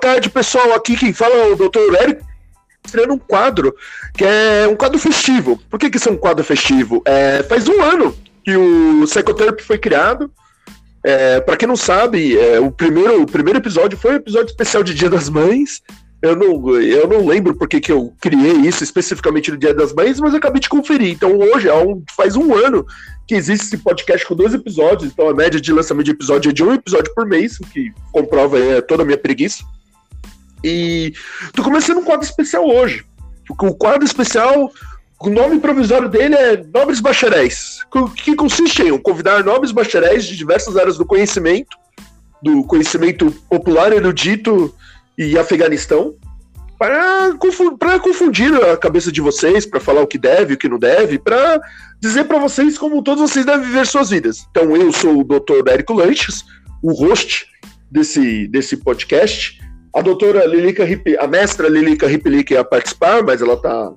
Boa tarde, pessoal. Aqui quem fala é o Dr. Eric, estreando um quadro, que é um quadro festivo. Por que, que isso é um quadro festivo? É, faz um ano que o Psychotherapy foi criado. É, para quem não sabe, é, o, primeiro, o primeiro episódio foi um episódio especial de Dia das Mães. Eu não, eu não lembro porque que eu criei isso especificamente no Dia das Mães, mas eu acabei de conferir. Então hoje, um, faz um ano que existe esse podcast com dois episódios, então a média de lançamento de episódio é de um episódio por mês, o que comprova é, toda a minha preguiça. E tô começando um quadro especial hoje. O quadro especial, o nome provisório dele é Nobres Bacharéis, que consiste em convidar nobres bacharéis de diversas áreas do conhecimento, do conhecimento popular, erudito e Afeganistão, para confundir a cabeça de vocês, para falar o que deve, o que não deve, para dizer para vocês como todos vocês devem viver suas vidas. Então, eu sou o Dr. Érico Lanches, o host desse, desse podcast. A doutora Lilica Rip, a mestra Lilica Riplik ia participar, mas ela está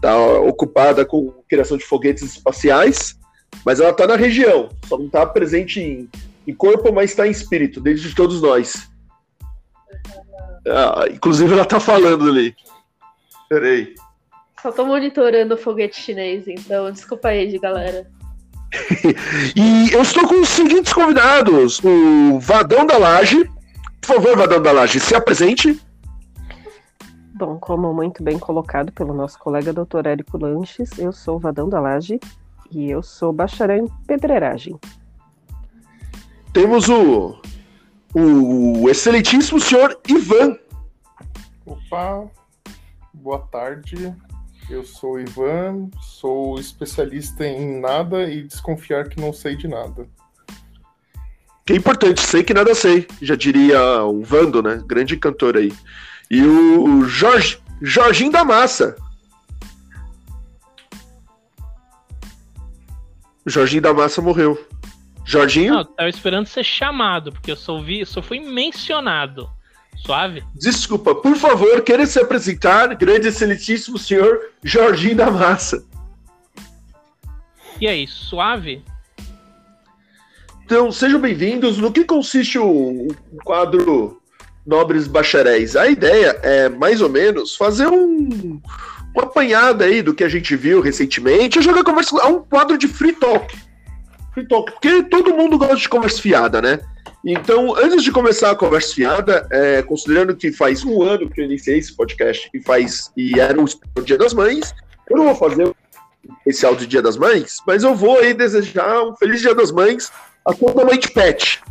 tá ocupada com criação de foguetes espaciais, mas ela está na região, só não está presente em, em corpo, mas está em espírito, dentro de todos nós. Ah, inclusive ela tá falando ali. Peraí. Só tô monitorando o foguete chinês, então desculpa aí, galera. e eu estou com os seguintes convidados: o Vadão da Laje. Por favor, Vadão da Laje, se apresente. Bom, como muito bem colocado pelo nosso colega Dr. Érico Lanches, eu sou o Vadão da Laje e eu sou bacharel em pedreiragem. Temos o o excelentíssimo senhor Ivan. Opa, boa tarde. Eu sou o Ivan, sou especialista em nada e desconfiar que não sei de nada. Que é importante, sei que nada sei, já diria o Vando, né? Grande cantor aí. E o Jorge, Jorginho da Massa. O Jorginho da Massa morreu. Jorginho? Não, tava esperando ser chamado, porque eu só vi, só fui mencionado. Suave? Desculpa, por favor, queira se apresentar, grande excelentíssimo senhor Jorginho da Massa. E aí, suave? Então, sejam bem-vindos. No que consiste o, o quadro Nobres Bacharéis? A ideia é, mais ou menos, fazer um, uma apanhada aí do que a gente viu recentemente. Eu jogar conversa. É um quadro de free talk porque todo mundo gosta de conversa fiada, né? Então, antes de começar a conversa fiada, é, considerando que faz um ano que eu iniciei esse podcast e faz e era o Dia das Mães, eu não vou fazer um especial de Dia das Mães, mas eu vou aí desejar um feliz Dia das Mães a toda mãe de pet.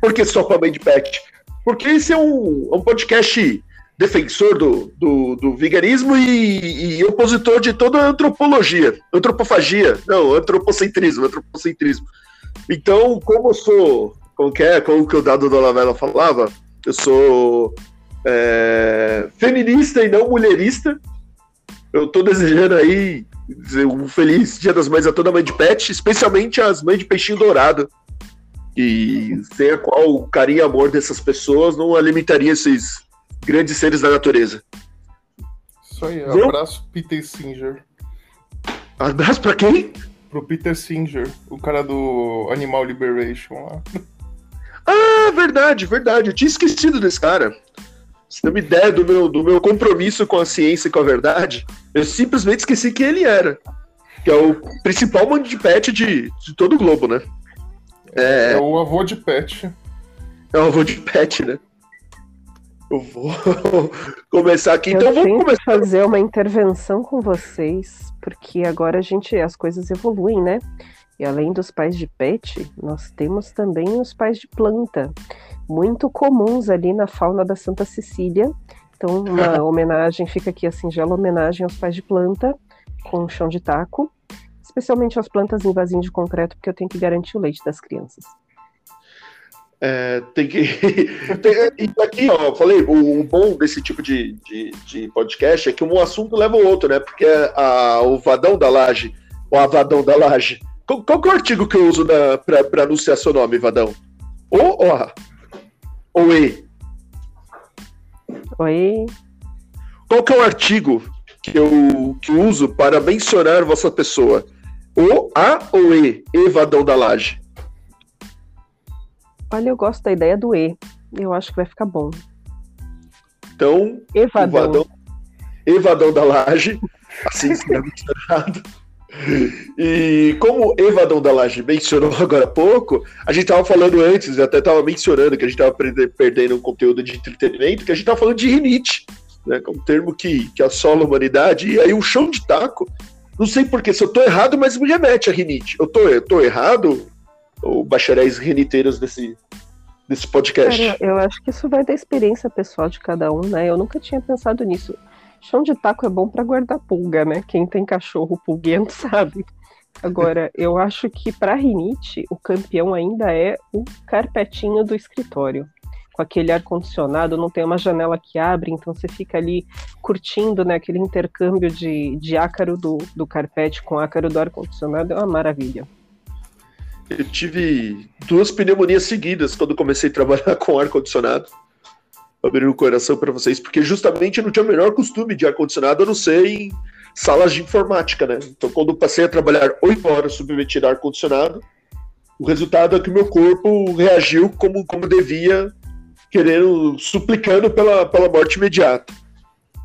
Por que só para mãe de pet? Porque esse é um, é um podcast defensor do, do, do veganismo e, e, opositor de toda a antropologia, antropofagia, não, antropocentrismo, antropocentrismo. Então, como eu sou, como que é, como que o Dado da Lavela falava, eu sou é, feminista e não mulherista, eu tô desejando aí um feliz Dia das Mães a toda mãe de pet, especialmente as mães de peixinho dourado, e sem a qual o carinho e amor dessas pessoas não alimentaria esses grandes seres da natureza. Isso aí, abraço Peter Singer. Abraço pra quem? Pro Peter Singer, o cara do Animal Liberation lá. Ah, verdade, verdade. Eu tinha esquecido desse cara. Você tem uma ideia do meu, do meu compromisso com a ciência e com a verdade? Eu simplesmente esqueci que ele era. Que é o principal pet de, de todo o globo, né? É... é o avô de pet. É o avô de pet, né? Eu vou começar aqui. Eu então vamos começar. fazer uma intervenção com vocês, porque agora a gente, as coisas evoluem, né? E além dos pais de pet, nós temos também os pais de planta, muito comuns ali na fauna da Santa Cecília. Então, uma homenagem, fica aqui a singela homenagem aos pais de planta, com chão de taco, especialmente as plantas em vasinho de concreto, porque eu tenho que garantir o leite das crianças. É, tem que. tem, aqui, ó, eu falei, o, o, bom desse tipo de, de, de, podcast é que um assunto leva o outro, né? Porque a, o vadão da laje, o avadão da laje. Qual, qual é o artigo que eu uso para anunciar seu nome, vadão? O ou A? Ou E? Oi. Qual que é o artigo que eu, que eu uso para mencionar vossa pessoa? O, A ou E? Evadão da laje. Olha, eu gosto da ideia do E. Eu acho que vai ficar bom. Então, Evadão. Evadão, Evadão da Laje, assim misturado. E como Evadão da Laje mencionou agora há pouco, a gente tava falando antes, até tava mencionando que a gente tava perde- perdendo um conteúdo de entretenimento, que a gente tava falando de rinite, né? Que é um termo que, que assola a humanidade, e aí o chão de taco, não sei porquê, se eu tô errado, mas me remete a rinite. Eu tô, eu tô errado, ou bacharéis reniteiros desse, desse podcast? Cara, eu acho que isso vai da experiência pessoal de cada um, né? Eu nunca tinha pensado nisso. Chão de taco é bom pra guardar pulga, né? Quem tem cachorro pulguento sabe. Agora, eu acho que pra rinite, o campeão ainda é o carpetinho do escritório. Com aquele ar-condicionado, não tem uma janela que abre, então você fica ali curtindo né, aquele intercâmbio de, de ácaro do, do carpete com ácaro do ar-condicionado, é uma maravilha. Eu tive duas pneumonias seguidas quando comecei a trabalhar com ar-condicionado. Abrir o coração para vocês, porque justamente eu não tinha o menor costume de ar-condicionado, a não ser em salas de informática, né? Então, quando eu passei a trabalhar oito horas submetido a ar-condicionado, o resultado é que meu corpo reagiu como, como devia, querendo, suplicando pela, pela morte imediata.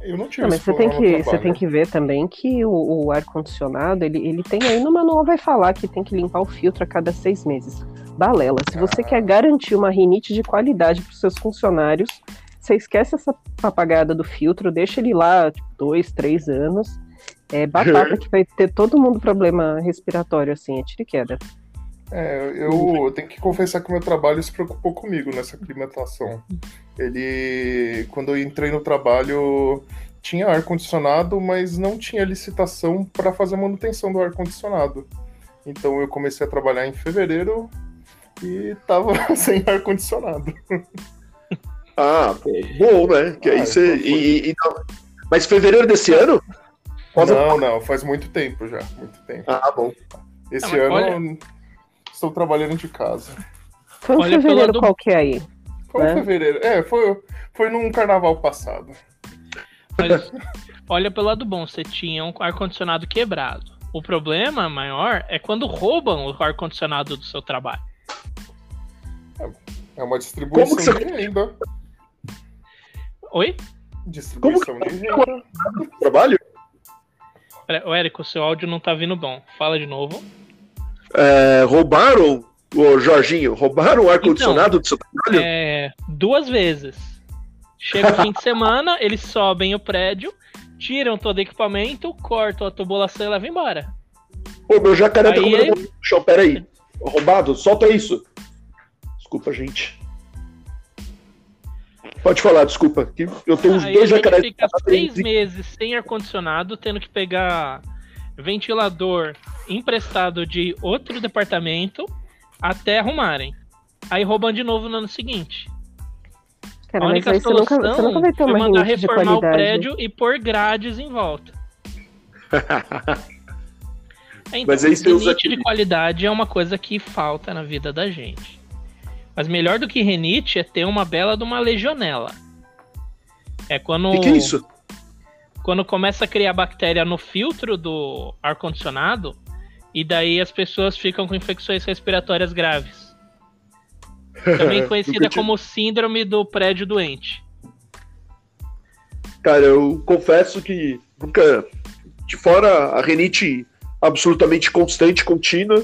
Eu não tive Não, mas você tem, que, você tem que ver também que o, o ar-condicionado, ele, ele tem aí no manual vai falar que tem que limpar o filtro a cada seis meses. Balela, se você Ah. quer garantir uma rinite de qualidade para os seus funcionários, você esquece essa papagada do filtro, deixa ele lá tipo, dois, três anos. É batata que vai ter todo mundo problema respiratório, assim, é tiro e queda. É, eu, eu tenho que confessar que o meu trabalho se preocupou comigo nessa aclimatação. Ele, quando eu entrei no trabalho, tinha ar-condicionado, mas não tinha licitação para fazer a manutenção do ar-condicionado. Então eu comecei a trabalhar em fevereiro e tava sem ar-condicionado. Ah, pô, bom, né? Que aí Ah, você. foi- e- e- não- Mas fevereiro desse ano? Pós- Não, não, faz muito tempo já, muito tempo. Ah, bom. Esse Ah, mas ano estou trabalhando de casa. Foi um Olha pelo fevereiro lado- qualquer aí. Foi É? em fevereiro. É, foi, foi num carnaval passado. Mas olha pelo lado bom, você tinha um ar-condicionado quebrado. O problema maior é quando roubam o ar-condicionado do seu trabalho. É uma distribuição Como que você- de renda. Oi? Distribuição Como de renda. Trabalho? Pera- Ô, Érico, seu áudio não tá vindo bom. Fala de novo. É, roubaram, ô Jorginho, roubaram o ar-condicionado do seu trabalho? É, duas vezes. Chega o fim de semana, eles sobem o prédio, tiram todo o equipamento, cortam a tubulação e levam embora. Pô, meu jacaré tá Aí comendo ele- no chão, peraí. Roubado, solta isso. Desculpa, gente. Pode falar, desculpa. Eu tenho uns Aí dois jacarés. fica seis meses sem ar-condicionado, tendo que pegar ventilador emprestado de outro departamento até arrumarem. Aí roubam de novo no ano seguinte. Cara, a única você nunca, solução você nunca vai ter foi uma mandar rinite de reformar o qualidade. prédio e pôr grades em volta. Então, Mas aí você usa de qualidade é uma coisa que falta na vida da gente. Mas melhor do que rinite é ter uma bela de uma legionela. É quando, O que, que é isso? Quando começa a criar bactéria no filtro do ar-condicionado e daí as pessoas ficam com infecções respiratórias graves. Também conhecida como síndrome do prédio doente. Cara, eu confesso que nunca. De fora a renite absolutamente constante, contínua.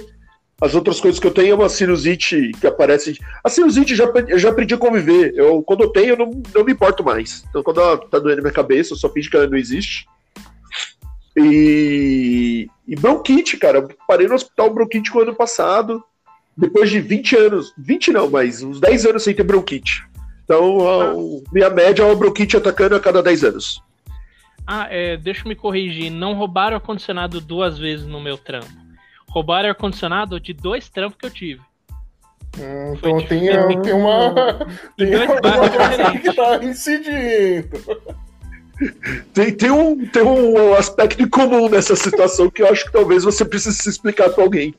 As outras coisas que eu tenho é uma sinusite que aparece. A sinusite já, eu já aprendi a conviver. Eu, quando eu tenho, eu não, não me importo mais. Então, quando ela tá doendo minha cabeça, eu só finge que ela não existe. E, e bronquite, cara. Eu parei no hospital bronquite no ano passado. Depois de 20 anos. 20 não, mas uns 10 anos sem ter bronquite. Então, a- o- minha média é uma bronquite atacando a cada 10 anos. Ah, é, deixa eu me corrigir. Não roubaram ar-condicionado duas vezes no meu trampo. Roubaram ar-condicionado de dois trampos que eu tive. Hum, Foi Então tem, diferente. tem uma. Tem dois uma coisa que tá incidindo. Tem, tem, um, tem um aspecto em comum nessa situação que eu acho que talvez você precise se explicar pra alguém.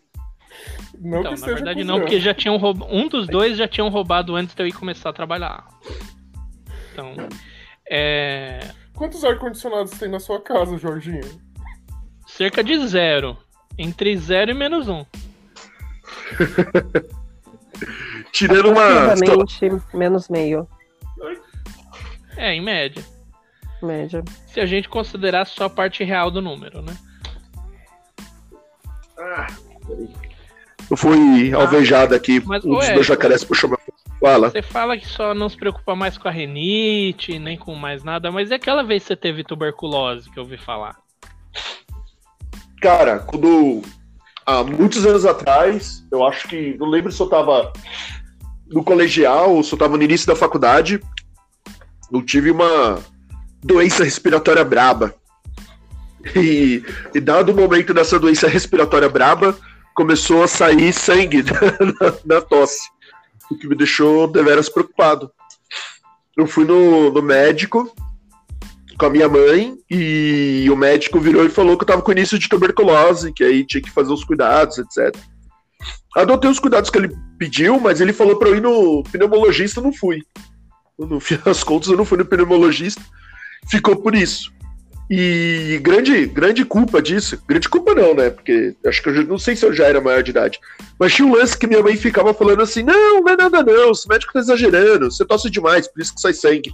Não Então, que na verdade não, porque já tinham roubado. Um dos dois já tinham roubado antes de eu ir começar a trabalhar. Então. É. Quantos ar-condicionados tem na sua casa, Jorginho? Cerca de zero. Entre zero e menos um. Tirando uma. Menos meio, É, em média. média. Se a gente considerar só a parte real do número, né? Eu fui alvejado aqui. mas, um dos ué, meus jacarés puxou meu. Fala. Você fala que só não se preocupa mais com a renite, nem com mais nada, mas é aquela vez que você teve tuberculose que eu ouvi falar. Cara, quando. Há muitos anos atrás, eu acho que. Não lembro se eu tava no colegial ou se eu tava no início da faculdade. Eu tive uma doença respiratória braba. E, e dado o momento dessa doença respiratória braba, começou a sair sangue na tosse. O que me deixou deveras preocupado. Eu fui no, no médico com a minha mãe e o médico virou e falou que eu tava com início de tuberculose, que aí tinha que fazer os cuidados, etc. Adotei os cuidados que ele pediu, mas ele falou pra eu ir no pneumologista, eu não fui. No fim das contas, eu não fui no pneumologista, ficou por isso. E grande, grande culpa disso, grande culpa não, né? Porque acho que eu não sei se eu já era maior de idade, mas tinha um lance que minha mãe ficava falando assim: não, não é nada não, esse médico tá exagerando, você tosse demais, por isso que sai sangue.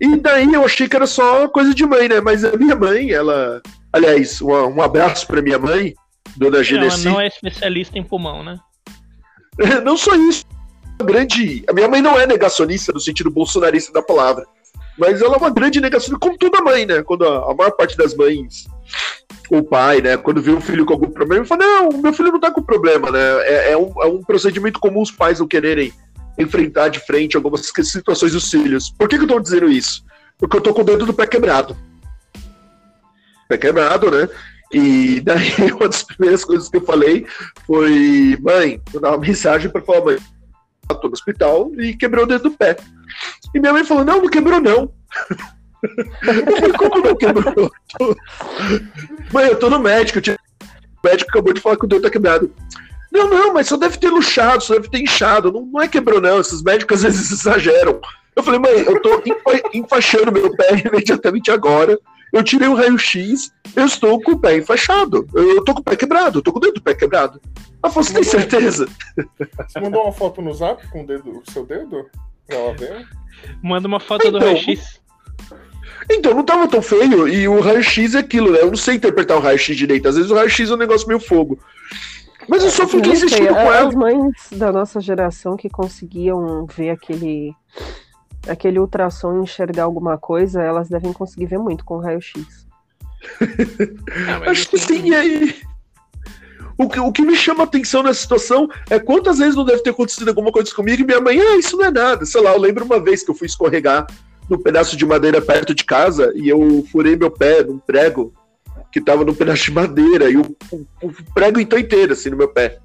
E daí eu achei que era só coisa de mãe, né? Mas a minha mãe, ela. Aliás, um, um abraço pra minha mãe, dona Ela Genesi. não é especialista em pulmão, né? Não só isso. uma Grande. A minha mãe não é negacionista no sentido bolsonarista da palavra. Mas ela é uma grande negacionista, como toda mãe, né? Quando a, a maior parte das mães, ou pai, né? Quando vê um filho com algum problema, fala: Não, meu filho não tá com problema, né? É, é um, é um procedimento comum os pais não quererem enfrentar de frente algumas situações dos filhos. Por que, que eu tô dizendo isso? Porque eu tô com o dedo do pé quebrado. Pé quebrado, né? E daí uma das primeiras coisas que eu falei foi: Mãe, eu dar uma mensagem pra falar, mãe, eu tô no hospital e quebrou o dedo do pé. E minha mãe falou: Não, não quebrou, não. Como não quebrou? Mãe, eu tô no médico. O médico acabou de falar que o dedo tá quebrado. Não, não, mas só deve ter luxado, só deve ter inchado. Não, não é quebrou, não. Esses médicos às vezes exageram. Eu falei, mãe, eu tô enfa- enfaixando meu pé imediatamente agora. Eu tirei o raio-x, eu estou com o pé enfaixado. Eu tô com o pé quebrado, eu tô com o dedo do pé quebrado. Ela falou, você tem certeza? Você mandou uma foto no zap com o, dedo, o seu dedo? Pra ela ver? Manda uma foto do Então, raio-x. Então, não tava tão feio, e o raio-x é aquilo, né? Eu não sei interpretar o raio-x direito. Às vezes o raio-x é um negócio meio fogo. Mas eu só fiquei insistindo com ela. As mães da nossa geração que conseguiam ver aquele aquele ultrassom e enxergar alguma coisa, elas devem conseguir ver muito com raio-x. Ah, Acho que sim, e aí. O que, o que me chama a atenção nessa situação é quantas vezes não deve ter acontecido alguma coisa comigo e minha mãe, ah, isso não é nada. Sei lá, eu lembro uma vez que eu fui escorregar num pedaço de madeira perto de casa e eu furei meu pé num prego que tava num pedaço de madeira e o, o- o prego então inteiro, assim, no meu pé.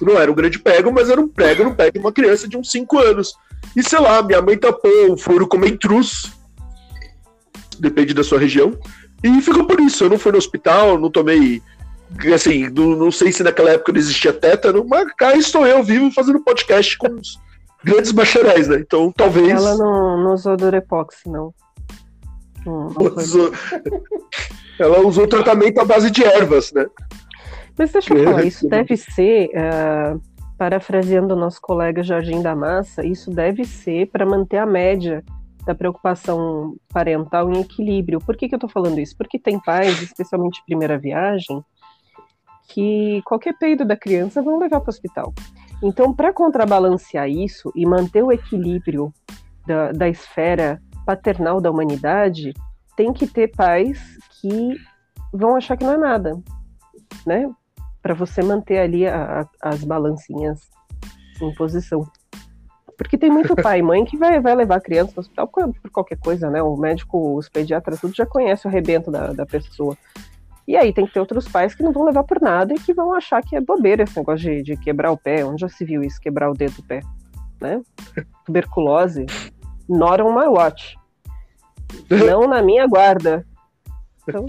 Não era um grande prego, mas era um prego no pé de uma criança de uns 5 anos. E sei lá, minha mãe tapou o furo como intruso. Depende da sua região. E ficou por isso. Eu não fui no hospital, não tomei. Assim, não, não sei se naquela época não existia tétano, mas cá estou eu vivo fazendo podcast com os grandes bacharéis, né? Então talvez. Ela não, não usou Durepox, não. Não, não usou... Ela usou tratamento à base de ervas, né? Mas deixa eu falar, É, isso deve ser, ah, parafraseando o nosso colega Jorginho da Massa, isso deve ser para manter a média da preocupação parental em equilíbrio. Por que, que eu estou falando isso? Porque tem pais, especialmente primeira viagem, que qualquer peido da criança vão levar para o hospital. Então, para contrabalancear isso e manter o equilíbrio da, da esfera paternal da humanidade, tem que ter pais que vão achar que não é nada, né? Para você manter ali a- a- as balancinhas em posição. Porque tem muito pai e mãe que vai, vai levar a criança no hospital por, por qualquer coisa, né? O médico, os pediatras, tudo já conhece o rebento da, da pessoa. E aí tem que ter outros pais que não vão levar por nada e que vão achar que é bobeira esse negócio de, de quebrar o pé. Onde já se viu isso, quebrar o dedo do pé? Né? Tuberculose. Not on my watch. Não na minha guarda. Então,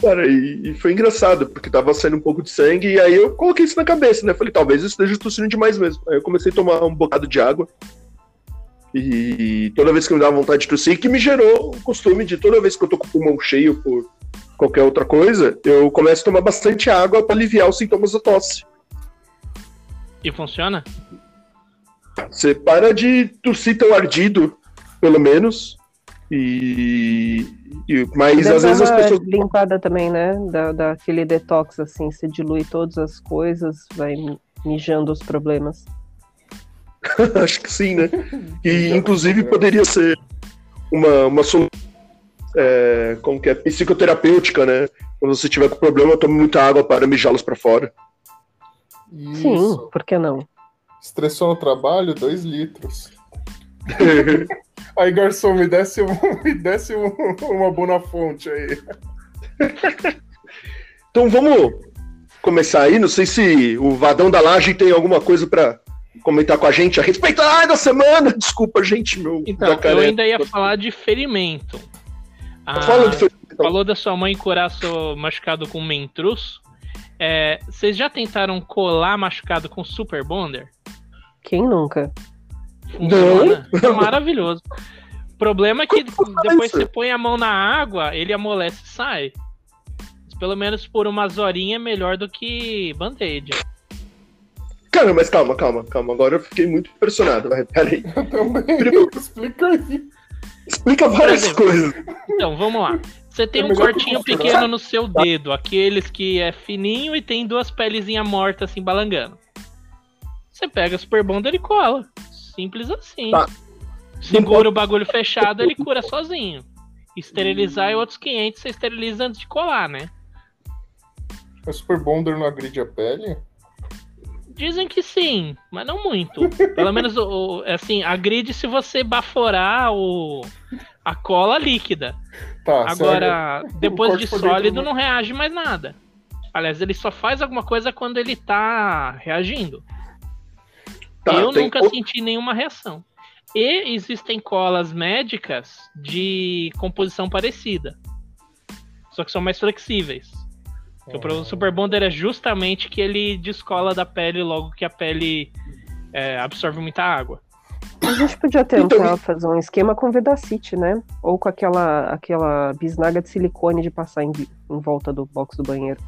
Cara, e, e foi engraçado, porque tava saindo um pouco de sangue, e aí eu coloquei isso na cabeça, né? Falei, talvez isso esteja tossindo demais mesmo. Aí eu comecei a tomar um bocado de água. E toda vez que me dava vontade de tossir, que me gerou o costume de toda vez que eu tô com o pulmão cheio por qualquer outra coisa, eu começo a tomar bastante água para aliviar os sintomas da tosse. E funciona? Você para de tossir tão ardido, pelo menos. E. e- mas às vezes as pessoas. limpada também, né? Da, daquele detox, assim, você dilui todas as coisas, vai mijando os problemas. Acho que sim, né? E inclusive poderia ser uma, uma solução. é, como que é? Psicoterapêutica, né? Quando você tiver com problema, tome muita água para mijá-los para fora. Isso. Sim, por que não? Estressou no trabalho, dois litros. Aí, garçom, me desce, um, me desce um- uma boa fonte aí. Então vamos começar aí. Não sei se o Vadão da Laje tem alguma coisa para comentar com a gente a respeito ai, da semana. Desculpa, gente, meu Então, eu ainda ia falar de ferimento. Ah, Fala de ferimento. falou da sua mãe curar seu machucado com mentruz. É, vocês já tentaram colar machucado com super bonder? Quem nunca? Funciona. É maravilhoso. O problema é que depois isso? você põe a mão na água, ele amolece e sai. Mas pelo menos por umas horinhas é melhor do que band-aid. Cara, mas calma, calma, calma. Agora eu fiquei muito impressionado. Vai, peraí. Eu também. Primeiro- Explica aí. Explica várias exemplo, coisas. Então, vamos lá. Você tem É um cortinho pequeno no seu dedo, aqueles que é fininho e tem duas pelezinhas mortas assim balangando. Você pega Super Bonder e cola. Simples assim. Tá. Segura o bagulho fechado, ele cura sozinho. Esterilizar é outros 500, você esteriliza antes de colar, né? O Super Bonder não agride a pele? Dizem que sim, mas não muito. Pelo menos, o, assim, agride se você baforar o, a cola líquida. Tá, Agora, depois corte de sólido, do- não reage mais nada. Aliás, ele só faz alguma coisa quando ele tá reagindo. Tá, Eu tem nunca outro- senti nenhuma reação. E existem colas médicas de composição parecida. Só que são mais flexíveis. O Ah. problema do Super Bonder é justamente que ele descola da pele logo que a pele é, absorve muita água. A gente podia tentar Então- fazer um esquema com Vedacity, né? Ou com aquela, aquela bisnaga de silicone de passar em, em volta do box do banheiro.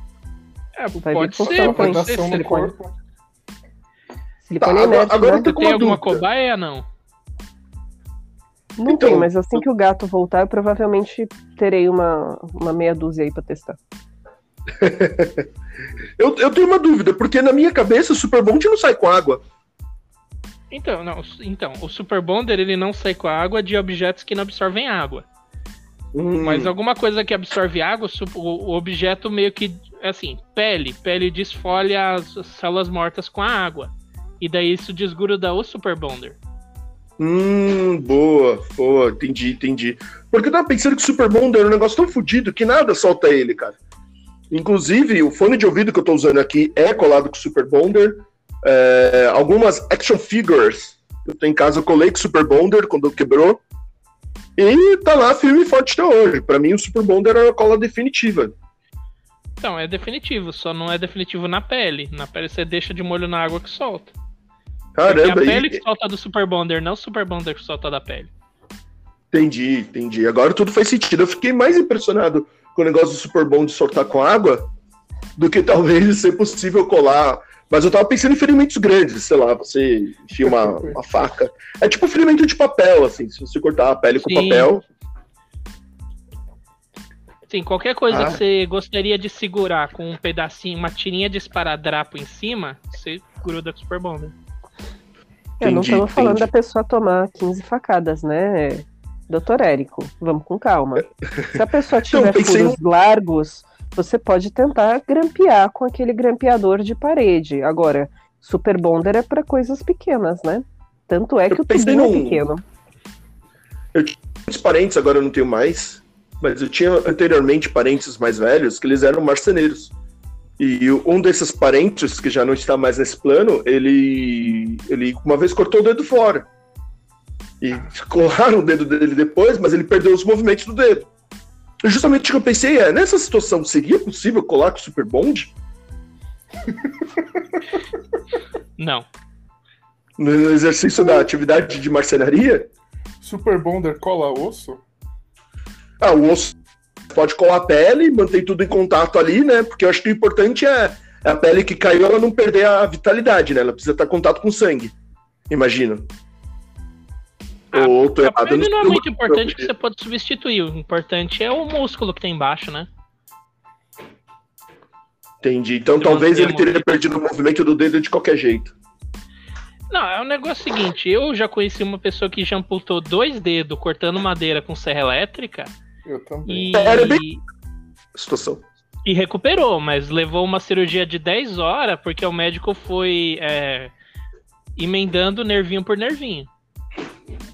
É, Vai pode ser, pode ser. Silicone. corpo. Silicone Tá, é agora- inerte, agora né? eu tô tem uma alguma cobaia? Não. Não Então- tem, mas assim que o gato voltar, eu provavelmente terei uma, uma meia dúzia aí pra testar. Eu, eu tenho uma dúvida, porque na minha cabeça o Super Bond não sai com água. Então, não, então, o Super Bonder ele não sai com a água de objetos que não absorvem água. Hum, Mas alguma coisa que absorve água, o objeto meio que. Assim, pele. Pele desfolha as células mortas com a água. E daí isso desgruda o Super Bonder. Hum, boa, boa, entendi, entendi. Porque eu tava pensando que o Super Bonder é um negócio tão fodido que nada solta ele, cara. Inclusive, o fone de ouvido que eu tô usando aqui é colado com o Super Bonder. É, algumas action figures que eu tenho em casa, eu colei com o Super Bonder quando quebrou. E tá lá firme e forte até hoje. Pra mim, o Super Bonder é a cola definitiva. Então, é definitivo, só não é definitivo na pele. Na pele você deixa de molho na água que solta. Porque é a Caramba, pele e- que solta do Super Bonder, não o Super Bonder que solta da pele. Entendi, entendi. Agora tudo faz sentido. Eu fiquei mais impressionado com o negócio do Super Bond de soltar com água do que talvez ser possível colar. Mas eu tava pensando em ferimentos grandes, sei lá, você enfia uma, uma faca. É tipo ferimento de papel, assim, se você cortar a pele com Sim. papel. Sim, qualquer coisa Ah. que você gostaria de segurar com um pedacinho, uma tirinha de esparadrapo em cima, você gruda com o Super Bonder. É, não Entendi, estamos falando entendi. da pessoa tomar 15 facadas, né, doutor Érico? Vamos com calma. Se a pessoa tiver pensei furos largos, você pode tentar grampear com aquele grampeador de parede. Agora, Super Bonder é para coisas pequenas, né? Tanto é Eu que o tubinho é num- pequeno. Muitos parentes, agora eu não tenho mais, mas eu tinha anteriormente parentes mais velhos que eles eram marceneiros. E um desses parentes, que já não está mais nesse plano, ele, ele uma vez cortou o dedo fora. E colaram o dedo dele depois, mas ele perdeu os movimentos do dedo. E justamente o que eu pensei é, nessa situação, seria possível colar com o Super Bond? Não. No exercício da atividade de marcenaria? Super Bonder cola osso? Ah, o osso pode colar a pele, mantém tudo em contato ali, né? Porque eu acho que o importante é, é a pele que caiu, ela não perder a vitalidade, né? Ela precisa estar em contato com sangue. Imagino. Ah, Ou tô A errado. pele não é muito importante que você pode substituir. O importante é o músculo que tem embaixo, né? Entendi. Então talvez manter ele teria perdido o movimento do dedo de qualquer jeito. Não, é o negócio seguinte, eu já conheci uma pessoa que já amputou dois dedos cortando madeira com serra elétrica Eu também. e, Era Situação. e recuperou, mas levou uma cirurgia de 10 horas porque o médico foi é, emendando nervinho por nervinho.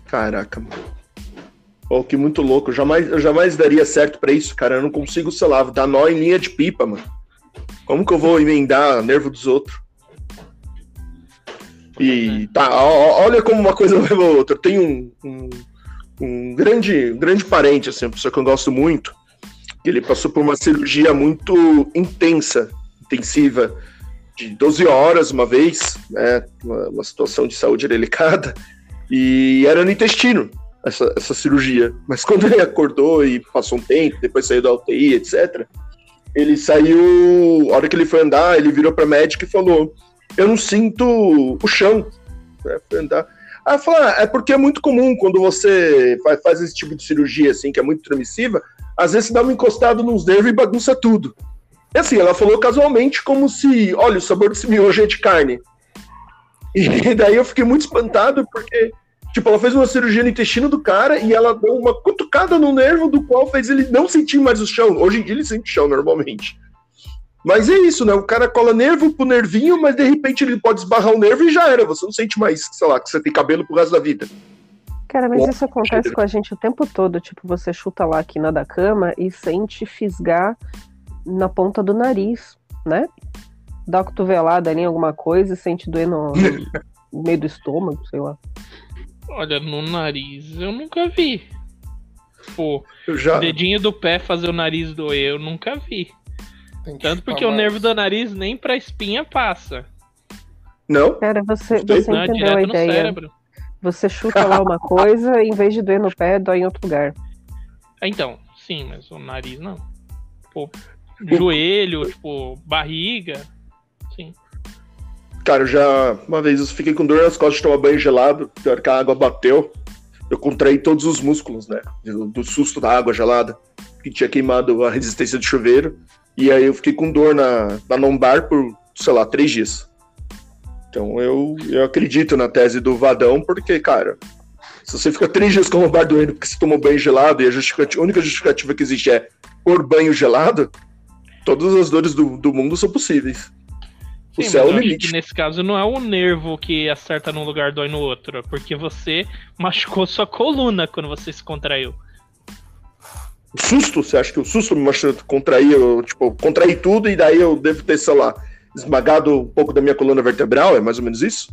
Caraca, mano. Oh, que muito louco. Eu jamais, eu jamais daria certo pra isso, cara. Eu não consigo, sei lá, dar nó em linha de pipa, mano. Como que eu vou emendar nervo dos outros? E tá, ó, ó, olha como uma coisa leva a outra. Eu tenho um, um, um grande, um grande parente, assim, uma pessoa que eu gosto muito. Ele passou por uma cirurgia muito intensa, intensiva, de 12 horas uma vez, né? Uma, uma situação de saúde delicada. E era no intestino essa, essa cirurgia. Mas quando ele acordou e passou um tempo, depois saiu da UTI, etc., ele saiu. A hora que ele foi andar, ele virou pra médica e falou: Eu não sinto o chão. né, foi andar. Aí falou: ah, é porque é muito comum quando você faz, faz esse tipo de cirurgia, assim, que é muito transmissiva, às vezes você dá uma encostada nos nervos e bagunça tudo. E assim, ela falou casualmente, como se, olha, o sabor desse miojo é de carne. E daí eu fiquei muito espantado, porque, tipo, ela fez uma cirurgia no intestino do cara e ela deu uma cutucada no nervo do qual fez ele não sentir mais o chão. Hoje em dia ele sente o chão normalmente. Mas é isso, né? O cara cola nervo pro nervinho, mas de repente ele pode esbarrar o nervo e já era. Você não sente mais, sei lá, que você tem cabelo pro resto da vida. Cara, mas Bom, isso acontece com a gente o tempo todo. Tipo, você chuta lá a quina da cama e sente fisgar na ponta do nariz, né? Dá uma cotovelada ali em alguma coisa e sente doer no, no meio do estômago, sei lá. Olha, no nariz eu nunca vi. Pô, Eu já. dedinho do pé fazer o nariz doer, eu nunca vi. Tanto porque o mais. nervo do nariz nem pra espinha passa. Não? Cara, você, você Não, é entendeu a direto no ideia. cérebro. Você chuta lá uma coisa e em vez de doer no pé, dói em outro lugar. Ah, Então, sim, mas o nariz não. Pô, joelho, tipo, barriga. Sim. Cara, eu já. Uma vez eu fiquei com dor nas costas de tomar banho gelado, hora que a água bateu. Eu contraí todos os músculos, né? Do, do susto da água gelada, que tinha queimado a resistência do chuveiro. E aí eu fiquei com dor na, na lombar por, sei lá, três dias. Então eu, eu acredito na tese do Vadão, porque, cara, se você fica três dias com a lombar doendo porque você tomou banho gelado e a, justificativa- a única justificativa que existe é por banho gelado, todas as dores do, do mundo são possíveis. O Sim, céu é o limite. nesse caso não é o nervo que acerta num lugar dói no outro, é porque você machucou sua coluna quando você se contraiu. O susto, você acha que o susto me machucou, contrair, eu, tipo, contraí tudo e daí eu devo ter, sei lá, esmagado um pouco da minha coluna vertebral? É mais ou menos isso?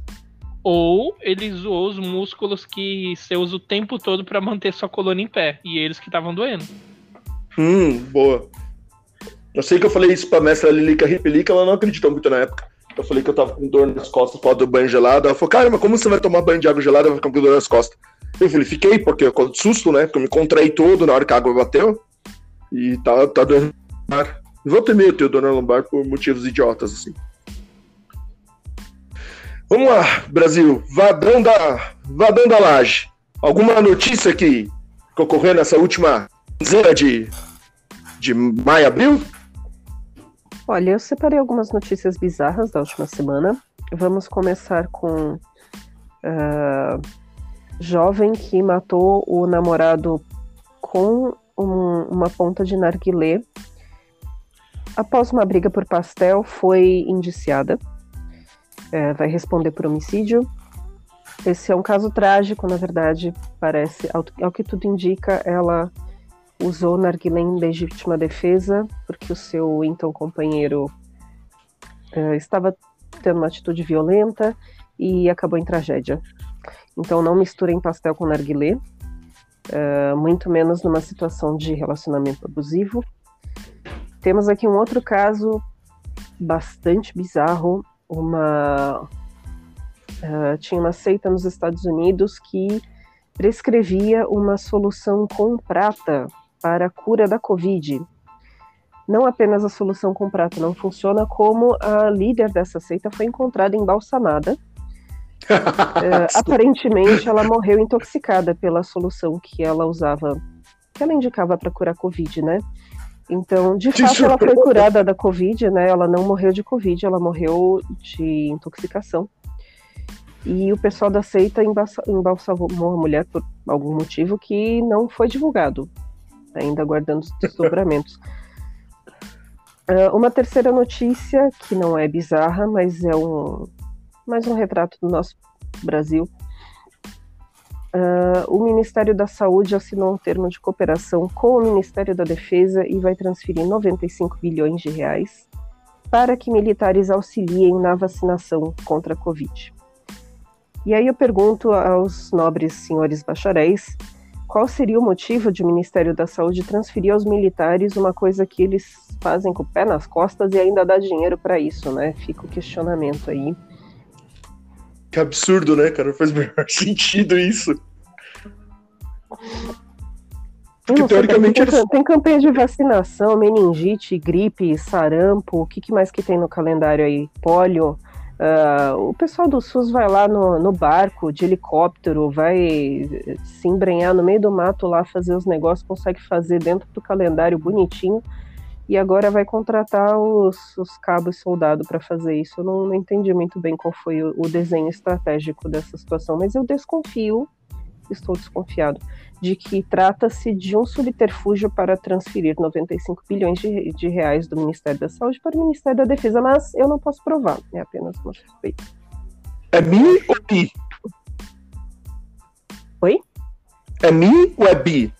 Ou ele zoou os músculos que você usa o tempo todo pra manter sua coluna em pé, e eles que estavam doendo. Hum, boa. Eu sei que eu falei isso pra mestra Lilica Ripelica, ela não acreditou muito na época. Eu falei que eu tava com dor nas costas por causa do banho gelado. Ela falou, cara, mas como você vai tomar banho de água gelada e vai ficar com dor nas costas? Falei, fiquei, porque eu susto, né? Porque eu me contraí todo na hora que a água bateu. E tá, tá doendo lombar. Volta e meia eu tenho dor na lombar por motivos idiotas, assim. Vamos lá, Brasil. Vadão da, Vadão da Laje. Alguma notícia que, que ocorreu nessa última quinzena de, de maio, abril? Olha, eu separei algumas notícias bizarras da última semana. Vamos começar com ah, jovem que matou o namorado com um- uma ponta de narguilé. Após uma briga por pastel, foi indiciada. É, vai responder por homicídio. Esse é um caso trágico, na verdade, parece, ao, ao que tudo indica, ela usou narguilé em legítima defesa, porque o seu então companheiro eh, estava tendo uma atitude violenta e acabou em tragédia. Então não misturem pastel com narguilé, eh, muito menos numa situação de relacionamento abusivo. Temos aqui um outro caso bastante bizarro, uma eh, tinha uma seita nos Estados Unidos que prescrevia uma solução com prata para a cura da Covid. Não apenas a solução com prata não funciona, como a líder dessa seita foi encontrada embalsamada É, aparentemente, ela morreu intoxicada pela solução que ela usava, que ela indicava para curar Covid, né? Então, de fato, ela foi curada da Covid, né? Ela não morreu de Covid, ela morreu de intoxicação. E o pessoal da seita embalsa- embalsamou a mulher por algum motivo que não foi divulgado, ainda aguardando os desdobramentos. Ah, uma terceira notícia, que não é bizarra, mas é um, mais um retrato do nosso Brasil. Ah, o Ministério da Saúde assinou um termo de cooperação com o Ministério da Defesa e vai transferir 95 bilhões de reais para que militares auxiliem na vacinação contra a Covid. E aí eu pergunto aos nobres senhores bacharéis qual seria o motivo de o Ministério da Saúde transferir aos militares uma coisa que eles fazem com o pé nas costas e ainda dá dinheiro para isso, né? Fica o questionamento aí. Que absurdo, né, cara? Faz o menor sentido isso. Porque sei, teoricamente tem, eles- tem campanha de vacinação, meningite, gripe, sarampo, o que, que mais que tem no calendário aí? Pólio. Ah, o pessoal do SUS vai lá no, no barco, de helicóptero, vai se embrenhar no meio do mato lá, fazer os negócios, consegue fazer dentro do calendário bonitinho, e agora vai contratar os, os cabos soldados para fazer isso. Eu não, não entendi muito bem qual foi o, o desenho estratégico dessa situação, mas eu desconfio, estou desconfiado, de que trata-se de um subterfúgio para transferir 95 bilhões de, de reais do Ministério da Saúde para o Ministério da Defesa, mas eu não posso provar, é apenas uma suspeita. É mi ou bi? Oi? É mi ou é bi?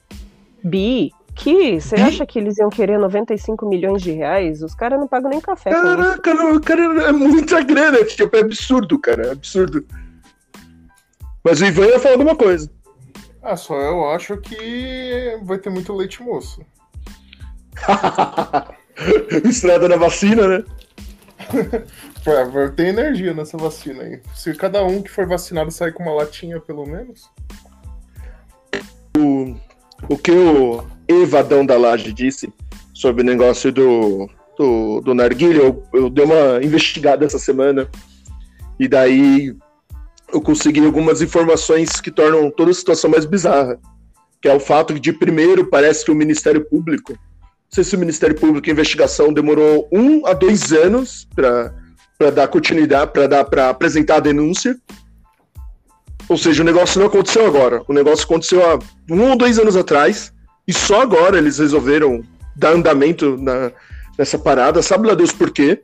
Bi, que você acha que eles iam querer 95 milhões de reais? Os caras não pagam nem café. Caraca, não, cara, é muita grana, tipo, é absurdo, cara, é absurdo. Mas o Ivan ia falar de uma coisa. Ah, só eu acho que vai ter muito leite moço. Estrada na vacina, né? Ter energia nessa vacina aí. Se cada um que for vacinado sair com uma latinha, pelo menos. O que o Evadão da Laje disse sobre o negócio do, do, do narguilha, eu, eu dei uma investigada essa semana e daí eu consegui algumas informações que tornam toda a situação mais bizarra. Que é o fato de, primeiro, parece que o Ministério Público, não sei se o Ministério Público, investigação demorou um a dois anos para dar continuidade, para dar para apresentar a denúncia. Ou seja, o negócio não aconteceu agora. O negócio aconteceu há um ou dois anos atrás. E só agora eles resolveram dar andamento na, nessa parada. Sabe lá Deus por quê?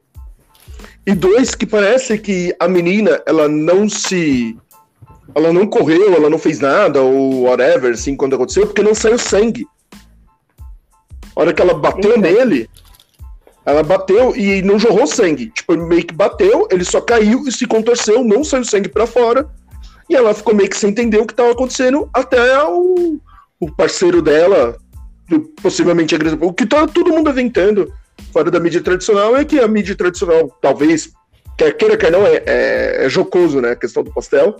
E dois, que parece que a menina, ela não se. Ela não correu, ela não fez nada, ou whatever, assim, quando aconteceu, porque não saiu sangue. A hora que ela bateu Eita. nele, ela bateu e não jorrou sangue. Tipo, meio que bateu, ele só caiu e se contorceu, não saiu sangue pra fora. E ela ficou meio que sem entender o que estava acontecendo até o, o parceiro dela, possivelmente agressor. O que tá todo mundo aventando fora da mídia tradicional é que a mídia tradicional, talvez, quer queira, quer não, é, é, é jocoso, né? A questão do pastel.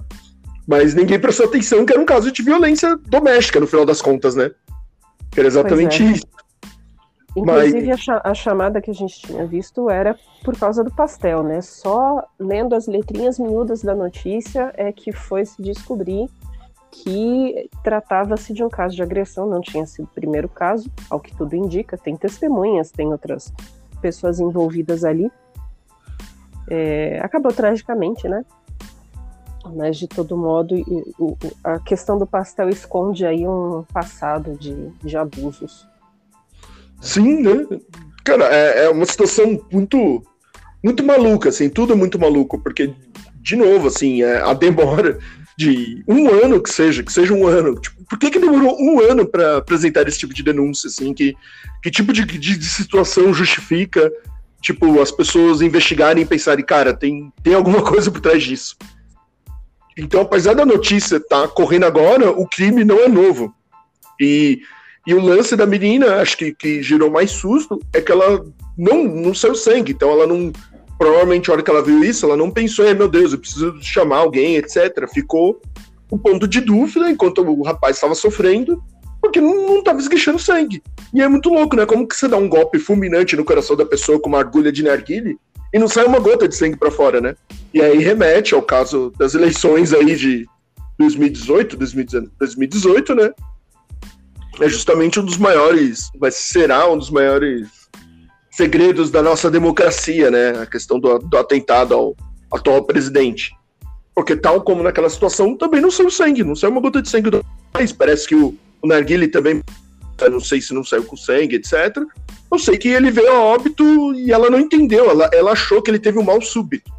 Mas ninguém prestou atenção que era um caso de violência doméstica, no final das contas, né? Que era exatamente Pois é. isso. Inclusive, a, cha- a chamada que a gente tinha visto era por causa do pastel, né? Só lendo as letrinhas miúdas da notícia é que foi se descobrir que tratava-se de um caso de agressão, não tinha sido o primeiro caso, ao que tudo indica, tem testemunhas, tem outras pessoas envolvidas ali. É, acabou tragicamente, né? Mas de todo modo, a questão do pastel esconde aí um passado de, de abusos. Sim, né? Cara, é, é uma situação muito, muito maluca, assim, tudo é muito maluco, porque, de novo, assim, é, a demora de um ano que seja, que seja um ano. Tipo, por que, que demorou um ano para apresentar esse tipo de denúncia, assim? Que, que tipo de, de, de situação justifica, tipo, as pessoas investigarem e pensarem, cara, tem, tem alguma coisa por trás disso. Então, apesar da notícia estar correndo agora, o crime não é novo. E e o lance da menina, acho que, que gerou mais susto, é que ela não, não saiu sangue. Então ela não. Provavelmente, a hora que ela viu isso, ela não pensou, "Ai, meu Deus, eu preciso chamar alguém, etc. Ficou um ponto de dúvida enquanto o rapaz estava sofrendo, porque não estava esguichando sangue. E é muito louco, né? Como que você dá um golpe fulminante no coração da pessoa com uma agulha de narguile e não sai uma gota de sangue para fora, né? E aí remete ao caso das eleições aí de 2018, 2018, né? É justamente um dos maiores, vai será um dos maiores segredos da nossa democracia, né? A questão do, do atentado ao atual presidente. Porque tal como naquela situação, também não saiu sangue, não saiu uma gota de sangue do país. Parece que o, o Narguile também, não sei se não saiu com sangue, etc. Eu sei que ele veio a óbito e ela não entendeu, ela, ela achou que ele teve um mal súbito.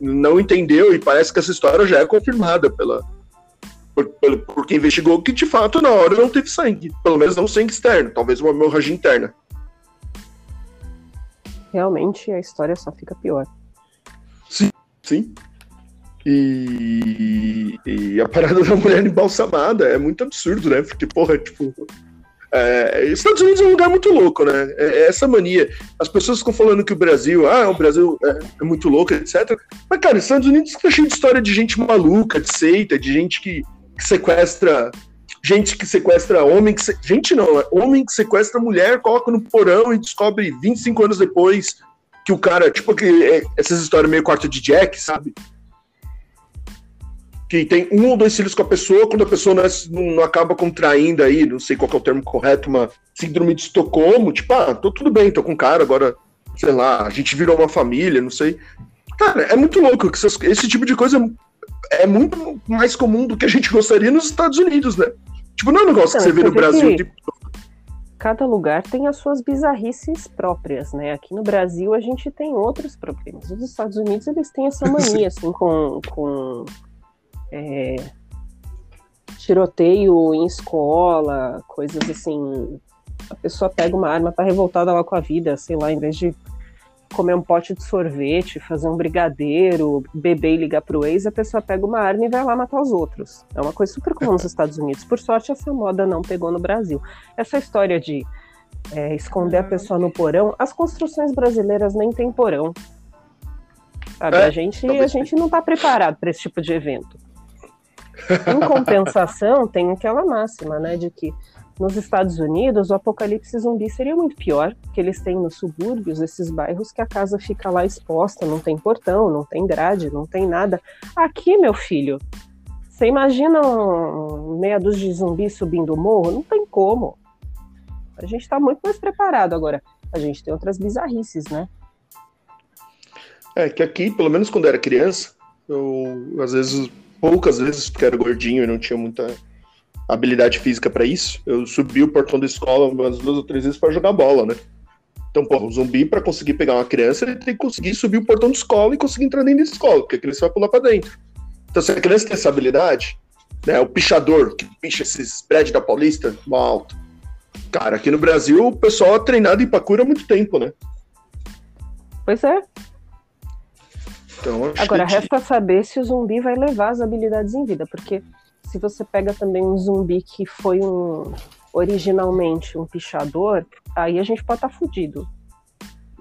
Não entendeu e parece que essa história já é confirmada pela, por, por, por quem investigou que de fato na hora não teve sangue. Pelo menos não sangue externo, talvez uma hemorragia interna. Realmente a história só fica pior. Sim, sim. E, e, a parada da mulher embalsamada é muito absurdo, né? Porque, porra, tipo. É, Estados Unidos é um lugar muito louco, né? É, é, essa mania. As pessoas ficam falando que o Brasil, ah, o Brasil é, é muito louco, etc. Mas, cara, Estados Unidos tá cheio de história de gente maluca, de seita, de gente que, que sequestra. Gente que sequestra homem, que se... gente não, é homem que sequestra mulher, coloca no porão e descobre 25 anos depois que o cara, tipo, que, é, essas histórias meio quarto de Jack, sabe? que tem um ou dois filhos com a pessoa, quando a pessoa não, é, não, acaba contraindo aí, não sei qual é o termo correto, uma síndrome de Estocolmo, tipo, ah, tô tudo bem, tô com o cara, agora, sei lá, a gente virou uma família, não sei. Cara, é muito louco que essas, esse tipo de coisa é muito mais comum do que a gente gostaria nos Estados Unidos, né? Tipo, não é um negócio que você vê no Brasil. Tipo... Cada lugar tem as suas bizarrices próprias, né? Aqui no Brasil a gente tem outros problemas. Os Estados Unidos, eles têm essa mania, assim, com, com é, tiroteio em escola, coisas assim. A pessoa pega uma arma, tá revoltada lá com a vida, sei lá, em vez de comer um pote de sorvete, fazer um brigadeiro, beber e ligar pro ex, a pessoa pega uma arma e vai lá matar os outros. É uma coisa super comum nos Estados Unidos. Por sorte, essa moda não pegou no Brasil. Essa história de é, esconder a pessoa no porão, as construções brasileiras nem tem porão. Sabe? É, a, gente, a gente não está preparado para esse tipo de evento. Em compensação, tem aquela máxima, né, de que nos Estados Unidos o apocalipse zumbi seria muito pior, que eles têm nos subúrbios esses bairros que a casa fica lá exposta, não tem portão, não tem grade, não tem nada. Aqui, meu filho, você imagina um meia dúzia de zumbis subindo o morro? Não tem como. A gente está muito mais preparado agora. A gente tem outras bizarrices, né? É que aqui, pelo menos quando era criança, eu às vezes poucas vezes, porque era gordinho e não tinha muita habilidade física para isso. Eu subi o portão da escola umas duas ou três vezes para jogar bola, né? Então, pô, o zumbi, para conseguir pegar uma criança, ele tem que conseguir subir o portão da escola e conseguir entrar dentro da escola, porque a criança vai pular para dentro. Então, se a criança tem essa habilidade, né, o pichador, que picha esses prédios da Paulista, mal alto. Cara, aqui no Brasil, o pessoal é treinado em parkour há muito tempo, né? Pois é. Então, Agora, que... resta saber se o zumbi vai levar as habilidades em vida, porque se você pega também um zumbi que foi um originalmente um pichador, aí a gente pode estar tá fudido.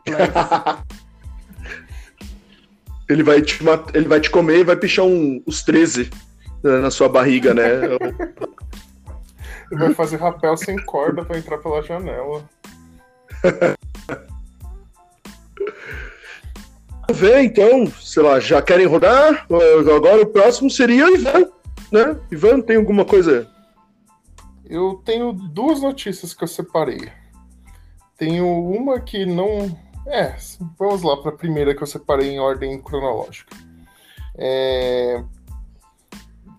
Mas... ele, vai te ele vai te comer e vai pichar um, os 13 né, na sua barriga, né? ele vai fazer rapel sem corda para entrar pela janela. ver, então, sei lá, já querem rodar? Agora o próximo seria o Ivan, né? Ivan, tem alguma coisa? Eu tenho duas notícias que eu separei. Tenho uma que não. É, vamos lá para a primeira que eu separei em ordem cronológica. É,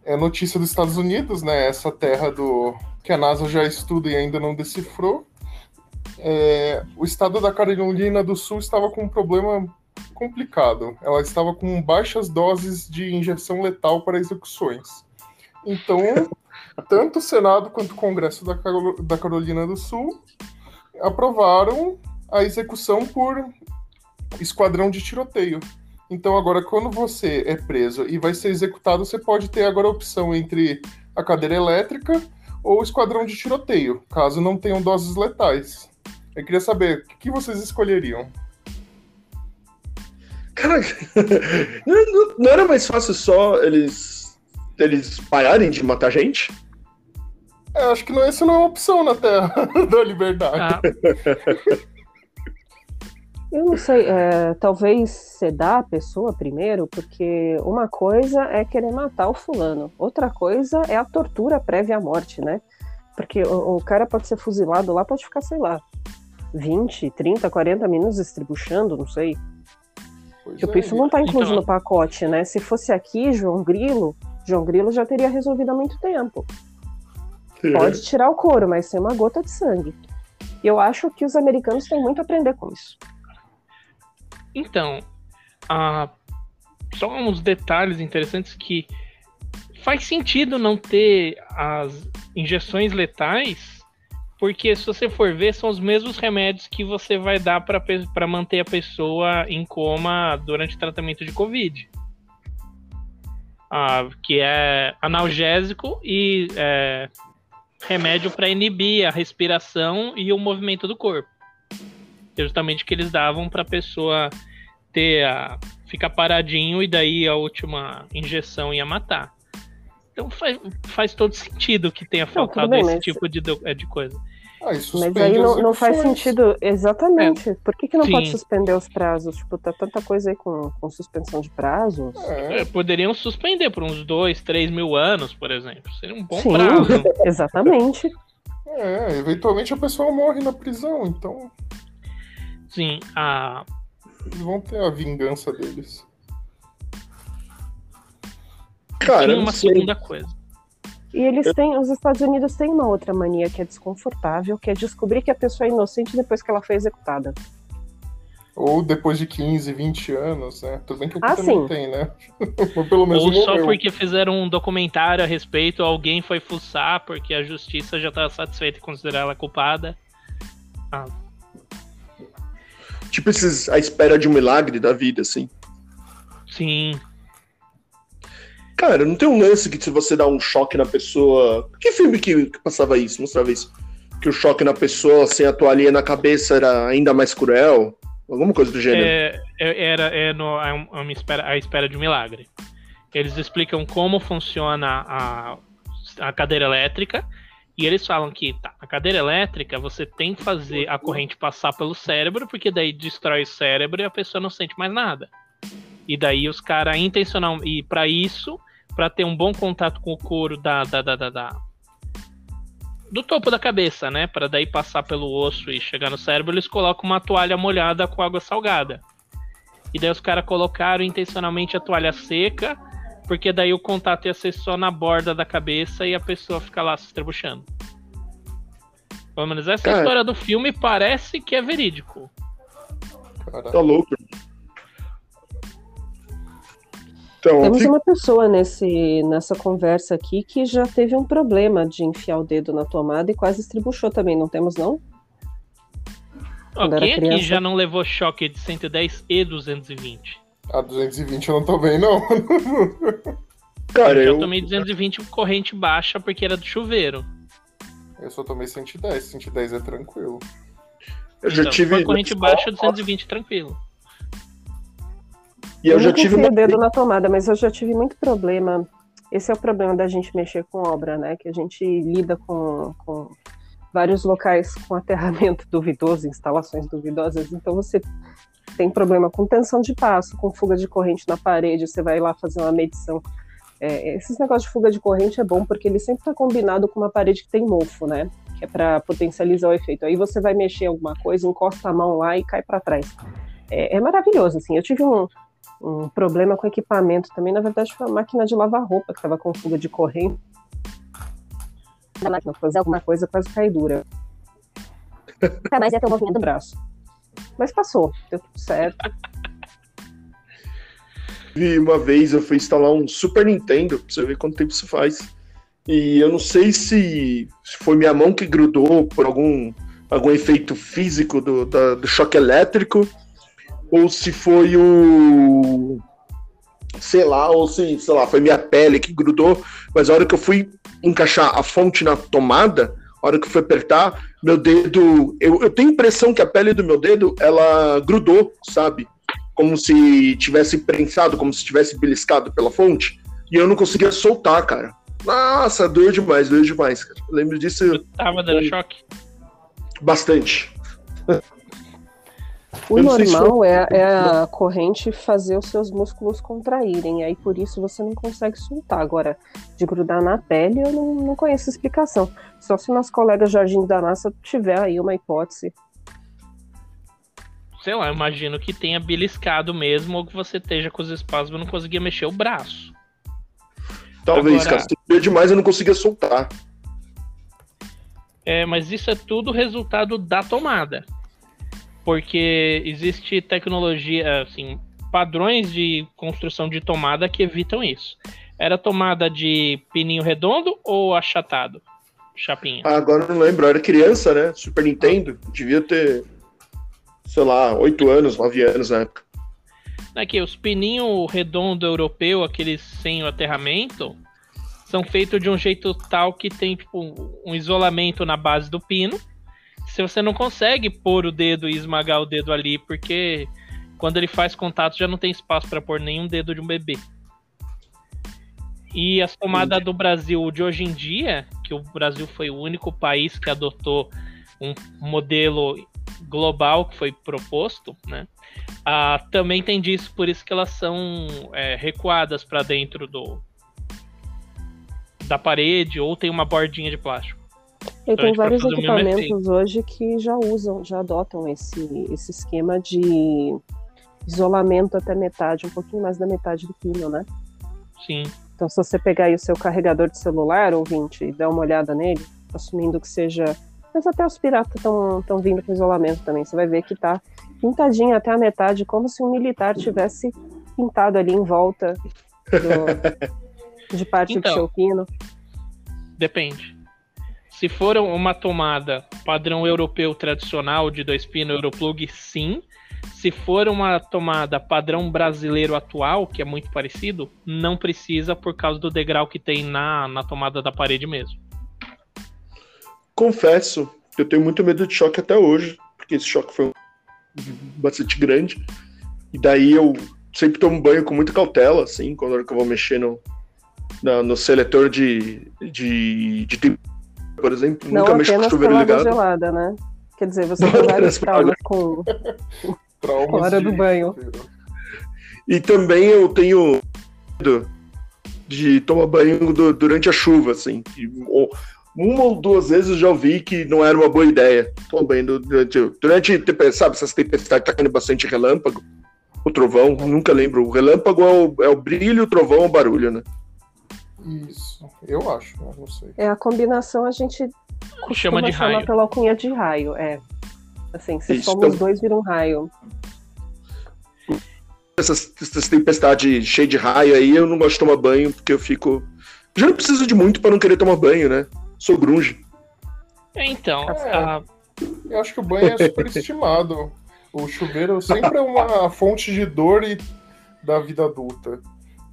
é notícia dos Estados Unidos, né? Essa terra do que a NASA já estuda e ainda não decifrou. É, o estado da Carolina do Sul estava com um problema complicado. Ela estava com baixas doses de injeção letal para execuções. Então, tanto o Senado quanto o Congresso da, da Carolina do Sul aprovaram a execução por esquadrão de tiroteio. Então, agora, quando você é preso e vai ser executado, você pode ter agora a opção entre a cadeira elétrica ou esquadrão de tiroteio, caso não tenham doses letais. Eu queria saber o que vocês escolheriam. Cara, não, era mais fácil só eles, eles pararem de matar gente? É, acho que não, essa não é uma opção na Terra da Liberdade. Ah. Eu não sei, é, talvez sedar a pessoa primeiro, porque uma coisa é querer matar o fulano, outra coisa é a tortura prévia à morte, né? Porque o, o cara pode ser fuzilado lá, pode ficar, sei lá, 20, 30, 40 minutos estribuchando, não sei. Pois Tipo, é, isso não tá incluso Então- no pacote, né? Se fosse aqui, João Grilo, João Grilo já teria resolvido há muito tempo. Pode tirar o couro, mas sem uma gota de sangue. E eu acho que os americanos têm muito a aprender com isso. Então, ah, só uns detalhes interessantes que faz sentido não ter as injeções letais, porque se você for ver, são os mesmos remédios que você vai dar para manter a pessoa em coma durante o tratamento de Covid. Ah, que é analgésico e é, remédio para inibir a respiração e o movimento do corpo. Que é justamente o que eles davam para a pessoa ter a, ficar paradinho e daí a última injeção ia matar. Então faz, faz todo sentido que tenha faltado tudo bem, esse mas- tipo de, é, de coisa. Ah, Mas aí não, não faz sentido. Exatamente. Por que, que não pode Sim. suspender os prazos? Tipo, tá tanta coisa aí com, com suspensão de prazos. É, É, poderiam suspender por uns dois, três mil anos, por exemplo. Seria um bom Sim. prazo. Exatamente. é, eventualmente a pessoa morre na prisão, então Sim, a, eles vão ter a vingança deles. Cara, tinha uma segunda coisa. E eles têm, os Estados Unidos têm uma outra mania que é desconfortável, que é descobrir que a pessoa é inocente depois que ela foi executada. Ou depois de 15, 20 anos, né? Tudo bem que aqui Ah, também sim. tem, né? Pelo menos Ou só morreu. porque fizeram um documentário a respeito, alguém foi fuçar porque a justiça já estava satisfeita em considerar ela culpada. Tipo esses, a espera de um milagre da vida, assim. Sim, Cara, não tem um lance que se você dá um choque na pessoa. Que filme que, que passava isso? Mostrava isso? Que o choque na pessoa sem a toalhinha na cabeça era ainda mais cruel? Alguma coisa do gênero. é, é- era é no, é é uma espera, a espera de um milagre. Eles explicam como funciona a, a cadeira elétrica e eles falam que tá, a cadeira elétrica você tem que fazer a corrente passar pelo cérebro, porque daí destrói o cérebro e a pessoa não sente mais nada. E daí os caras intencional e para isso, para ter um bom contato com o couro da, da, da, da- da- do topo da cabeça, né, Para daí passar pelo osso e chegar no cérebro, eles colocam uma toalha molhada com água salgada. E daí os caras colocaram intencionalmente a toalha seca, porque daí o contato ia ser só na borda da cabeça e a pessoa fica lá se estrebuchando. Pelo menos essa Cara. história do filme parece que é verídico. Cara. Tá louco. Então, Temos fica- uma pessoa nesse, nessa conversa aqui que já teve um problema de enfiar o dedo na tomada e quase estribuchou também, não temos não? Quando quem aqui criança. já não levou choque de 110 e 220? A 220 eu não tô bem, não. cara, eu eu, tomei 220 com corrente baixa porque era do chuveiro. Eu só tomei 110. 110 é tranquilo. eu já Então, tive. corrente baixa, 220 tranquilo. E eu já nunca tive uma. o dedo na tomada, mas eu já tive muito problema. Esse é o problema da gente mexer com obra, né? Que a gente lida com, com vários locais com aterramento duvidoso, instalações duvidosas. Então você tem problema com tensão de passo, com fuga de corrente na parede, você vai lá fazer uma medição. É, esses negócios de fuga de corrente é bom porque ele sempre está combinado com uma parede que tem mofo, né? Que é para potencializar o efeito. Aí você vai mexer em alguma coisa, encosta a mão lá e cai para trás. É, é maravilhoso, assim. Eu tive um, um problema com equipamento também. Na verdade, foi a máquina de lavar roupa que estava com fuga de corrente. A máquina fazer alguma coisa quase cai dura. Nunca mais ia ter o movimento do braço. Mas passou, deu tudo certo. vi uma vez, eu fui instalar um Super Nintendo, pra você ver quanto tempo isso faz. E eu não sei se se foi minha mão que grudou por algum, algum efeito físico do, da- do choque elétrico, ou se foi o. Sei lá, ou se, sei lá, foi minha pele que grudou, mas a hora que eu fui encaixar a fonte na tomada, a hora que eu fui apertar, meu dedo. Eu, eu tenho a impressão que a pele do meu dedo, ela grudou, sabe? Como se tivesse prensado, como se tivesse beliscado pela fonte, e eu não conseguia soltar, cara. Nossa, doeu demais, doeu demais, cara. Eu lembro disso Eu tava dando choque. bastante. O Eu normal é, é a corrente fazer os seus músculos contraírem, aí por isso você não consegue soltar. Agora, de grudar na pele, eu não, não conheço explicação. Só se nosso colega Jorginho da NASA tiver aí uma hipótese. Sei lá, eu imagino que tenha beliscado mesmo, ou que você esteja com os espasmos e não conseguia mexer o braço. Talvez, Agora- cara. Se doer demais, eu não conseguia soltar. É, mas isso é tudo resultado da tomada. Porque existe tecnologia, assim, padrões de construção de tomada que evitam isso. Era tomada de pininho redondo ou achatado? Chapinha. Ah, agora não lembro. Eu era criança, né? Super Nintendo. Devia ter, sei lá, 8 anos, 9 anos na época. Aqui, os pininhos redondo europeu, aqueles sem o aterramento, são feitos de um jeito tal que tem tipo, um isolamento na base do pino. Se você não consegue pôr o dedo e esmagar o dedo ali, porque quando ele faz contato já não tem espaço para pôr nenhum dedo de um bebê. E as tomadas do Brasil de hoje em dia, que o Brasil foi o único país que adotou um modelo global que foi proposto, né? Ah, também tem disso, por isso que elas são é, recuadas para dentro do da parede ou tem uma bordinha de plástico. E tem vários equipamentos hoje que já usam, já adotam esse, esse esquema de isolamento até metade, um pouquinho mais da metade do pino, né? Sim. Então, se você pegar aí o seu carregador de celular, ouvinte, e dar uma olhada nele, assumindo que seja. Mas até os piratas estão vindo com isolamento também. Você vai ver que tá pintadinho até a metade, como se um militar tivesse pintado ali em volta do- de parte Então. do seu pino. Depende. Se for uma tomada padrão europeu tradicional de dois pinos Europlug, sim. Se for uma tomada padrão brasileiro atual, que é muito parecido, não precisa por causa do degrau que tem na, na tomada da parede mesmo. Confesso que eu tenho muito medo de choque até hoje, porque esse choque foi bastante grande. E daí eu sempre tomo banho com muita cautela, assim, quando eu vou mexer no, no seletor de, de, de por exemplo. Não Nunca mexo com o apenas chuveiro pela água ligado. gelada, né? Quer dizer, você Não tem vários traumas com. Traumas Hora do banho. E também eu tenho medo de tomar banho du- durante a chuva, assim. E, ou- uma ou duas vezes eu já ouvi que não era uma boa ideia tomar banho du- durante, durante sabe, essas tempestades tá caindo bastante relâmpago, o trovão, nunca lembro. O relâmpago é o, é o brilho, o trovão é o barulho, né? Isso, eu acho, eu não sei. É a combinação a gente costuma Chama de chamar raio. pela alcunha de raio, é. Assim, se Isso, somos então- dois, vira um raio. Essas, essas tempestades cheias de raio aí, eu não gosto de tomar banho, porque eu fico. Já não preciso de muito pra não querer tomar banho, né? Sou grunge. É, Então, É. a- Eu acho que o banho é superestimado. O chuveiro sempre é uma fonte de dor e da vida adulta.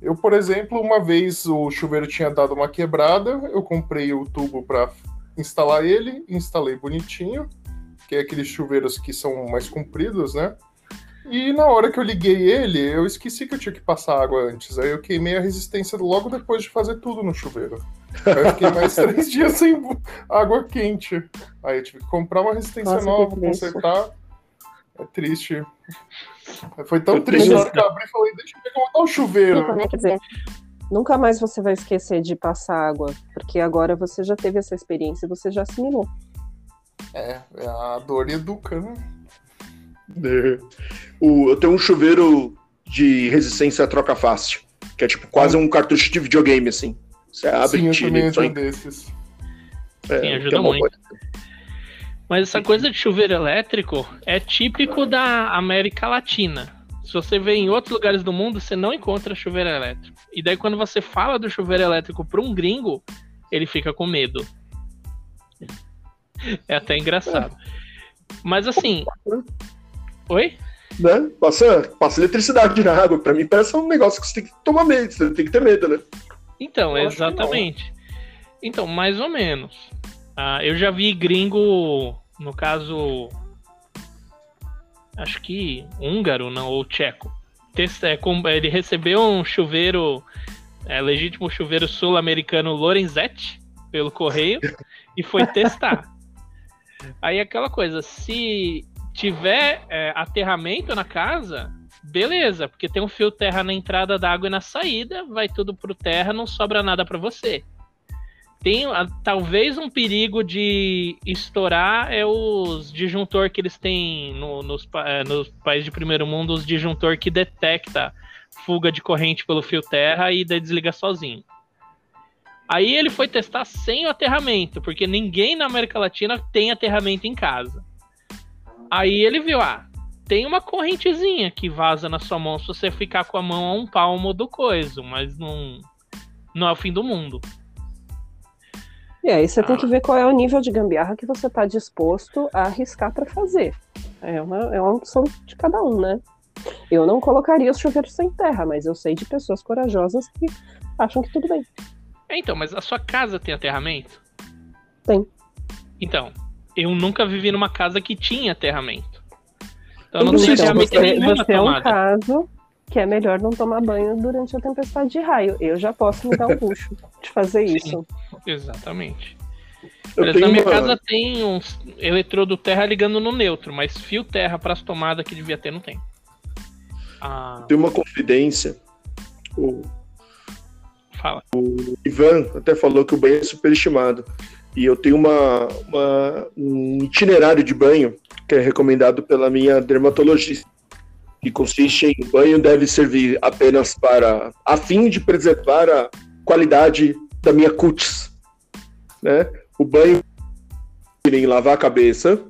Eu, por exemplo, uma vez o chuveiro tinha dado uma quebrada, eu comprei o tubo para instalar ele, instalei bonitinho, que é aqueles chuveiros que são mais compridos, né? E na hora que eu liguei ele, eu esqueci que eu tinha que passar água antes. Aí eu queimei a resistência logo depois de fazer tudo no chuveiro. Aí eu fiquei mais três dias sem água quente. Aí eu tive que comprar uma resistência Nossa, nova, consertar. É triste. Foi tão triste na hora que eu abri e falei, deixa eu pegar botar o chuveiro. né? Quer dizer, nunca mais você vai esquecer de passar água, porque agora você já teve essa experiência e você já assimilou. É, a dor educa, né? É. O, eu tenho um chuveiro de resistência à troca fácil, que é tipo quase um cartucho de videogame, assim. Você abre Sim, e eu tira também tenho desses. é, Sim, ajuda é muito. boa- Mas essa coisa de chuveiro elétrico é típico da América Latina. Se você vê em outros lugares do mundo, você não encontra chuveiro elétrico. E daí, quando você fala do chuveiro elétrico para um gringo, ele fica com medo. É até engraçado. Mas assim. Oi? Né? Passa, passa eletricidade na água. Pra mim parece um negócio que você tem que tomar medo, você tem que ter medo, né? Então, Eu exatamente. Então, mais ou menos. Ah, eu já vi gringo, no caso, acho que húngaro, não, ou tcheco. É, Ele recebeu um chuveiro, é, legítimo chuveiro sul-americano Lorenzetti, pelo correio, e foi testar. Aí aquela coisa, se tiver é, aterramento na casa, beleza, porque tem um fio terra na entrada da água e na saída, vai tudo pro terra, não sobra nada para você. Tem a, talvez um perigo de estourar é os disjuntor que eles têm no, nos, é, nos países de primeiro mundo, os disjuntor que detecta fuga de corrente pelo fio terra e desliga sozinho. Aí ele foi testar sem o aterramento, porque ninguém na América Latina tem aterramento em casa. Aí ele viu, ah, tem uma correntezinha que vaza na sua mão se você ficar com a mão a um palmo do coiso, mas não, não é o fim do mundo. E aí você tem Ah. que ver qual é o nível de gambiarra que você está disposto a arriscar para fazer. É uma, é uma opção de cada um, né? Eu não colocaria os chuveiros sem terra, mas eu sei de pessoas corajosas que acham que tudo bem. É, então, mas a sua casa tem aterramento? Tem. Então, eu nunca vivi numa casa que tinha aterramento. Então, eu não Então, tenho Então, aterramento você, você é um caso que é melhor não tomar banho durante a tempestade de raio. Eu já posso me dar o luxo de fazer Sim. isso. Exatamente. Eu Mas tenho na minha uma- casa tem uns eletrodo terra ligando no neutro, mas fio terra para as tomadas que devia ter não tem. Ah, Tem uma confidência. O fala. Ivan até falou que o banho é superestimado. E eu tenho uma, uma- um itinerário de banho que é recomendado pela minha dermatologista. Que consiste em banho deve servir apenas para a fim de preservar a qualidade da minha cutis. Né? O banho em lavar a cabeça,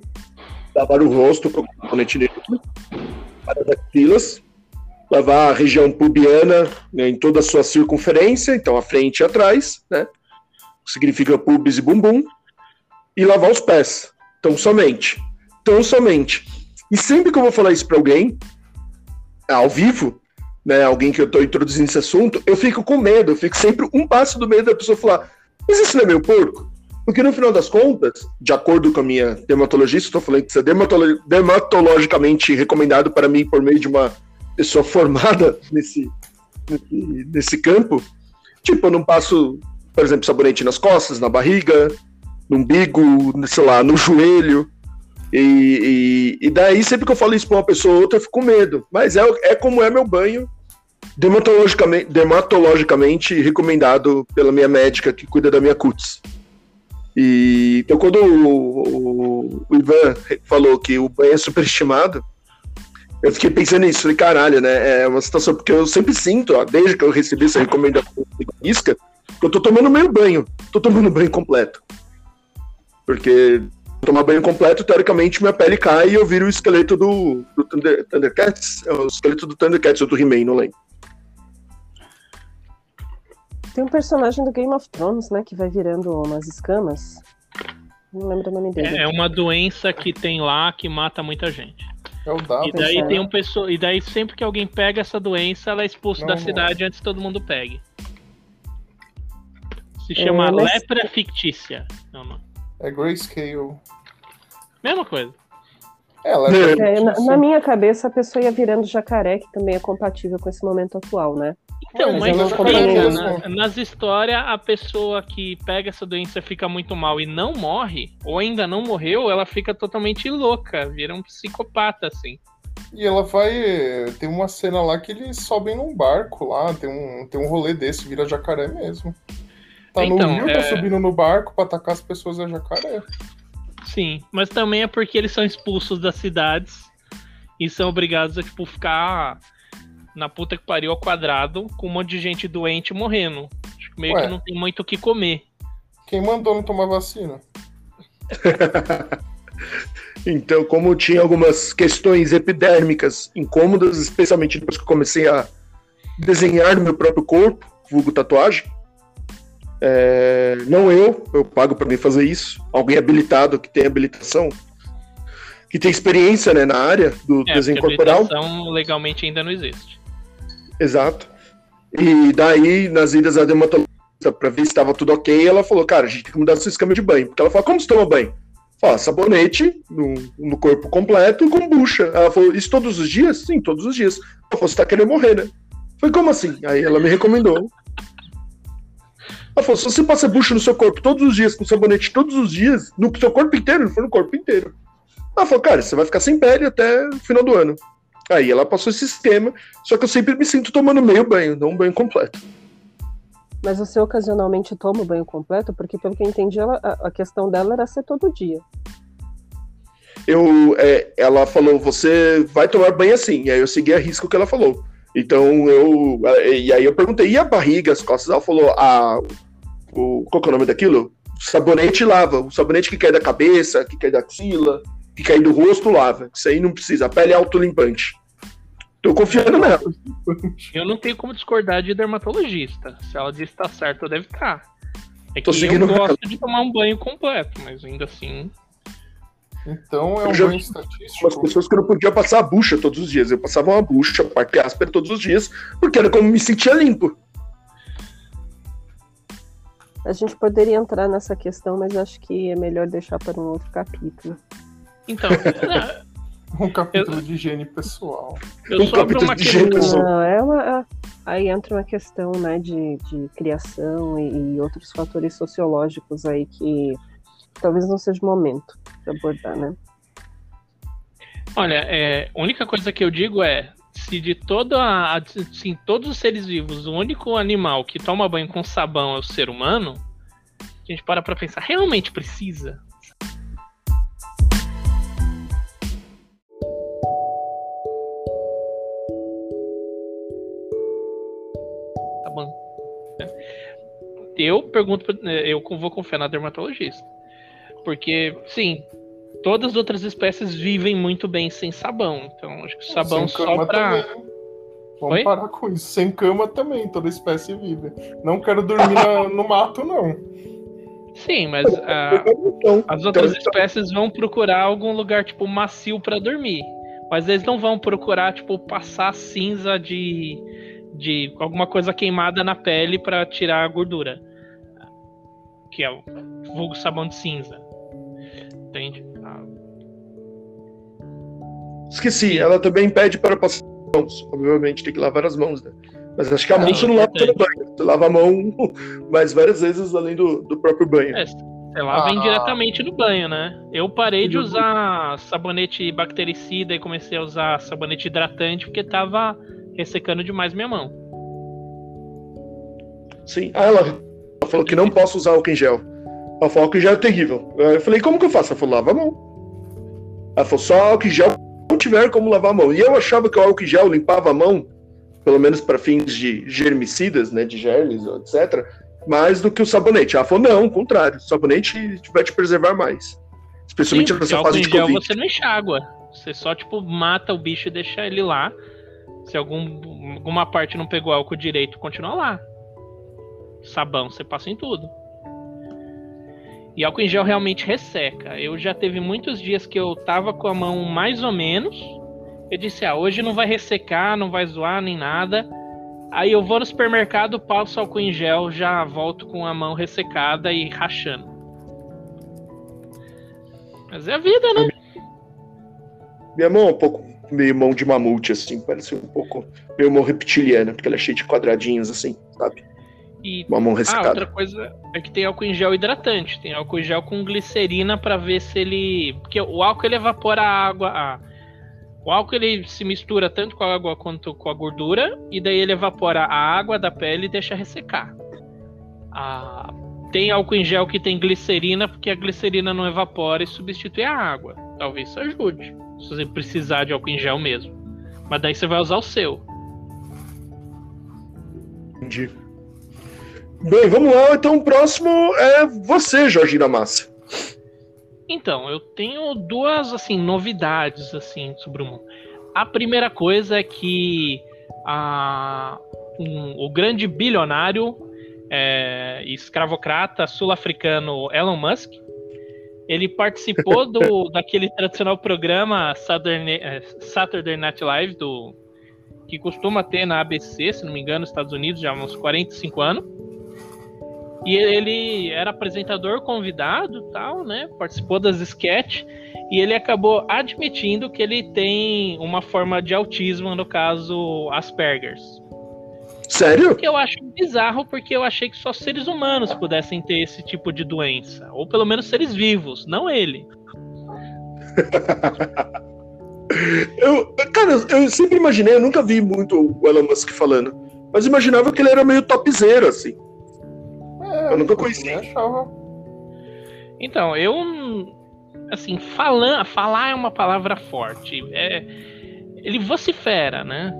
lavar o rosto com componente neutro, para as axilas, lavar a região pubiana né, em toda a sua circunferência, então a frente e atrás, né? Significa pubis e bumbum, e lavar os pés. Então somente. Então somente. E sempre que eu vou falar isso para alguém, ao vivo, né, alguém que eu tô introduzindo esse assunto, eu fico com medo, eu fico sempre um passo do medo da pessoa falar, mas isso não é meio porco? Porque no final das contas, de acordo com a minha dermatologista, estou falando que isso é dermatolo- dermatologicamente recomendado para mim por meio de uma pessoa formada nesse, nesse, nesse campo, tipo, eu não passo, por exemplo, sabonete nas costas, na barriga, no umbigo, sei lá, no joelho. E, e, e daí, sempre que eu falo isso para uma pessoa ou outra, eu fico com medo. Mas é, é como é meu banho, dermatologicamente, dermatologicamente recomendado pela minha médica que cuida da minha cutis. E então, quando o, o- o Ivan falou que o banho é superestimado, eu fiquei pensando nisso, falei, caralho, né? É uma situação, porque eu sempre sinto, ó, desde que eu recebi essa recomendação da isca, que eu tô tomando meio banho, tô tomando banho completo. Porque tomar banho completo, teoricamente, minha pele cai e eu viro o esqueleto do, do Thunder- Thundercats. É o esqueleto do Thundercats ou do He-Man, não lembro. Tem um personagem do Game of Thrones, né, que vai virando umas escamas. Não lembro o nome dele. É é uma doença que tem lá que mata muita gente. É o. E daí é. tem um pessoa, e daí sempre que alguém pega essa doença, ela é expulsa Não, da não. cidade antes que todo mundo pegue. Se chama É, mas- lepra fictícia. Não, não. É Grayscale. Mesma coisa. É, ela É, É, na, na minha cabeça, a pessoa ia virando jacaré, que também é compatível com esse momento atual, né? Então, Mas mas fica, acompanhei na- nas histórias, a pessoa que pega essa doença fica muito mal e não morre, ou ainda não morreu, ela fica totalmente louca, vira um psicopata, assim. E ela vai. Tem uma cena lá que eles sobem num barco lá, tem um, tem um rolê desse, vira jacaré mesmo. Tá Então, no rio, é- tá subindo no barco pra atacar as pessoas é jacaré. Sim, mas também é porque eles são expulsos das cidades e são obrigados a, tipo, ficar na puta que pariu ao quadrado com um monte de gente doente morrendo. Acho que meio Ué. que não tem muito o que comer. Quem mandou não tomar vacina? Então, como tinha algumas questões epidérmicas incômodas, especialmente depois que eu comecei a desenhar no meu próprio corpo, vulgo tatuagem, é, não eu, eu pago para mim fazer isso, alguém habilitado que tem habilitação, que tem experiência né, na área do É, desenho corporal. habilitação legalmente ainda não existe. Exato. E daí, nas idas à dermatologista, pra ver se estava tudo ok, ela falou, cara, a gente tem que mudar seu esquema de banho. Porque ela falou, como você toma banho? Fala, sabonete no, no corpo completo com bucha. Ela falou, isso todos os dias? Sim, todos os dias. Ela falou, você tá querendo morrer, né? Foi como assim? Aí ela me recomendou. Ela falou, se você passa bucha no seu corpo todos os dias, com sabonete todos os dias, no seu corpo inteiro, não foi no corpo inteiro. Ela falou, cara, você vai ficar sem pele até o final do ano. Aí ela passou esse esquema, só que eu sempre me sinto tomando meio banho, não um banho completo. Mas você ocasionalmente toma o banho completo? Porque, pelo que eu entendi, ela, a, a questão dela era ser todo dia. Eu, é, ela falou, você vai tomar banho assim. E aí eu segui a risco que ela falou. Então eu. E aí eu perguntei, e a barriga, as costas? Ela falou, ah, o, qual que é o nome daquilo? Sabonete lava. O sabonete que cai da cabeça, que cai da axila, que cai do rosto, lava. Isso aí não precisa. A pele é autolimpante. Tô confiando nela. Eu não tenho como discordar de dermatologista. Se ela disse que tá certo, deve estar. É que Tô eu gosto ela. de tomar um banho completo, mas ainda assim. Então é um Eu já banho estatístico. pessoas que não podiam passar a bucha todos os dias. Eu passava uma bucha, parte áspera todos os dias, porque era como me sentia limpo. A gente poderia entrar nessa questão, mas acho que é melhor deixar para um outro capítulo. Então, Um capítulo de higiene pessoal. eu Um capítulo uma de jeito- Pessoal. Não, é uma, aí entra uma questão né, de, de criação e, e outros fatores sociológicos aí que talvez não seja o momento de abordar, né? Olha, é, a única coisa que eu digo é, se de toda a, assim, todos os seres vivos, o único animal que toma banho com sabão é o ser humano, a gente para pra pensar, realmente precisa? Tá bom. né? Eu pergunto, eu vou confiar na dermatologista. Porque, sim, todas as outras espécies vivem muito bem sem sabão. Então, acho que o sabão Sem só cama pra. também. Vamos Oi? parar com isso. Sem cama também, toda espécie vive. Não quero dormir na- no mato, não. Sim, mas ah, as outras espécies vão procurar algum lugar, tipo, macio pra dormir. Mas eles não vão procurar, tipo, passar cinza de, de alguma coisa queimada na pele pra tirar a gordura. Que é o vulgo sabão de cinza. Entende? Ah, Esqueci, ela também pede para passar as mãos. Obviamente tem que lavar as mãos, né? Mas acho que a mão Sim, você não lava pelo banho. Você lava a mão mais várias vezes além do, do próprio banho. É, Você lava Ah. indiretamente no banho, né? Eu parei de Uhum. usar sabonete bactericida e comecei a usar sabonete hidratante porque tava ressecando demais minha mão. Sim. Ah, ela, ela falou que não posso usar álcool em gel. Ela falou álcool em gel é terrível. Eu falei, como que eu faço? Ela falou, lava a mão. Ela falou, só álcool em gel não tiver como lavar a mão. E eu achava que o álcool gel limpava a mão, pelo menos para fins de germicidas, né, de germes, etc., mais do que o sabonete. Ela falou, não, o contrário. O sabonete vai te preservar mais. Especialmente Sim, nessa fase de gel Covid. você não enxágua. Você só, tipo, mata o bicho e deixa ele lá. Se algum, alguma parte não pegou álcool direito, continua lá. Sabão, você passa em tudo. E álcool em gel realmente resseca. Eu já teve muitos dias que eu tava com a mão mais ou menos. Eu disse, ah, hoje não vai ressecar, não vai zoar nem nada. Aí eu vou no supermercado, passo álcool em gel, já volto com a mão ressecada e rachando. Mas é a vida, né? Minha mão é um pouco meio mão de mamute, assim, parece um pouco meio mão reptiliana, porque ela é cheia de quadradinhos, assim, sabe? E Uma mão Ah, outra coisa é que tem álcool em gel hidratante. Tem álcool em gel com glicerina pra ver se ele. Porque o álcool ele evapora a água. a- O álcool ele se mistura tanto com a água quanto com a gordura. E daí ele evapora a água da pele e deixa ressecar. Ah, Tem álcool em gel que tem glicerina, porque a glicerina não evapora e substitui a água. Talvez isso ajude. Se você precisar de álcool em gel mesmo. Mas daí você vai usar o seu. Entendi. Bem, vamos lá. Então o próximo é você, Jorge Massa. Então, eu tenho duas assim novidades assim sobre o mundo. A primeira coisa é que a, um- o grande bilionário é, escravocrata sul-africano Elon Musk ele participou do daquele tradicional programa Saturday, eh, Saturday Night Live do que costuma ter na ABC, se não me engano, nos Estados Unidos já há uns 45 anos. E ele era apresentador convidado, tal, né? Participou das sketches e ele acabou admitindo que ele tem uma forma de autismo, no caso Asperger's. Sério? Que eu acho bizarro porque eu achei que só seres humanos pudessem ter esse tipo de doença, ou pelo menos seres vivos, não ele. Eu, cara, eu sempre imaginei, eu nunca vi muito o Elon Musk falando, mas imaginava que ele era meio topzera, assim. É, Eu nunca também conheci. achava. Então, eu. Assim, falan, falar é uma palavra forte. É, ele vocifera, né?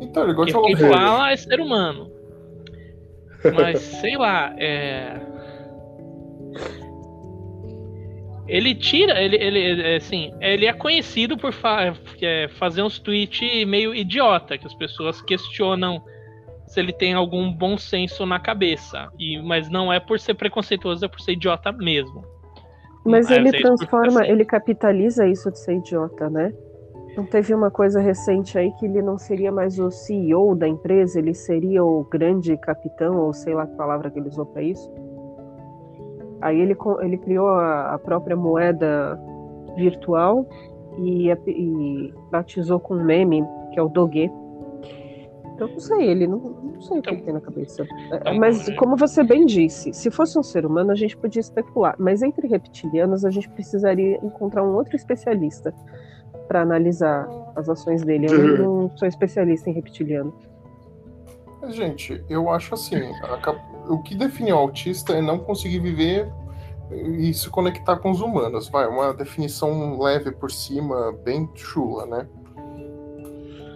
Então, ele gosta Porque de quem falar. fala é ser humano. Mas, sei lá, é. Ele tira, ele, ele, ele, assim, ele é conhecido por fa- é, fazer uns tweets meio idiota, que as pessoas questionam se ele tem algum bom senso na cabeça. E, mas não é por ser preconceituoso, é por ser idiota mesmo. Mas Ah, ele transforma, assim- ele capitaliza isso de ser idiota, né? Não teve uma coisa recente aí que ele não seria mais o CEO da empresa, ele seria o grande capitão, ou sei lá que palavra que ele usou para isso. Aí ele, ele criou a, a própria moeda virtual e, e batizou com um meme, que é o Doge. Então, não sei, ele não, não sei o que Então- ele tem na cabeça. É, então, Mas, é- como você bem disse, se fosse um ser humano, a gente podia especular. Mas entre reptilianos, a gente precisaria encontrar um outro especialista para analisar as ações dele. Eu não, sou especialista em reptiliano. Gente, eu acho assim, a o que define o autista é não conseguir viver e se conectar com os humanos. Vai, uma definição leve por cima, bem chula, né?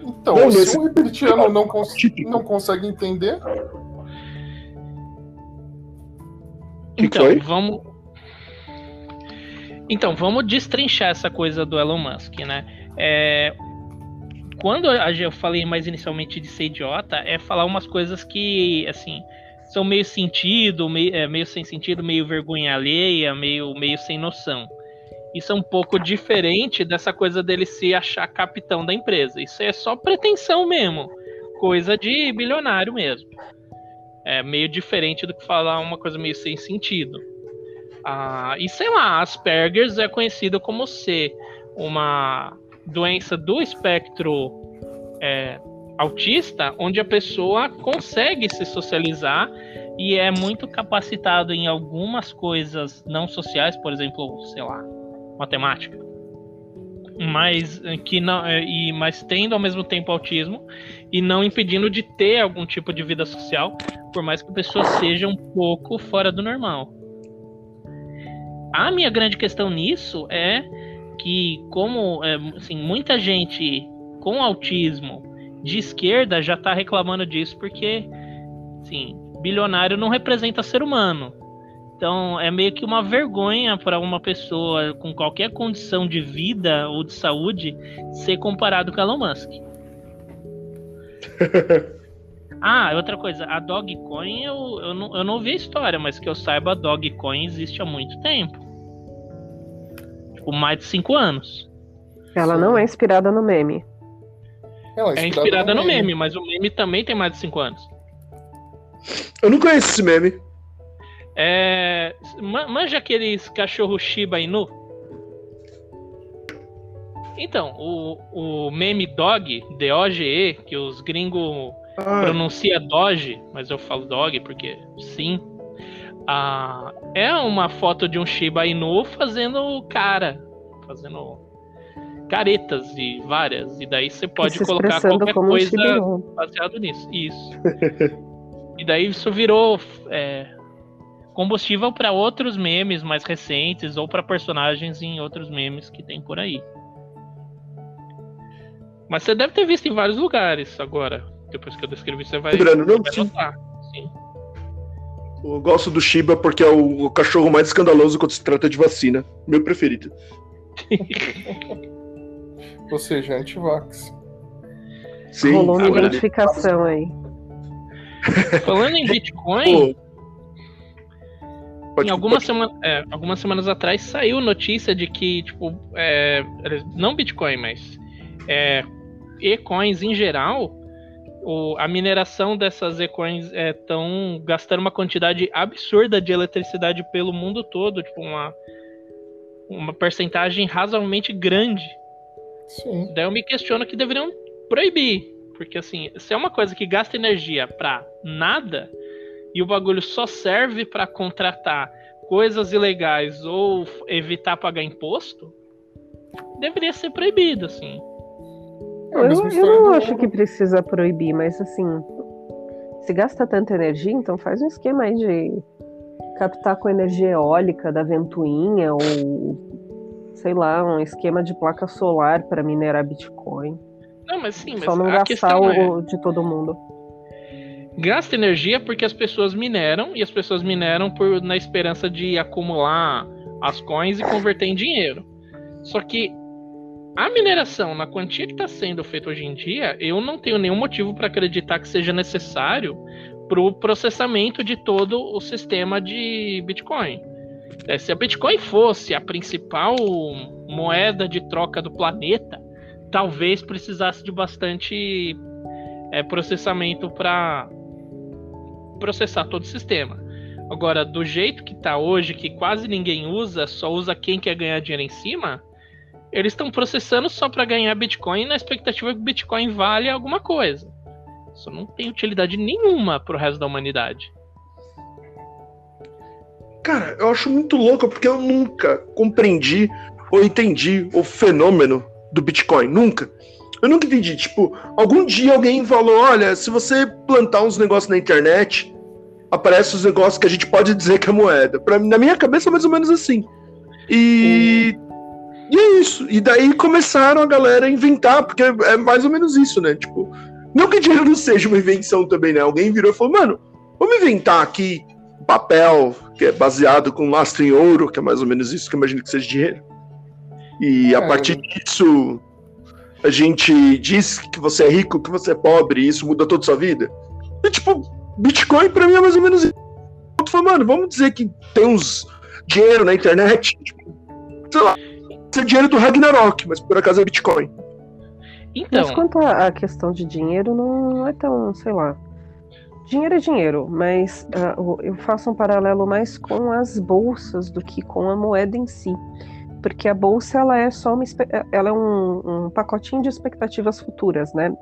Então, Não, se um reptiliano não, cons- Típico. não consegue entender, Que então, foi? vamos. Então, vamos destrinchar essa coisa do Elon Musk, né? É, Quando a- eu falei mais inicialmente de ser idiota, é falar umas coisas que, assim, são meio sentido, meio, é, meio sem sentido, meio vergonha alheia, meio, meio sem noção. Isso é um pouco diferente dessa coisa dele se achar capitão da empresa. Isso é só pretensão mesmo. Coisa de bilionário mesmo. É meio diferente do que falar uma coisa meio sem sentido. Ah, e sei lá, Asperger's é conhecido como ser uma doença do espectro é, autista, onde a pessoa consegue se socializar e é muito capacitado em algumas coisas não sociais, por exemplo, sei lá, matemática. Mas eh, que não, eh, e, mas tendo ao mesmo tempo autismo e não impedindo de ter algum tipo de vida social, por mais que a pessoa seja um pouco fora do normal. A minha grande questão nisso é que, como é, assim, muita gente com autismo de esquerda já está reclamando disso, porque assim, bilionário não representa ser humano. Então é meio que uma vergonha para uma pessoa com qualquer condição de vida ou de saúde ser comparado com Elon Musk. Ah, outra coisa, a Dogecoin eu, eu, não, eu não vi a história, mas que eu saiba, a Dogecoin existe há muito tempo. Tipo, mais de cinco anos. Ela Sim. não é inspirada no meme. ela É inspirada no meme, mas o meme também tem mais de cinco anos. Eu não conheço esse meme. É, ma- manja aqueles cachorro Shiba Inu? Então, o, o meme Dog, D-O-G-E, que os gringos Ah, pronuncia Doge, mas eu falo Dog porque sim. Ah, é uma foto de um Shiba Inu fazendo cara, fazendo caretas e várias. E daí você pode se colocar qualquer um coisa baseado nisso. Isso. e daí isso virou é, combustível para outros memes mais recentes ou para personagens em outros memes que tem por aí. Mas você deve ter visto em vários lugares agora. Depois que eu descrevi, você vai, Lembrando, não, vai sim. notar. Sim. Eu gosto do Shiba porque é o, cachorro mais escandaloso quando se trata de vacina. Meu preferido. Ou seja, antivax. Sim. Rolou uma identificação aí. Falando em Bitcoin, Pô. Pode- em algumas, pode- semana, é, algumas semanas atrás saiu notícia de que, tipo, é, não Bitcoin, mas é, e-coins em geral, o- a mineração dessas e-coins estão gastando uma quantidade absurda de eletricidade pelo mundo todo, tipo, uma, uma percentagem razoavelmente grande. Sim. Daí eu me questiono que deveriam proibir. Porque assim, se é uma coisa que gasta energia pra nada e o bagulho só serve pra contratar coisas ilegais ou evitar pagar imposto, deveria ser proibido, assim. É Eu, eu não acho que precisa proibir, mas assim, se gasta tanta energia, então faz um esquema aí de captar com energia eólica da ventoinha ou sei lá, um esquema de placa solar para minerar Bitcoin. Não, mas sim, mas Só não a gastar questão é, o de todo mundo. Gasta energia porque as pessoas mineram e as pessoas mineram por, na esperança de acumular as coins e converter em dinheiro. Só que a mineração na quantia que está sendo feita hoje em dia, eu não tenho nenhum motivo para acreditar que seja necessário para o processamento de todo o sistema de Bitcoin. É, se a Bitcoin fosse a principal moeda de troca do planeta, talvez precisasse de bastante é, processamento para processar todo o sistema. Agora, do jeito que está hoje, que quase ninguém usa, só usa quem quer ganhar dinheiro em cima, eles estão processando só para ganhar Bitcoin na expectativa que o Bitcoin vale alguma coisa. Isso não tem utilidade nenhuma para o resto da humanidade. Cara, eu acho muito louco porque eu nunca compreendi ou entendi o fenômeno do Bitcoin. Nunca. Eu nunca entendi. Tipo, algum dia alguém falou: olha, se você plantar uns negócios na internet, aparecem os negócios que a gente pode dizer que é moeda. Pra, na minha cabeça é mais ou menos assim. E. E é isso. E daí começaram a galera a inventar, porque é mais ou menos isso, né? Tipo, não que dinheiro não seja uma invenção também, né? Alguém virou e falou, mano, vamos inventar aqui papel, que é baseado com lastro em ouro, que é mais ou menos isso que eu imagino que seja dinheiro. E a É. partir disso, a gente diz que você é rico, que você é pobre, e isso muda toda a sua vida. E tipo, Bitcoin pra mim é mais ou menos isso. Eu falei, mano, vamos dizer que tem uns dinheiro na internet, tipo, sei lá, ser dinheiro do Ragnarok, mas por acaso é Bitcoin. Então, Mas quanto à questão de dinheiro, não é tão, sei lá. Dinheiro é dinheiro, mas o- eu faço um paralelo mais com as bolsas do que com a moeda em si. Porque a bolsa ela é só uma, espe- ela é um, um pacotinho de expectativas futuras, né?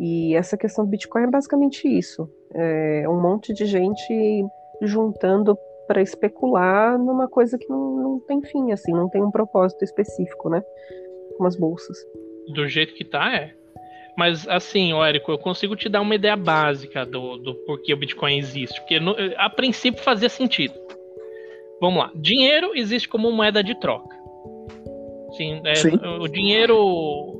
E essa questão do Bitcoin é basicamente isso. É um monte de gente juntando para especular numa coisa que não, não tem fim, assim, não tem um propósito específico, né? Como as bolsas. do jeito que tá, é. Mas assim, Érico, eu consigo te dar uma ideia básica do, do porquê o Bitcoin existe. Porque no- a princípio fazia sentido. Vamos lá. Dinheiro existe como moeda de troca. Sim, é. O dinheiro.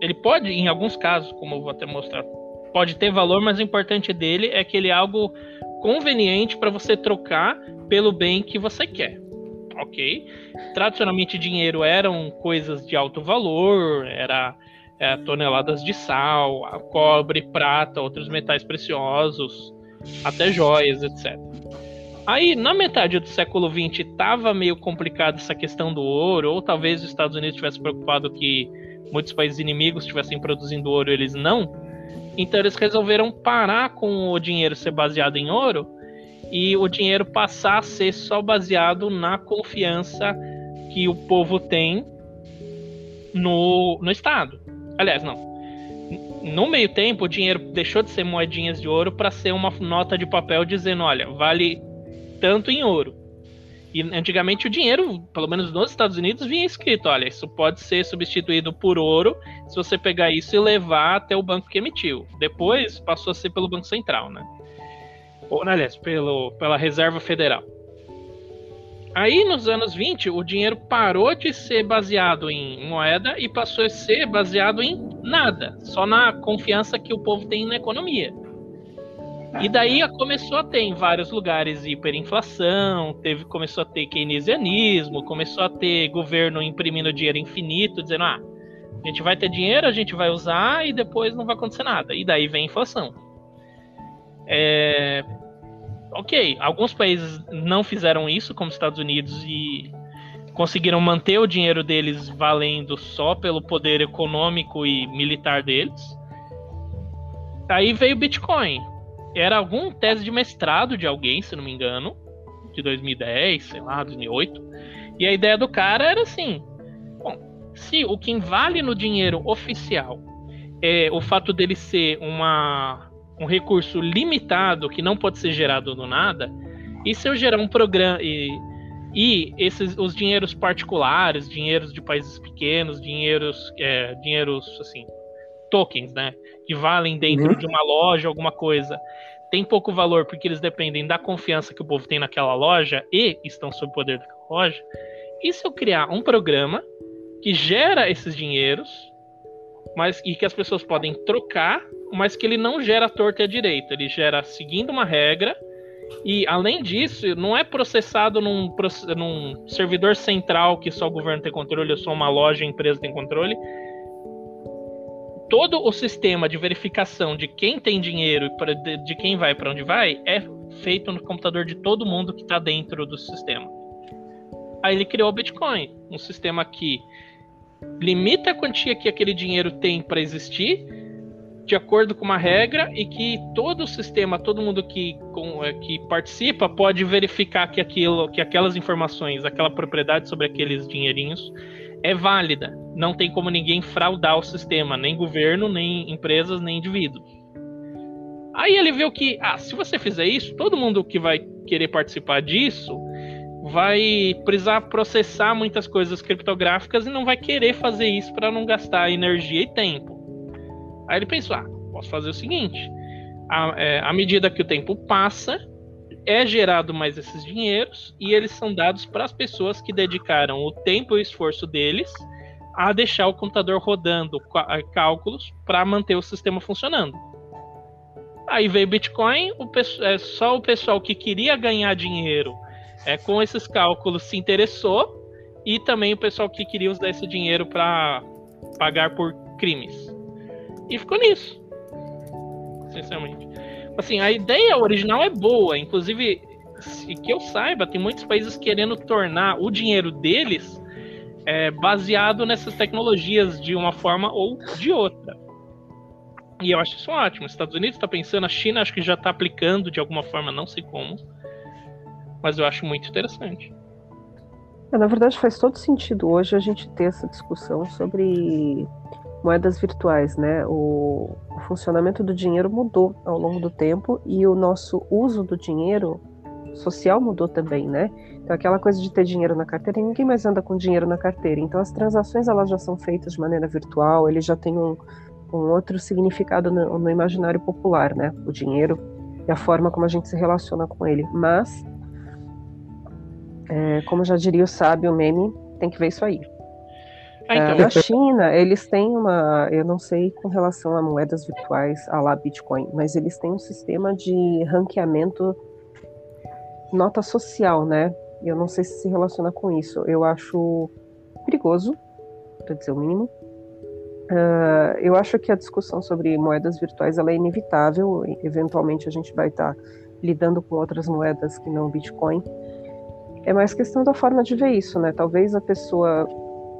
Ele pode, em alguns casos, como eu vou até mostrar, pode ter valor, mas o importante dele é que ele é algo conveniente para você trocar pelo bem que você quer. Ok? Tradicionalmente, dinheiro eram coisas de alto valor, era é, toneladas de sal, cobre, prata, outros metais preciosos, até joias, etc. Aí, na metade do século XX, estava meio complicado essa questão do ouro, ou talvez os Estados Unidos tivesse preocupado que muitos países inimigos estivessem produzindo ouro, eles não. Então, eles resolveram parar com o dinheiro ser baseado em ouro e o dinheiro passar a ser só baseado na confiança que o povo tem no, no Estado. Aliás, não. No meio tempo, o dinheiro deixou de ser moedinhas de ouro para ser uma nota de papel dizendo: olha, vale tanto em ouro. E antigamente o dinheiro, pelo menos nos Estados Unidos, vinha escrito: olha, isso pode ser substituído por ouro se você pegar isso e levar até o banco que emitiu. Depois passou a ser pelo Banco Central, né? Ou, aliás, pelo, pela Reserva Federal. Aí, nos anos 20, o dinheiro parou de ser baseado em moeda e passou a ser baseado em nada, só na confiança que o povo tem na economia. E daí começou a ter em vários lugares hiperinflação, teve, começou a ter keynesianismo, começou a ter governo imprimindo dinheiro infinito, dizendo: ah, a gente vai ter dinheiro, a gente vai usar e depois não vai acontecer nada. E daí vem a inflação. É, ok, alguns países não fizeram isso, como os Estados Unidos, e conseguiram manter o dinheiro deles valendo só pelo poder econômico e militar deles. Aí veio o Bitcoin. Era algum tese de mestrado de alguém, se não me engano, de 2010, sei lá, 2008. E a ideia do cara era assim: bom, se o que vale no dinheiro oficial é o fato dele ser uma, um recurso limitado que não pode ser gerado do nada, e se eu gerar um programa e E esses, os dinheiros particulares, dinheiros de países pequenos, dinheiros, é, dinheiros assim, tokens, né, que valem dentro Uhum. de uma loja, alguma coisa, tem pouco valor porque eles dependem da confiança que o povo tem naquela loja e estão sob o poder daquela loja. E se eu criar um programa que gera esses dinheiros, mas e que as pessoas podem trocar, mas que ele não gera torta e à direita, ele gera seguindo uma regra e além disso, não é processado num, num servidor central que só o governo tem controle, ou só uma loja, empresa tem controle. Todo o sistema de verificação de quem tem dinheiro e de quem vai para onde vai é feito no computador de todo mundo que está dentro do sistema. Aí ele criou o Bitcoin, um sistema que limita a quantia que aquele dinheiro tem para existir, de acordo com uma regra, e que todo o sistema, todo mundo que, com- é, que participa pode verificar que aquilo, que aquelas informações, aquela propriedade sobre aqueles dinheirinhos é válida. Não tem como ninguém fraudar o sistema, nem governo, nem empresas, nem indivíduos. Aí ele viu que, ah, se você fizer isso, todo mundo que vai querer participar disso vai precisar processar muitas coisas criptográficas e não vai querer fazer isso para não gastar energia e tempo. Aí ele pensou: ah, posso fazer o seguinte: à, é, à medida que o tempo passa, é gerado mais esses dinheiros e eles são dados para as pessoas que dedicaram o tempo e o esforço deles a deixar o computador rodando cá- cálculos para manter o sistema funcionando. Aí veio Bitcoin, o é, só o pessoal que queria ganhar dinheiro é, com esses cálculos se interessou e também o pessoal que queria usar esse dinheiro para pagar por crimes. E ficou nisso. Sinceramente. Assim, a ideia original é boa, inclusive, se que eu saiba, tem muitos países querendo tornar o dinheiro deles é, baseado nessas tecnologias de uma forma ou de outra. E eu acho isso ótimo. Os Estados Unidos está pensando, a China acho que já está aplicando de alguma forma, não sei como. Mas eu acho muito interessante. É, Na verdade, faz todo sentido hoje a gente ter essa discussão sobre moedas virtuais, né? O, o funcionamento do dinheiro mudou ao longo do tempo e o nosso uso do dinheiro social mudou também, né? Então, aquela coisa de ter dinheiro na carteira, ninguém mais anda com dinheiro na carteira. Então, as transações elas já são feitas de maneira virtual, ele já tem um, um outro significado no, no imaginário popular, né? O dinheiro e a forma como a gente se relaciona com ele. Mas é, como já diria o sábio meme, tem que ver isso aí. Ah, É, então, na China, eles têm uma, eu não sei com relação a moedas virtuais, a lá Bitcoin, mas eles têm um sistema de ranqueamento nota social, né? Eu não sei se se relaciona com isso. Eu acho perigoso, para dizer o mínimo. Ah, eu acho que a discussão sobre moedas virtuais ela é inevitável. Eventualmente a gente vai estar lidando com outras moedas que não Bitcoin. É mais questão da forma de ver isso, né? Talvez a pessoa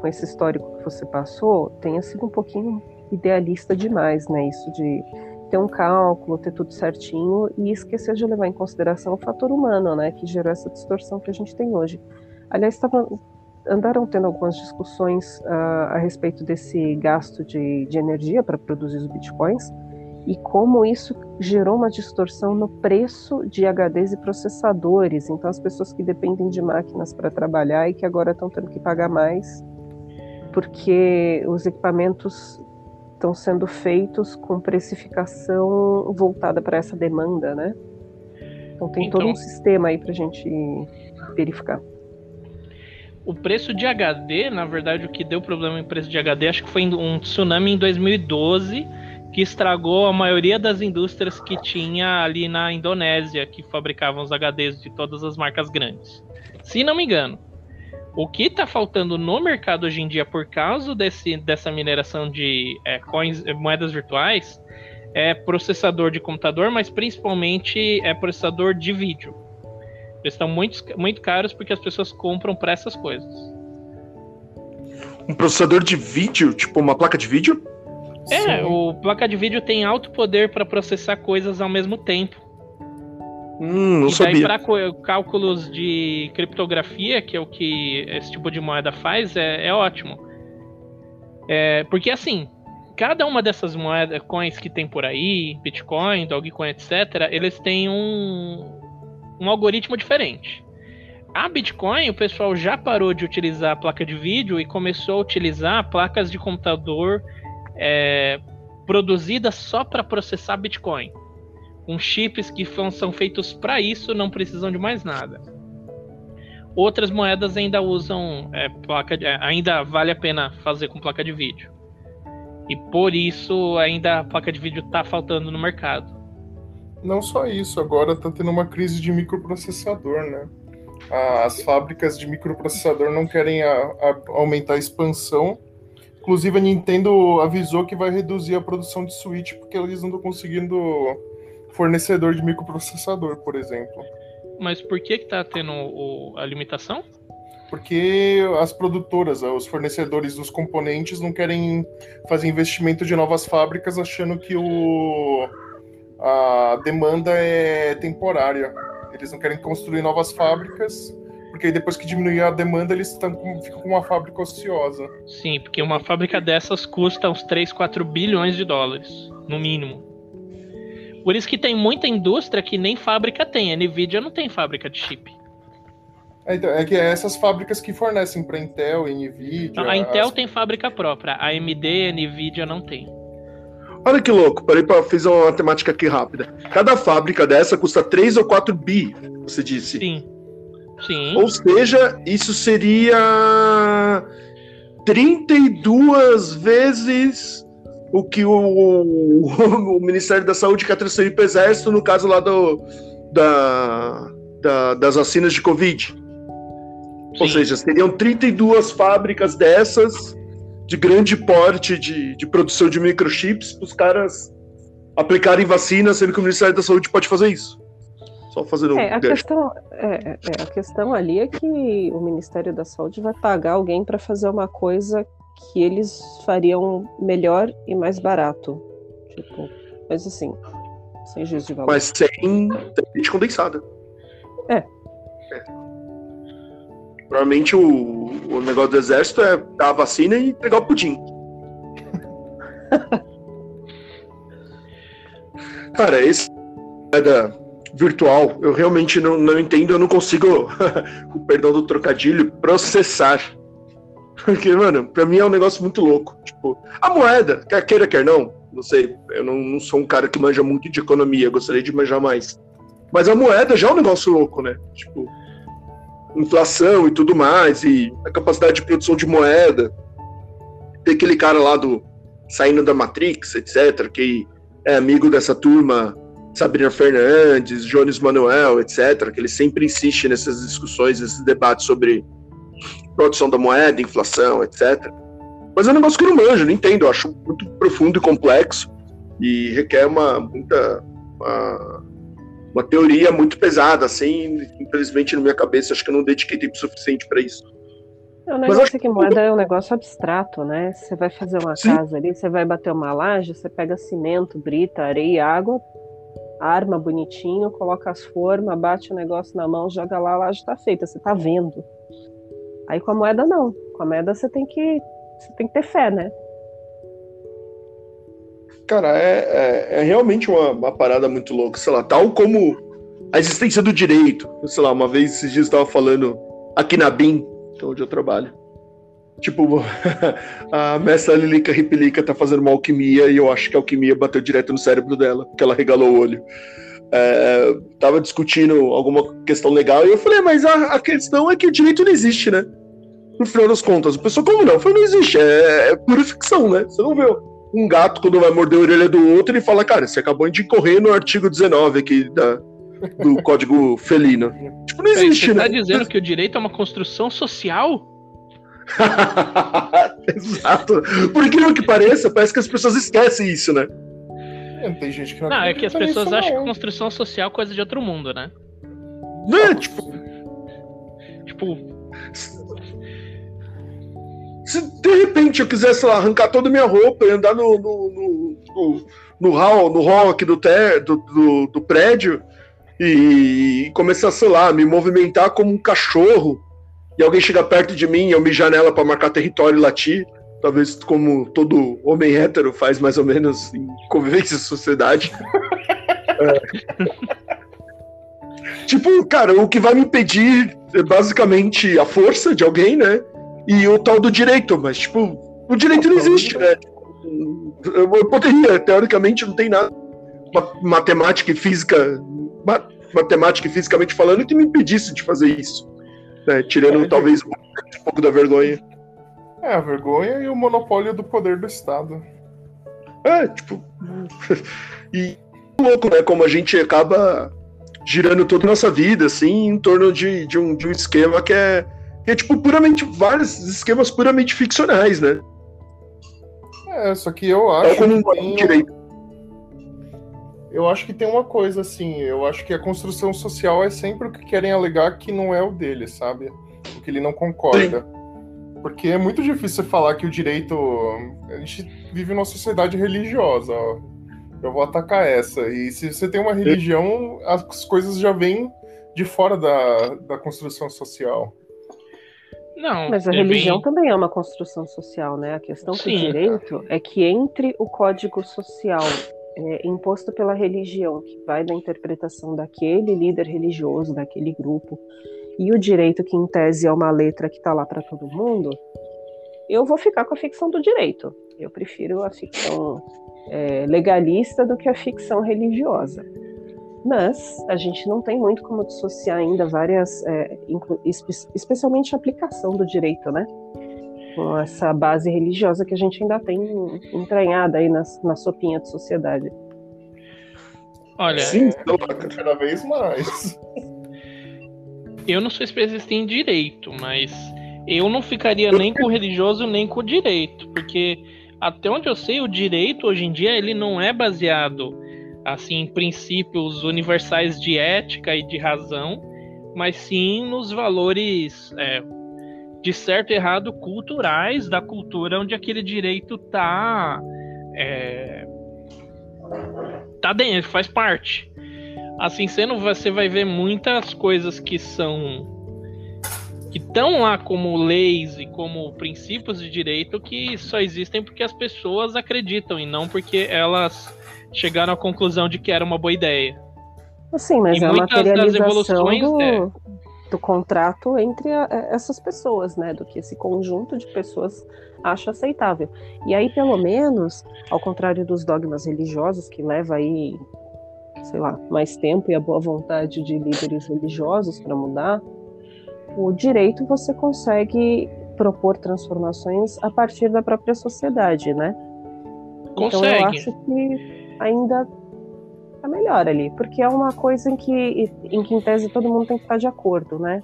com esse histórico que você passou tenha sido um pouquinho idealista demais, né? Isso de ter um cálculo, ter tudo certinho e esquecer de levar em consideração o fator humano, né? Que gerou essa distorção que a gente tem hoje. Aliás, tava, andaram tendo algumas discussões ah, a respeito desse gasto de, de energia para produzir os bitcoins e como isso gerou uma distorção no preço de HDs e processadores. Então, as pessoas que dependem de máquinas para trabalhar e que agora estão tendo que pagar mais porque os equipamentos estão sendo feitos com precificação voltada para essa demanda, né? Então tem todo Então- um sistema aí para a gente verificar. o preço de HD, na verdade, o que deu problema em preço de HD, acho que foi um tsunami em 2012 que estragou a maioria das indústrias que tinha ali na Indonésia, que fabricavam os HDs de todas as marcas grandes. Se não me engano. O que está faltando no mercado hoje em dia por causa desse, dessa mineração de é, coins, é, moedas virtuais é processador de computador, mas principalmente é processador de vídeo. Eles estão muito, muito caros porque as pessoas compram para essas coisas. Um processador de vídeo, tipo uma placa de vídeo? É, Sim. o placa de vídeo tem alto poder para processar coisas ao mesmo tempo. Hum, não e daí para cálculos de criptografia, que é o que esse tipo de moeda faz, é, é ótimo. É, porque assim, cada uma dessas moedas, coins que tem por aí, Bitcoin, Dogecoin, etc., eles têm um, um algoritmo diferente. A Bitcoin, o pessoal já parou de utilizar a placa de vídeo e começou a utilizar placas de computador é, produzidas só para processar Bitcoin. Com chips que são feitos para isso, não precisam de mais nada. Outras moedas ainda usam é, placa, de, ainda vale a pena fazer com placa de vídeo. E por isso ainda a placa de vídeo está faltando no mercado. Não só isso, agora está tendo uma crise de microprocessador, né? As fábricas de microprocessador não querem a, a aumentar a expansão. Inclusive a Nintendo avisou que vai reduzir a produção de Switch porque eles não estão conseguindo fornecedor de microprocessador, por exemplo. Mas por que que tá tendo o, a limitação? Porque as produtoras, os fornecedores dos componentes não querem fazer investimento de novas fábricas achando que o, a demanda é temporária. Eles não querem construir novas fábricas, porque depois que diminuir a demanda, eles tão, ficam com uma fábrica ociosa. Sim, porque uma fábrica dessas custa uns 3, 4 bilhões de dólares, no mínimo. Por isso que tem muita indústria que nem fábrica tem. A Nvidia não tem fábrica de chip. É, então, é que é essas fábricas que fornecem para Intel e Nvidia. Não, a Intel as... tem fábrica própria, a AMD e a Nvidia não tem. Olha que louco, parei para fazer uma matemática aqui rápida. Cada fábrica dessa custa 3 ou 4 bi, você disse. Sim. Sim. Ou seja, isso seria 32 vezes o que o, o, o Ministério da Saúde quer transferir para o Exército no caso lá do, da, da, das vacinas de Covid. Sim. Ou seja, seriam 32 fábricas dessas de grande porte de, de produção de microchips para os caras aplicarem vacina, sendo que o Ministério da Saúde pode fazer isso. Só fazendo é, um a questão é, é, a questão ali é que o Ministério da Saúde vai pagar alguém para fazer uma coisa que eles fariam melhor e mais barato. Tipo, mas assim, sem juízo de valor. Mas sem leite condensada. É. é. Provavelmente o, o negócio do exército é dar a vacina e pegar o pudim. Cara, esse moeda virtual, eu realmente não, não entendo, eu não consigo, o perdão do trocadilho, processar porque, mano, pra mim é um negócio muito louco. Tipo, a moeda, quer queira, quer não, não sei, eu não, não sou um cara que manja muito de economia, gostaria de manjar mais. Mas a moeda já é um negócio louco, né? Tipo, inflação e tudo mais, e a capacidade de produção de moeda. Tem aquele cara lá do saindo da Matrix, etc., que é amigo dessa turma, Sabrina Fernandes, Jones Manuel, etc., que ele sempre insiste nessas discussões, nesses debates sobre produção da moeda, inflação, etc. Mas é um negócio que eu não manjo, não entendo, eu acho muito profundo e complexo e requer uma muita uma, uma teoria muito pesada, assim, infelizmente na minha cabeça acho que eu não dediquei tempo suficiente para isso. O negócio acho... é que moeda é um negócio abstrato, né? Você vai fazer uma Sim. casa ali, você vai bater uma laje, você pega cimento, brita, areia, água, arma bonitinho, coloca as formas, bate o negócio na mão, joga lá, a laje está feita, você está vendo. Aí com a moeda não. Com a moeda você tem que, você tem que ter fé, né? Cara, é, é, é realmente uma, uma, parada muito louca, sei lá, tal como a existência do direito. Sei lá, uma vez esses dias estava falando aqui na BIM, que é onde eu trabalho. Tipo, a mestra Lilica Ripilica tá fazendo uma alquimia e eu acho que a alquimia bateu direto no cérebro dela, porque ela regalou o olho é, tava discutindo alguma questão legal, e eu falei, mas a, a, questão é que o direito não existe, né? No final das contas, o pessoal, como não? Eu falei, não existe, é, é pura ficção, né? Você não vê um gato quando vai morder a orelha do outro e fala, cara, você acabou de incorrer no artigo 19 aqui da, do Código Felino. Tipo, não existe, você né? Você tá dizendo que o direito é uma construção social? Exato. Por incrível que pareça, parece que as pessoas esquecem isso, né? Tem gente que não Não, é que as pessoas acham que construção social é coisa de outro mundo, né? Não, é, tipo. Tipo. Se de repente eu quisesse lá, arrancar toda a minha roupa e andar no, no, no, no, no hall, no hall aqui do, ter, do, do, do prédio e, começar, sei lá, me movimentar como um cachorro e alguém chegar perto de mim e eu mijar nela para marcar território e latir, talvez como todo homem hétero faz mais ou menos em convivência e sociedade. é. tipo, cara, o que vai me impedir é basicamente a força de alguém, né? E o tal do direito, mas, tipo, o direito não existe, né? Eu poderia, teoricamente, não tem nada. Ma- Matemática e física. ma- Matemática e fisicamente falando, que me impedisse de fazer isso. né? Tirando É, talvez um pouco da vergonha. É, a vergonha e o monopólio do poder do Estado. É, tipo. e louco, né? Como a gente acaba girando toda a nossa vida, assim, em torno de, de, um, de um esquema que é, que é, tipo, puramente. vários esquemas puramente ficcionais, né? É, só que eu É acho como que um tem, direito. eu acho que tem uma coisa assim, eu acho que a construção social é sempre o que querem alegar que não é o dele, sabe? O que ele não concorda. Porque é muito difícil você falar que o direito. A gente vive numa sociedade religiosa, ó. Eu vou atacar essa. E se você tem uma religião, as coisas já vêm de fora da, da construção social. Não, Mas a é religião bem- também é uma construção social, né? A questão com o Sim. direito é que entre o código social é, imposto pela religião, que vai da interpretação daquele líder religioso, daquele grupo, e o direito, que em tese é uma letra que está lá para todo mundo, eu vou ficar com a ficção do direito. Eu prefiro a ficção é, legalista do que a ficção religiosa. Mas a gente não tem muito como dissociar ainda várias, é, espe- especialmente a aplicação do direito, né? Com essa base religiosa que a gente ainda tem entranhada aí na, na sopinha de sociedade. Olha, Sim, É, cada vez mais. Eu não sou especialista em direito, mas eu não ficaria nem com o religioso nem com o direito, porque até onde eu sei, o direito hoje em dia ele não é baseado assim em princípios universais de ética e de razão, mas sim nos valores é, de certo e errado culturais da cultura onde aquele direito tá é, tá dentro, faz parte. Assim sendo, você vai ver muitas coisas que são que estão lá como leis e como princípios de direito que só existem porque as pessoas acreditam e não porque elas chegaram à conclusão de que era uma boa ideia. Sim, mas E é a materialização do, é. do contrato entre a- essas pessoas, né? Do que esse conjunto de pessoas acha aceitável. E aí, pelo menos, ao contrário dos dogmas religiosos, que leva aí, sei lá, mais tempo e a boa vontade de líderes religiosos para mudar, o direito você consegue propor transformações a partir da própria sociedade, né? Então eu Consegue. acho que ainda tá melhor ali, porque é uma coisa em que, em que em tese todo mundo tem que estar de acordo, né?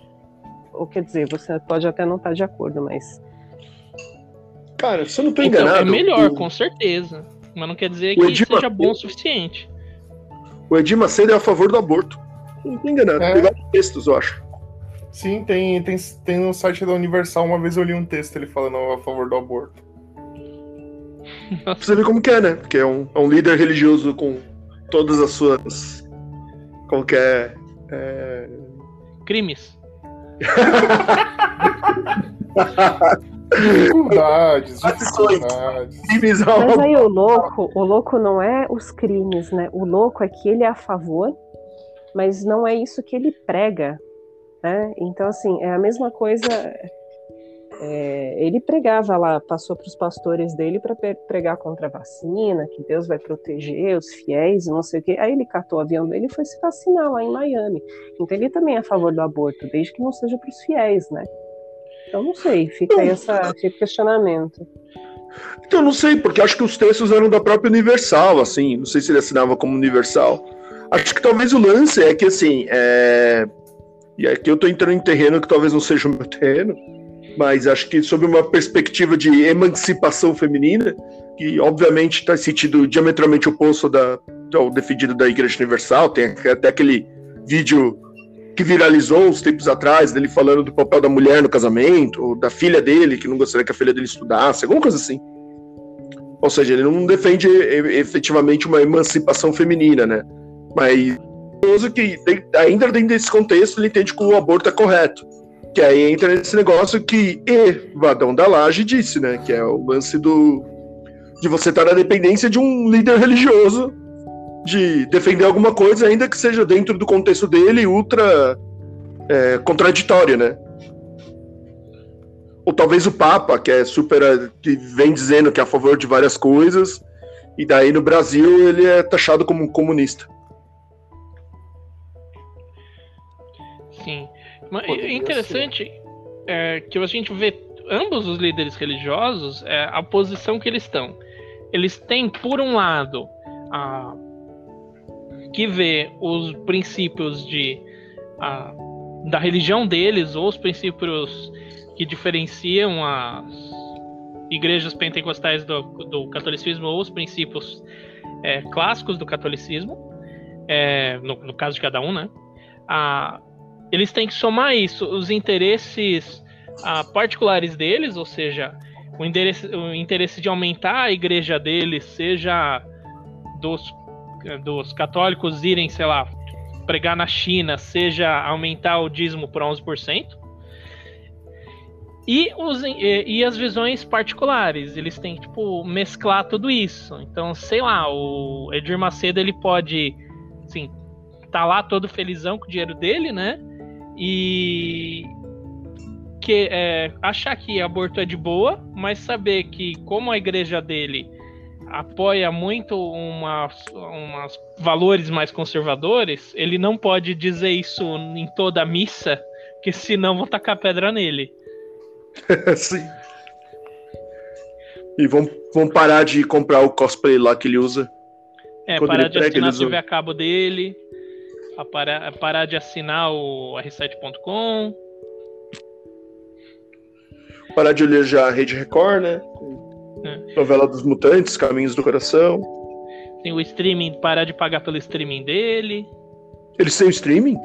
Ou quer dizer, você pode até não estar de acordo, mas Cara, se eu não tô Então, enganado. é melhor, o- com certeza. Mas não quer dizer que seja bom o suficiente. O Edir Macedo é a favor do aborto. Não tô enganado. É. Tem vários textos, eu acho. Sim, tem, tem, tem no site da Universal, uma vez eu li um texto ele falando a favor do aborto. Pra você ver como que é, né? Porque é um, é um líder religioso com todas as suas. Como que é. é... Crimes. Dificuldades, dificuldades. Mas aí o louco, o louco não é os crimes, né? O louco é que ele é a favor, mas não é isso que ele prega, né? Então, assim, é a mesma coisa. é, ele pregava lá, passou para os pastores dele para pregar contra a vacina, que Deus vai proteger os fiéis, e não sei o quê. Aí ele catou o avião dele e foi se vacinar lá em Miami. Então ele também é a favor do aborto, desde que não seja para os fiéis, né? Então não sei, fica aí essa, o questionamento. Então, não sei, porque acho que os textos eram da própria Universal, assim. Não sei se ele assinava como Universal. Acho que talvez o lance é que, assim, é... e aqui eu tô entrando em terreno que talvez não seja o meu terreno, mas acho que sob uma perspectiva de emancipação feminina, que obviamente está sentido diametralmente oposto da, ao defendido da Igreja Universal, tem até aquele vídeo que viralizou uns tempos atrás, dele falando do papel da mulher no casamento, ou da filha dele, que não gostaria que a filha dele estudasse, alguma coisa assim. Ou seja, ele não defende efetivamente uma emancipação feminina, né? Mas que ainda dentro desse contexto ele entende que o aborto é correto. Que aí entra nesse negócio que E. Vadão da Laje disse, né? Que é o lance do de você estar na dependência de um líder religioso de defender alguma coisa, ainda que seja dentro do contexto dele, ultra é, contraditório, né? Ou talvez o Papa, que é super. que vem dizendo que é a favor de várias coisas, e daí no Brasil ele é taxado como um comunista. Sim. Mas é interessante é, que a gente vê ambos os líderes religiosos, é, a posição que eles estão. Eles têm, por um lado, a, que vê os princípios de, a, da religião deles, ou os princípios que diferenciam as igrejas pentecostais do, do catolicismo, ou os princípios é, clássicos do catolicismo, é, no, no, caso de cada um, né? A, eles têm que somar isso, os interesses a, particulares deles, ou seja, o o interesse de aumentar a igreja deles, seja dos, dos católicos irem, sei lá, pregar na China, seja aumentar o dízimo por 11%, e, os, e, e, as visões particulares, eles têm que, tipo, mesclar tudo isso. Então, sei lá, o Edir Macedo, ele pode, assim, tá lá todo felizão com o dinheiro dele, né? E que é, achar que aborto é de boa, mas saber que como a igreja dele apoia muito umas, umas valores mais conservadores, ele não pode dizer isso em toda a missa, que senão vão tacar pedra nele. Sim. E vão, vão parar de comprar o cosplay lá que ele usa. É, Quando parar de prega, assinar a TV a cabo dele. A parar, a parar de assinar o r7.com. Parar de ler já a Rede Record, né? É. Novela dos Mutantes, Caminhos do Coração. Tem o streaming, parar de pagar pelo streaming dele. Eles têm o streaming?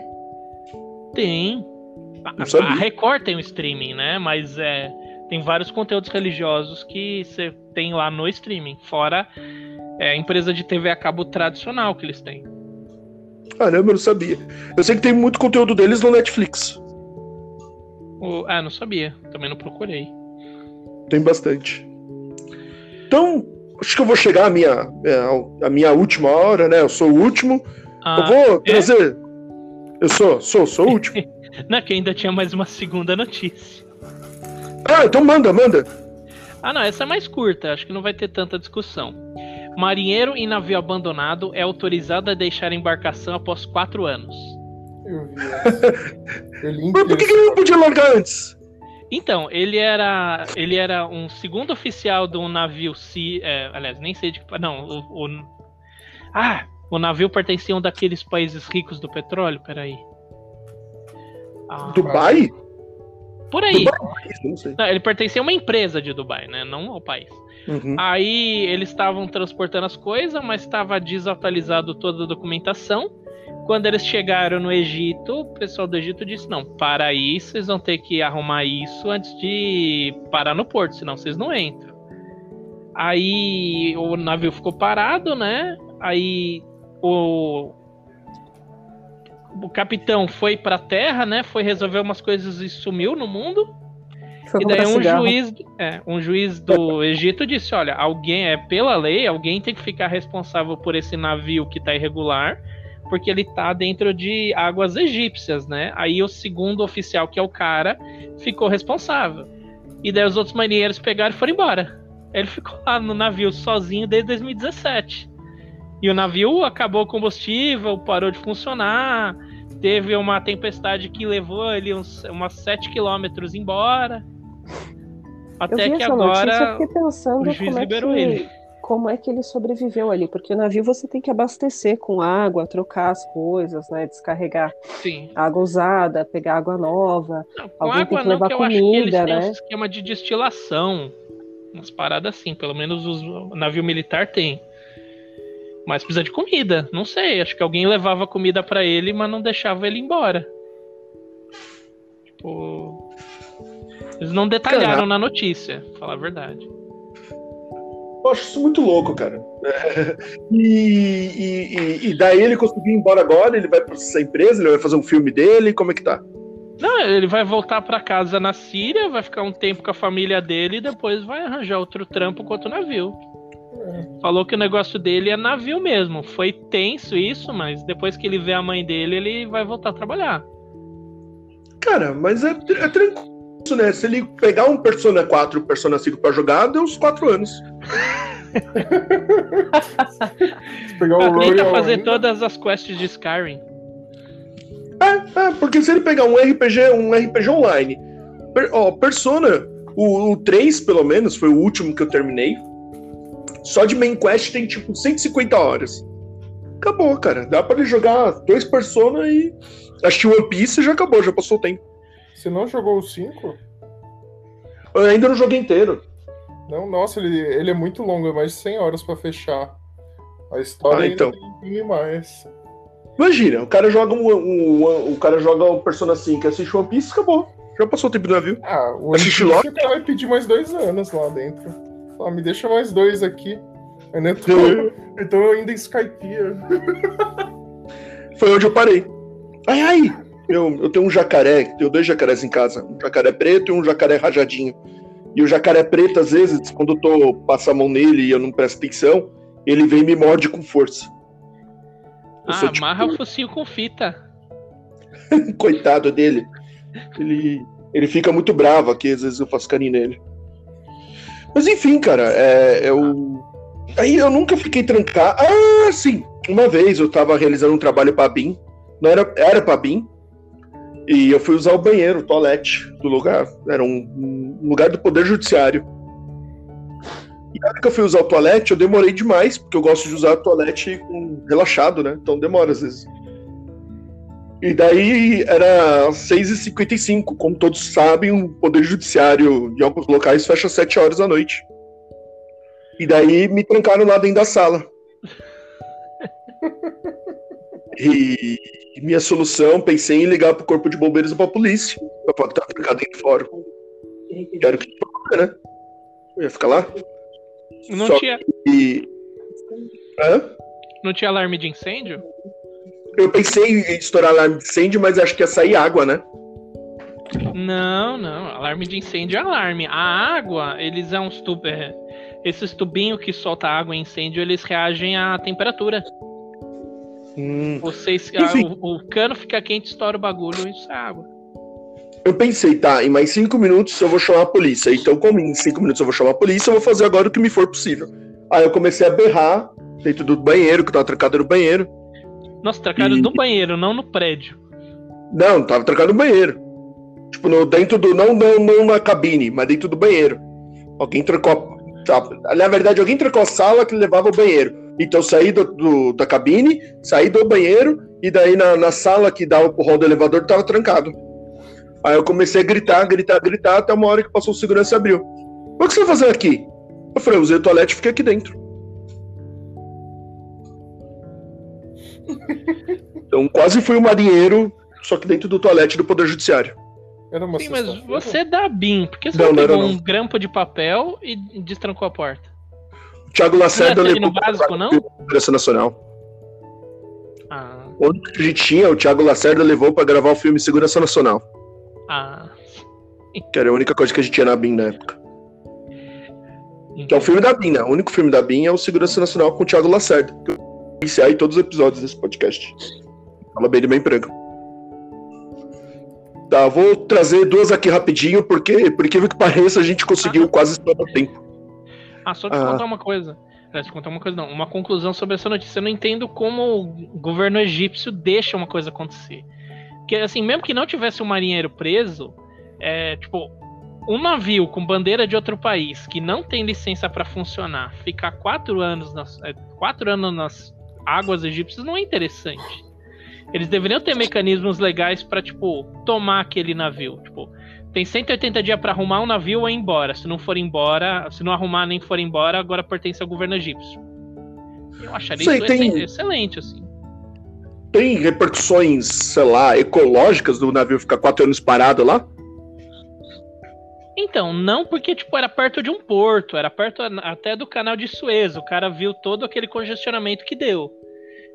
Tem. A, a Record tem um streaming, né? Mas é, tem vários conteúdos religiosos que você tem lá no streaming, fora é, a empresa de TV a cabo tradicional que eles têm. Caramba, eu não sabia. Eu sei que tem muito conteúdo deles no Netflix. O, ah, não sabia. Também não procurei. Tem bastante. Então, acho que eu vou chegar à minha, à minha última hora, né? Eu sou o último. Ah, eu vou é? trazer. É? Eu sou, sou, sou o último. Não, que ainda tinha mais uma segunda notícia. Ah, então manda, manda. Ah, não, essa é mais curta, acho que não vai ter tanta discussão. Marinheiro em navio abandonado é autorizado a deixar a embarcação após quatro anos. Eu vi essa. Mas por que ele não podia largar antes? Então, ele era ele era um segundo oficial de um navio, se, é, aliás, nem sei de que, não, o, o, ah, o navio pertencia a um daqueles países ricos do petróleo, peraí. Ah, Dubai? Por aí. Dubai, não. Não, ele pertencia a uma empresa de Dubai, né? Não ao país. Uhum. Aí eles estavam transportando as coisas, mas estava desatualizado toda a documentação. Quando eles chegaram no Egito, o pessoal do Egito disse: não, para aí, vocês vão ter que arrumar isso antes de parar no porto, senão vocês não entram. Aí o navio ficou parado, né? Aí o, o capitão foi pra terra, né? Foi resolver umas coisas e sumiu no mundo. Foi e daí um juiz, é, um juiz do Egito disse: olha, alguém é pela lei, alguém tem que ficar responsável por esse navio que tá irregular, porque ele tá dentro de águas egípcias, né? Aí o segundo oficial, que é o cara, ficou responsável. E daí os outros marinheiros pegaram e foram embora. Ele ficou lá no navio sozinho desde 2017. E o navio acabou o combustível, parou de funcionar. Teve uma tempestade que levou ele uns, umas 7 quilômetros embora. Até que agora pensando o juiz liberou é que, ele. Como é que ele sobreviveu ali? Porque o navio você tem que abastecer com água, trocar as coisas, né? Descarregar Sim. água usada, pegar água nova. Não, com Alguém água tem que levar não, comida, que eles né? um esquema de destilação. Umas paradas assim, pelo menos o navio militar tem. Mas precisa de comida. Não sei. Acho que alguém levava comida para ele, mas não deixava ele embora. Tipo. Eles não detalharam Caraca. na notícia, pra falar a verdade. Eu acho isso muito louco, cara. É, e, e, e, daí ele conseguiu ir embora agora, ele vai para essa empresa, ele vai fazer um filme dele, como é que tá? Não, ele vai voltar para casa na Síria, vai ficar um tempo com a família dele e depois vai arranjar outro trampo com outro navio. Falou que o negócio dele é navio mesmo. Foi tenso isso, mas depois que ele vê a mãe dele, ele vai voltar a trabalhar. Cara, mas é, é tranquilo, né? Se ele pegar um Persona 4 e um Persona 5 pra jogar, deu uns 4 anos. Se pegar o Tenta fazer ainda, todas as quests de Skyrim. É, é, porque se ele pegar um RPG, um RPG online, per- ó, Persona, o, o 3, pelo menos, foi o último que eu terminei. Só de main quest tem tipo 150 horas. Acabou, cara. Dá pra ele jogar dois Persona e assistir One Piece e já acabou, já passou o tempo. Você não jogou o 5? Eu ainda não joguei inteiro. Não, nossa, ele, ele é muito longo, é mais de 100 horas pra fechar. A história Ah, então. tem demais. Imagina, o cara joga um, um- um- o cara joga o Persona 5, assiste One Piece, acabou. Já passou o tempo do navio. Ah, o One Assiste Piece, logo. o cara vai pedir mais dois anos lá dentro. Ah, me deixa mais dois aqui. Eu nem tô, eu tô ainda em Skypiea. Foi onde eu parei. Ai, ai! Eu, eu tenho um jacaré, tenho dois jacarés em casa. Um jacaré preto e um jacaré rajadinho. E o jacaré preto, às vezes, quando eu tô passo a mão nele e eu não presto atenção, ele vem e me morde com força. Eu Ah, sou, tipo, amarra o focinho com fita. Coitado dele. Ele, ele fica muito bravo aqui, às vezes eu faço carinho nele. Mas enfim, cara, é, eu. Aí eu nunca fiquei trancado. Ah, sim! Uma vez eu tava realizando um trabalho pra BIM. Não era, era pra BIM. E eu fui usar o banheiro, o toalete do lugar. Era um, lugar do Poder Judiciário. E na hora que eu fui usar o toalete, eu demorei demais, porque eu gosto de usar o toalete relaxado, né? Então demora às vezes. E daí era 6h55. Como todos sabem, o Poder Judiciário em alguns locais fecha às 7 horas da noite. E daí me trancaram lá dentro da sala. E minha solução, pensei em ligar pro corpo de bombeiros ou pra polícia. Pra que tava trancado dentro do fórum. Quero que né? Eu ia ficar lá. Não Só tinha, E. Hã? não tinha alarme de incêndio? Eu pensei em estourar alarme de incêndio, mas acho que ia sair água, né? Não, não. Alarme de incêndio é alarme. A água, eles é uns tubos. É, esses tubinhos que soltam água em incêndio, eles reagem à temperatura. Hum. Vocês, Enfim. o, o cano fica quente, estoura o bagulho e isso é água. Eu pensei, tá, em mais cinco minutos eu vou chamar a polícia. Então, como em cinco minutos eu vou chamar a polícia, eu vou fazer agora o que me for possível. Aí eu comecei a berrar dentro do banheiro, que eu tava trancado no banheiro. Nossa, trancaram E- no banheiro, não no prédio. Não, tava trancado no banheiro. Tipo, no, dentro do. Não, não, não na cabine, mas dentro do banheiro. Alguém trancou. a- tá, na verdade, alguém trancou a sala que levava ao banheiro. Então eu saí do, do- da cabine, saí do banheiro, e daí na, na sala que dá o empurrão do elevador tava trancado. Aí eu comecei a gritar, gritar, gritar, até uma hora que passou o segurança e abriu. O que você tá fazendo aqui? Eu falei, eu usei o toalete e fiquei aqui dentro. Então quase fui um marinheiro, só que dentro do toalete do Poder Judiciário. Era uma Sim, mas você dá BIM. Por que você Não, não, pegou não. um grampo de papel e destrancou a porta? Thiago Lacerda Não levou no básico, não? Segurança Nacional. Ah, O único que a gente tinha, o Thiago Lacerda levou pra gravar o filme Segurança Nacional. ah. Que era a única coisa que a gente tinha na BIM na época. Que é o filme da BIM, né? O único filme da BIM é o Segurança Nacional com o Thiago Lacerda. Que eu iniciar aí todos os episódios desse podcast. Fala bem de bem emprego. Tá, vou trazer duas aqui rapidinho, porque, por incrível que pareça, a gente conseguiu quase estourar o tempo. Ah, só te Ah. contar uma coisa. Aliás, te contar uma coisa, não. Uma conclusão sobre essa notícia. Eu não entendo como o governo egípcio deixa uma coisa acontecer. Porque, assim, mesmo que não tivesse um marinheiro preso, é, tipo, um navio com bandeira de outro país que não tem licença pra funcionar, ficar quatro anos nas, é, quatro anos nas águas egípcias não é interessante. Eles deveriam ter mecanismos legais pra, tipo, tomar aquele navio. Tipo, tem 180 dias pra arrumar um navio ou ir embora. Se não for embora, se não arrumar nem for embora, agora pertence ao governo egípcio. Eu acharia Sei, isso tem- ex- excelente, assim. Tem repercussões, sei lá, ecológicas do navio ficar quatro anos parado lá? Então, não porque, tipo, era perto de um porto, era perto até do canal de Suez. O cara viu todo aquele congestionamento que deu.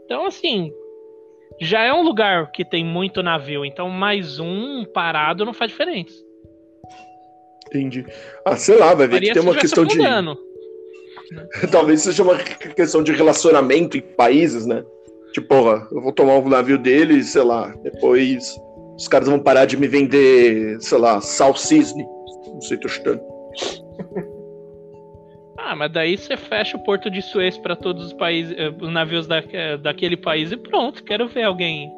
Então, assim, já é um lugar que tem muito navio. Então, mais um parado não faz diferença. Entendi. Ah, sei lá, vai ver que tem uma questão de. Talvez seja uma questão de relacionamento em países, né? Tipo, porra, eu vou tomar o navio dele, sei lá, depois os caras vão parar de me vender, sei lá, sal cisne. Não sei, tô chutando. Ah, mas daí você fecha o porto de Suez para todos os países, eh, os navios da, eh, daquele país e pronto. Quero ver alguém.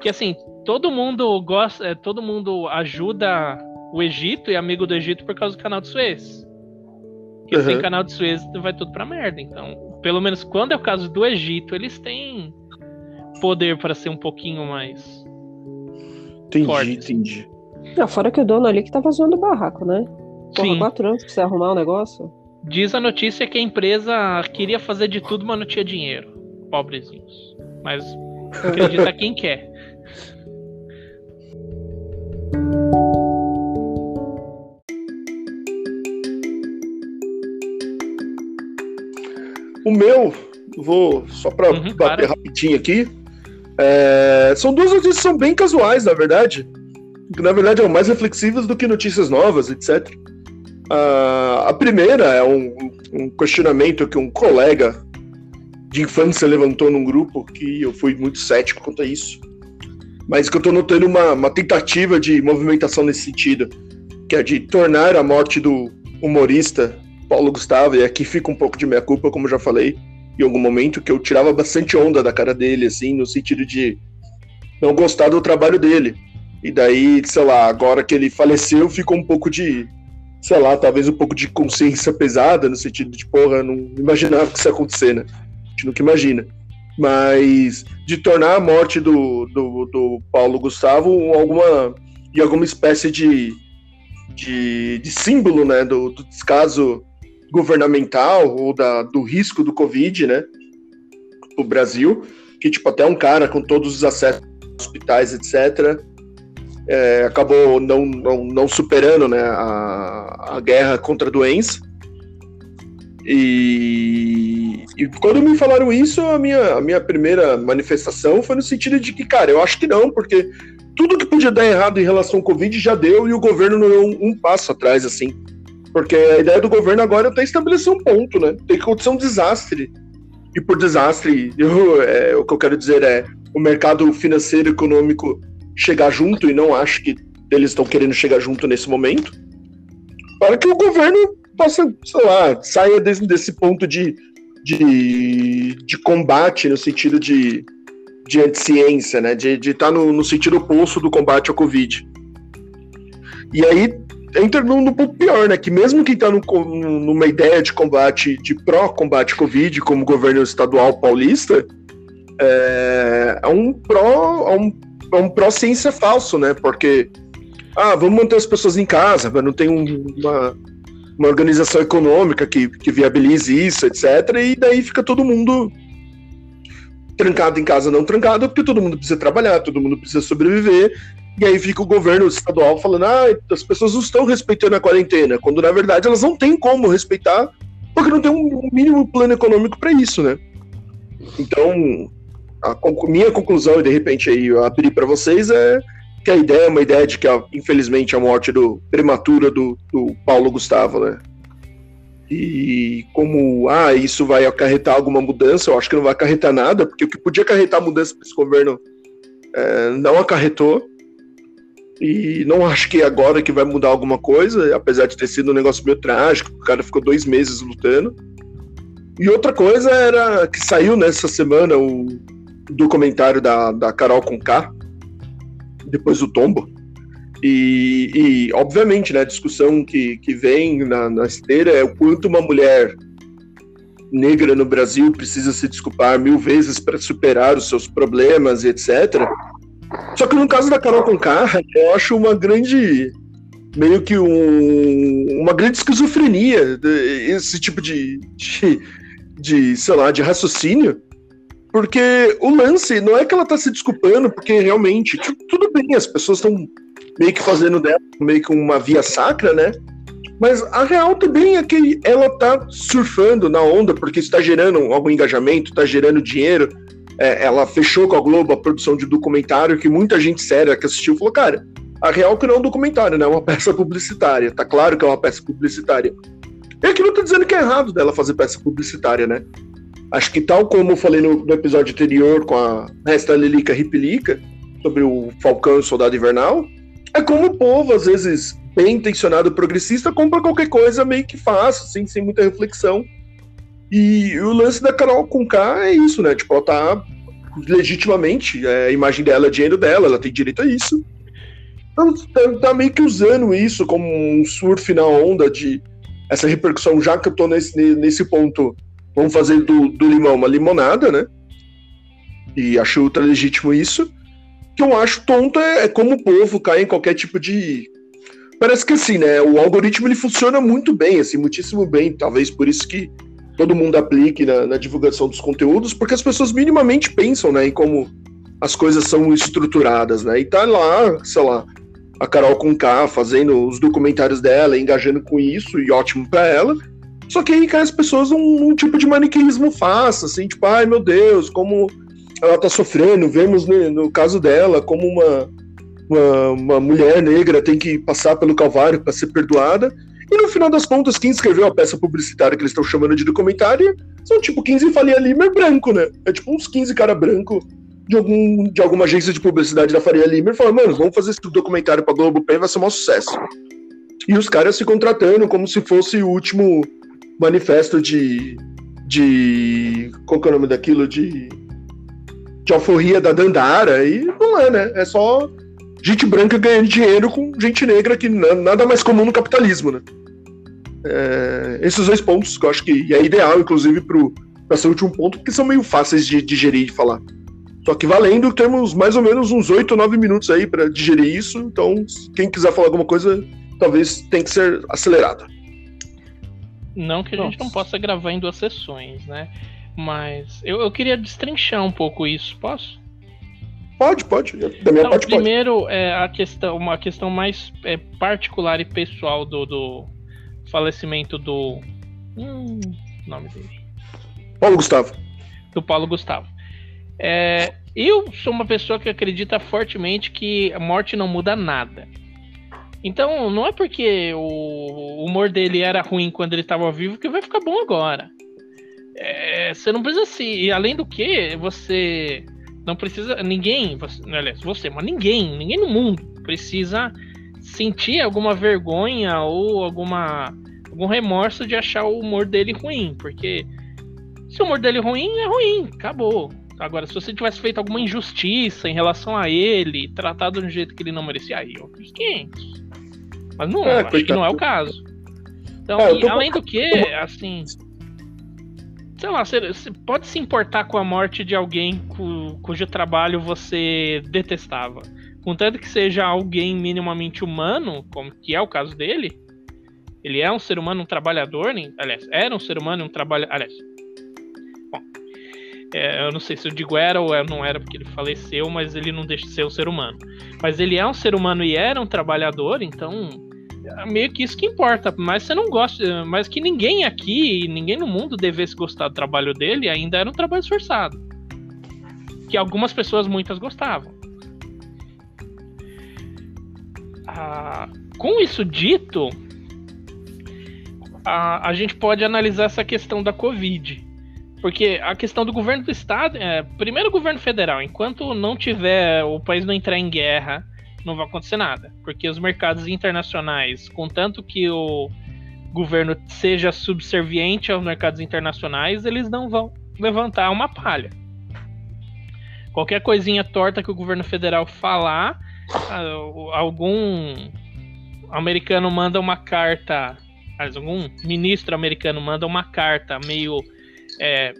Que assim, todo mundo gosta, eh, todo mundo ajuda o Egito e amigo do Egito por causa do canal de Suez. Porque Uhum. sem canal de Suez vai tudo pra merda. Então, pelo menos quando é o caso do Egito, eles têm poder para ser um pouquinho mais. Entendi, Forte. entendi. Não, fora que o dono ali que tava zoando o barraco, né? Porra, Sim. quatro anos pra você arrumar o negócio. Diz a notícia que a empresa queria fazer de tudo, mas não tinha dinheiro. Pobrezinhos. Mas acredita quem quer. O meu, vou só pra Uhum, bater claro. rapidinho aqui. é, são duas notícias que são bem casuais, na verdade. Que, na verdade, são mais reflexivas do que notícias novas, etc. Ah, a primeira é um, um questionamento que um colega de infância levantou num grupo que eu fui muito cético quanto a isso. Mas que eu tô notando uma, uma tentativa de movimentação nesse sentido, que é de tornar a morte do humorista Paulo Gustavo, e aqui fica um pouco de minha culpa, como já falei em algum momento, que eu tirava bastante onda da cara dele, assim, no sentido de não gostar do trabalho dele. E daí, sei lá, agora que ele faleceu, ficou um pouco de, sei lá, talvez um pouco de consciência pesada, no sentido de, porra, não imaginava que isso ia acontecer, né? A gente nunca imagina. Mas de tornar a morte do, do, do Paulo Gustavo alguma, em alguma espécie de, de, de símbolo, né, do, do descaso governamental ou da, do risco do Covid, né, o Brasil, que tipo até um cara com todos os acessos hospitais, etc, é, acabou não, não, não superando, né, a, a guerra contra a doença. E, e quando me falaram isso, a minha, a minha primeira manifestação foi no sentido de que, cara, eu acho que não, porque tudo que podia dar errado em relação ao Covid já deu e o governo não deu um, um passo atrás, assim. Porque a ideia do governo agora é até estabelecer um ponto, né? Tem que acontecer um desastre. E por desastre, eu, é, o que eu quero dizer é o mercado financeiro e econômico chegar junto, e não acho que eles estão querendo chegar junto nesse momento, para que o governo possa, sei lá, saia desse, desse ponto de, de, de combate, no sentido de, de anti-ciência, né? De estar tá no, no sentido oposto do combate ao Covid. E aí entra no, no ponto pior, né? Que mesmo quem está numa ideia de combate, de pró-combate Covid, como governo estadual paulista, é, é um pró. É um, é um pró-ciência falso, né? Porque. Ah, vamos manter as pessoas em casa, mas não tem um, uma, uma organização econômica que, que viabilize isso, etc. E daí fica todo mundo trancado em casa, não trancado, porque todo mundo precisa trabalhar, todo mundo precisa sobreviver. E aí fica o governo estadual falando: ah, as pessoas não estão respeitando a quarentena, quando na verdade elas não têm como respeitar, porque não tem um mínimo plano econômico para isso, né? Então, a minha conclusão, e de repente aí eu abri para vocês, é que a ideia é uma ideia de que, infelizmente, a morte do prematura do, do Paulo Gustavo, né? E como, ah, isso vai acarretar alguma mudança, eu acho que não vai acarretar nada, porque o que podia acarretar mudança para esse governo é, não acarretou. E não acho que agora que vai mudar alguma coisa, apesar de ter sido um negócio meio trágico, o cara ficou dois meses lutando. E outra coisa era que saiu nessa semana o documentário da, da Carol Conká, depois do tombo. E, e, obviamente, né, a discussão que, que vem na, na esteira é o quanto uma mulher negra no Brasil precisa se desculpar mil vezes para superar os seus problemas etc. Só que no caso da Carol Conká, eu acho uma grande. meio que um, uma grande esquizofrenia, esse tipo de, de, de, sei lá, de raciocínio. Porque o lance não é que ela tá se desculpando, porque realmente, tipo, tudo bem, as pessoas estão meio que fazendo dela meio que uma via sacra, né? Mas a real também é que ela tá surfando na onda, porque está gerando algum engajamento, está gerando dinheiro. É, ela fechou com a Globo a produção de documentário que muita gente séria que assistiu falou, cara, a real que não é um documentário, né? É uma peça publicitária. Tá claro que é uma peça publicitária. E aqui não tô dizendo que é errado dela fazer peça publicitária, né? Acho que tal como eu falei no, no episódio anterior com a Resta Lilica Ripilica, sobre o Falcão e o Soldado Invernal, é como o povo, às vezes, bem intencionado progressista, compra qualquer coisa meio que fácil, assim, sem muita reflexão. E o lance da Carol com K é isso, né? Tipo, ela tá legitimamente, é, a imagem dela é dinheiro dela, ela tem direito a isso. Então, tá, tá meio que usando isso como um surf na onda de essa repercussão, já que eu tô nesse, nesse ponto, vamos fazer do, do limão uma limonada, né? E acho ultra legítimo isso. O que eu acho tonto é, é como o povo cai em qualquer tipo de. Parece que assim, né? O algoritmo ele funciona muito bem, assim, muitíssimo bem. Talvez por isso que todo mundo aplique na, na divulgação dos conteúdos, porque as pessoas minimamente pensam, né, em como as coisas são estruturadas, né? E tá lá, sei lá, a Carol com K fazendo os documentários dela, engajando com isso, e ótimo para ela. Só que aí cai as pessoas um, um, tipo de maniqueísmo fácil, assim, tipo, ai meu Deus, como ela tá sofrendo, vemos né, no caso dela como uma, uma, uma mulher negra tem que passar pelo calvário para ser perdoada. E no final das contas, quem escreveu a peça publicitária que eles estão chamando de documentário são tipo 15 Faria Limer branco, né? É tipo uns 15 cara branco de, algum, de alguma agência de publicidade da Faria Limer falando, mano, vamos fazer esse documentário pra Globo Play, vai ser um sucesso. E os caras se contratando como se fosse o último manifesto de. de. Qual que é o nome daquilo? De. de alforria da Dandara. E não é, né? É só gente branca ganhando dinheiro com gente negra, que nada mais comum no capitalismo, né? É, esses dois pontos que eu acho que é ideal, inclusive, para ser o último ponto, porque são meio fáceis de digerir e de falar. Só que valendo, temos mais ou menos uns 8 ou 9 minutos aí para digerir isso. Então, quem quiser falar alguma coisa, talvez tenha que ser acelerado. Não que a Nossa. gente não possa gravar em duas sessões, né? Mas eu, eu queria destrinchar um pouco isso, posso? Pode, pode. Da minha não, parte, primeiro, pode. é a questão, uma questão mais é, particular e pessoal do, do falecimento do. Hum, nome dele. Paulo Gustavo. Do Paulo Gustavo. É, eu sou uma pessoa que acredita fortemente que a morte não muda nada. Então, não é porque o humor dele era ruim quando ele estava vivo que vai ficar bom agora. É, você não precisa se. E além do que, você não precisa. Ninguém, aliás, você, mas ninguém, ninguém no mundo precisa sentir alguma vergonha ou alguma algum remorso de achar o humor dele ruim, porque se o humor dele é ruim, é ruim, acabou. Agora, se você tivesse feito alguma injustiça em relação a ele, tratado de um jeito que ele não merecia, aí outros 500. Mas não, é, acho que não é o caso. Então, é, tô... além do que, assim. Sei lá, você, pode se importar com a morte de alguém cu, cujo trabalho você detestava. Contanto que seja alguém minimamente humano, como que é o caso dele, ele é um ser humano, um trabalhador, nem, aliás, era um ser humano, um trabalhador. Aliás, é, eu não sei se eu digo era ou não era porque ele faleceu, mas ele não deixa de ser um ser humano. Mas ele é um ser humano e era um trabalhador, então é meio que isso que importa. Mas você não gosta, mas que ninguém aqui, ninguém no mundo devesse gostar do trabalho dele, ainda era um trabalho esforçado. Que algumas pessoas, muitas gostavam. Ah, com isso dito, a, a gente pode analisar essa questão da Covid. Porque a questão do governo do estado, é, primeiro o governo federal, enquanto não tiver o país não entrar em guerra, não vai acontecer nada, porque os mercados internacionais, contanto que o governo seja subserviente aos mercados internacionais, eles não vão levantar uma palha. Qualquer coisinha torta que o governo federal falar, algum americano manda uma carta, algum ministro americano manda uma carta meio é,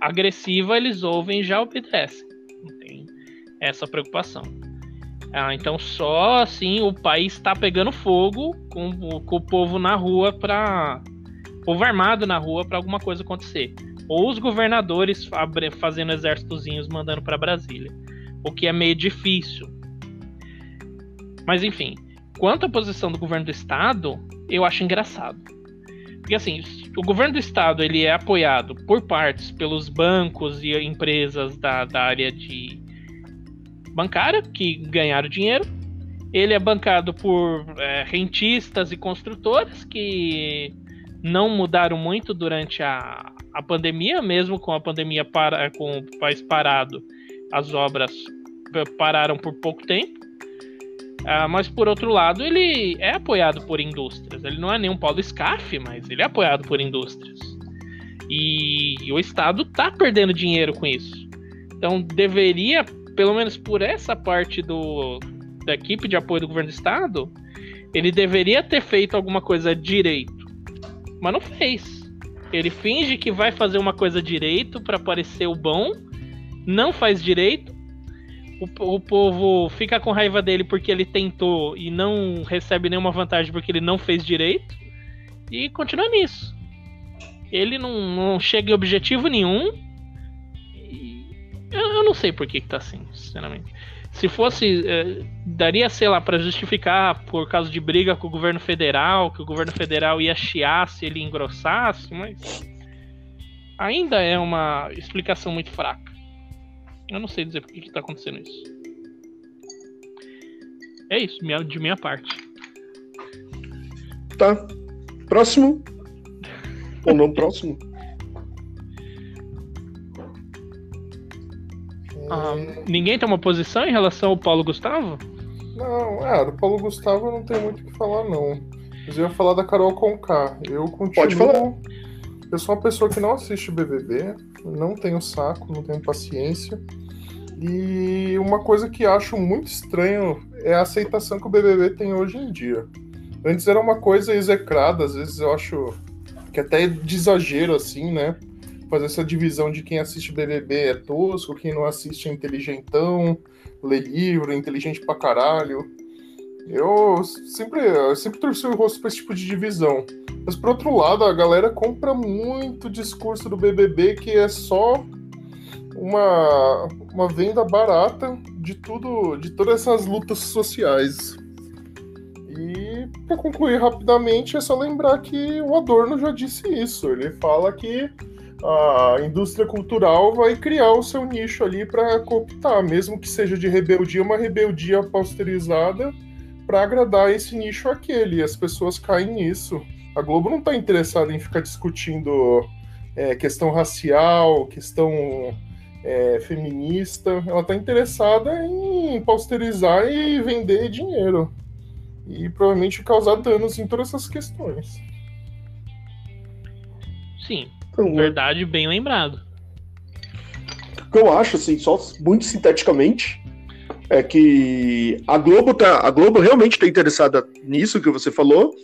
agressiva, eles ouvem e já obedecem. Não tem essa preocupação. Ah, então só assim o país está pegando fogo com, com, o povo na rua para povo armado na rua para alguma coisa acontecer. Ou os governadores fazendo exércitozinhos mandando para Brasília, o que é meio difícil. Mas enfim, quanto à posição do governo do estado, eu acho engraçado porque assim, o governo do estado ele é apoiado por partes pelos bancos e empresas da, da área de bancária que ganharam dinheiro. Ele é bancado por é, rentistas e construtoras que não mudaram muito durante a, a pandemia, mesmo com a pandemia para, com o país parado, as obras pararam por pouco tempo. Ah, mas por outro lado, ele é apoiado por indústrias. Ele não é nenhum polo SCAF, mas ele é apoiado por indústrias. E, e o Estado está perdendo dinheiro com isso. Então deveria, pelo menos por essa parte do, da equipe de apoio do governo do Estado, ele deveria ter feito alguma coisa direito. Mas não fez. Ele finge que vai fazer uma coisa direito para parecer o bom, não faz direito o, o povo fica com raiva dele porque ele tentou e não recebe nenhuma vantagem porque ele não fez direito. E continua nisso. Ele não, não chega em objetivo nenhum. Eu, eu, não sei por que, que tá assim, sinceramente. Se fosse. Eh, daria, sei lá, para justificar por causa de briga com o governo federal, que o governo federal ia chiar se ele engrossasse, mas. Ainda é uma explicação muito fraca. Eu não sei dizer por que, que tá acontecendo isso. É isso, minha, de minha parte. Tá. Próximo? Ou não próximo? Ah, ninguém tem uma posição em relação ao Paulo Gustavo? Não, é, do Paulo Gustavo eu não tenho muito o que falar, não. Mas eu ia falar da Carol Conká. Eu continuo. Pode falar. Eu sou uma pessoa que não assiste BBB, não tenho saco, não tenho paciência. E uma coisa que acho muito estranho é a aceitação que o BBB tem hoje em dia. Antes era uma coisa execrada, às vezes eu acho que até é de exagero, assim, né? Fazer essa divisão de quem assiste BBB é tosco, quem não assiste é inteligentão, lê livro, é inteligente pra caralho. Eu sempre, eu sempre torci o rosto pra esse tipo de divisão. Mas por outro lado, a galera compra muito discurso do BBB que é só uma, uma venda barata de tudo, de todas essas lutas sociais. E para concluir rapidamente, é só lembrar que o Adorno já disse isso. Ele fala que a indústria cultural vai criar o seu nicho ali para cooptar, mesmo que seja de rebeldia, uma rebeldia posterizada para agradar esse nicho aquele. E as pessoas caem nisso. A Globo não está interessada em ficar discutindo é, questão racial, questão é, feminista, ela está interessada em posterizar e vender dinheiro. E provavelmente causar danos em todas essas questões. Sim, verdade, bem lembrado. O que eu acho, assim, só muito sinteticamente, é que a Globo tá. A Globo realmente está interessada nisso que você falou.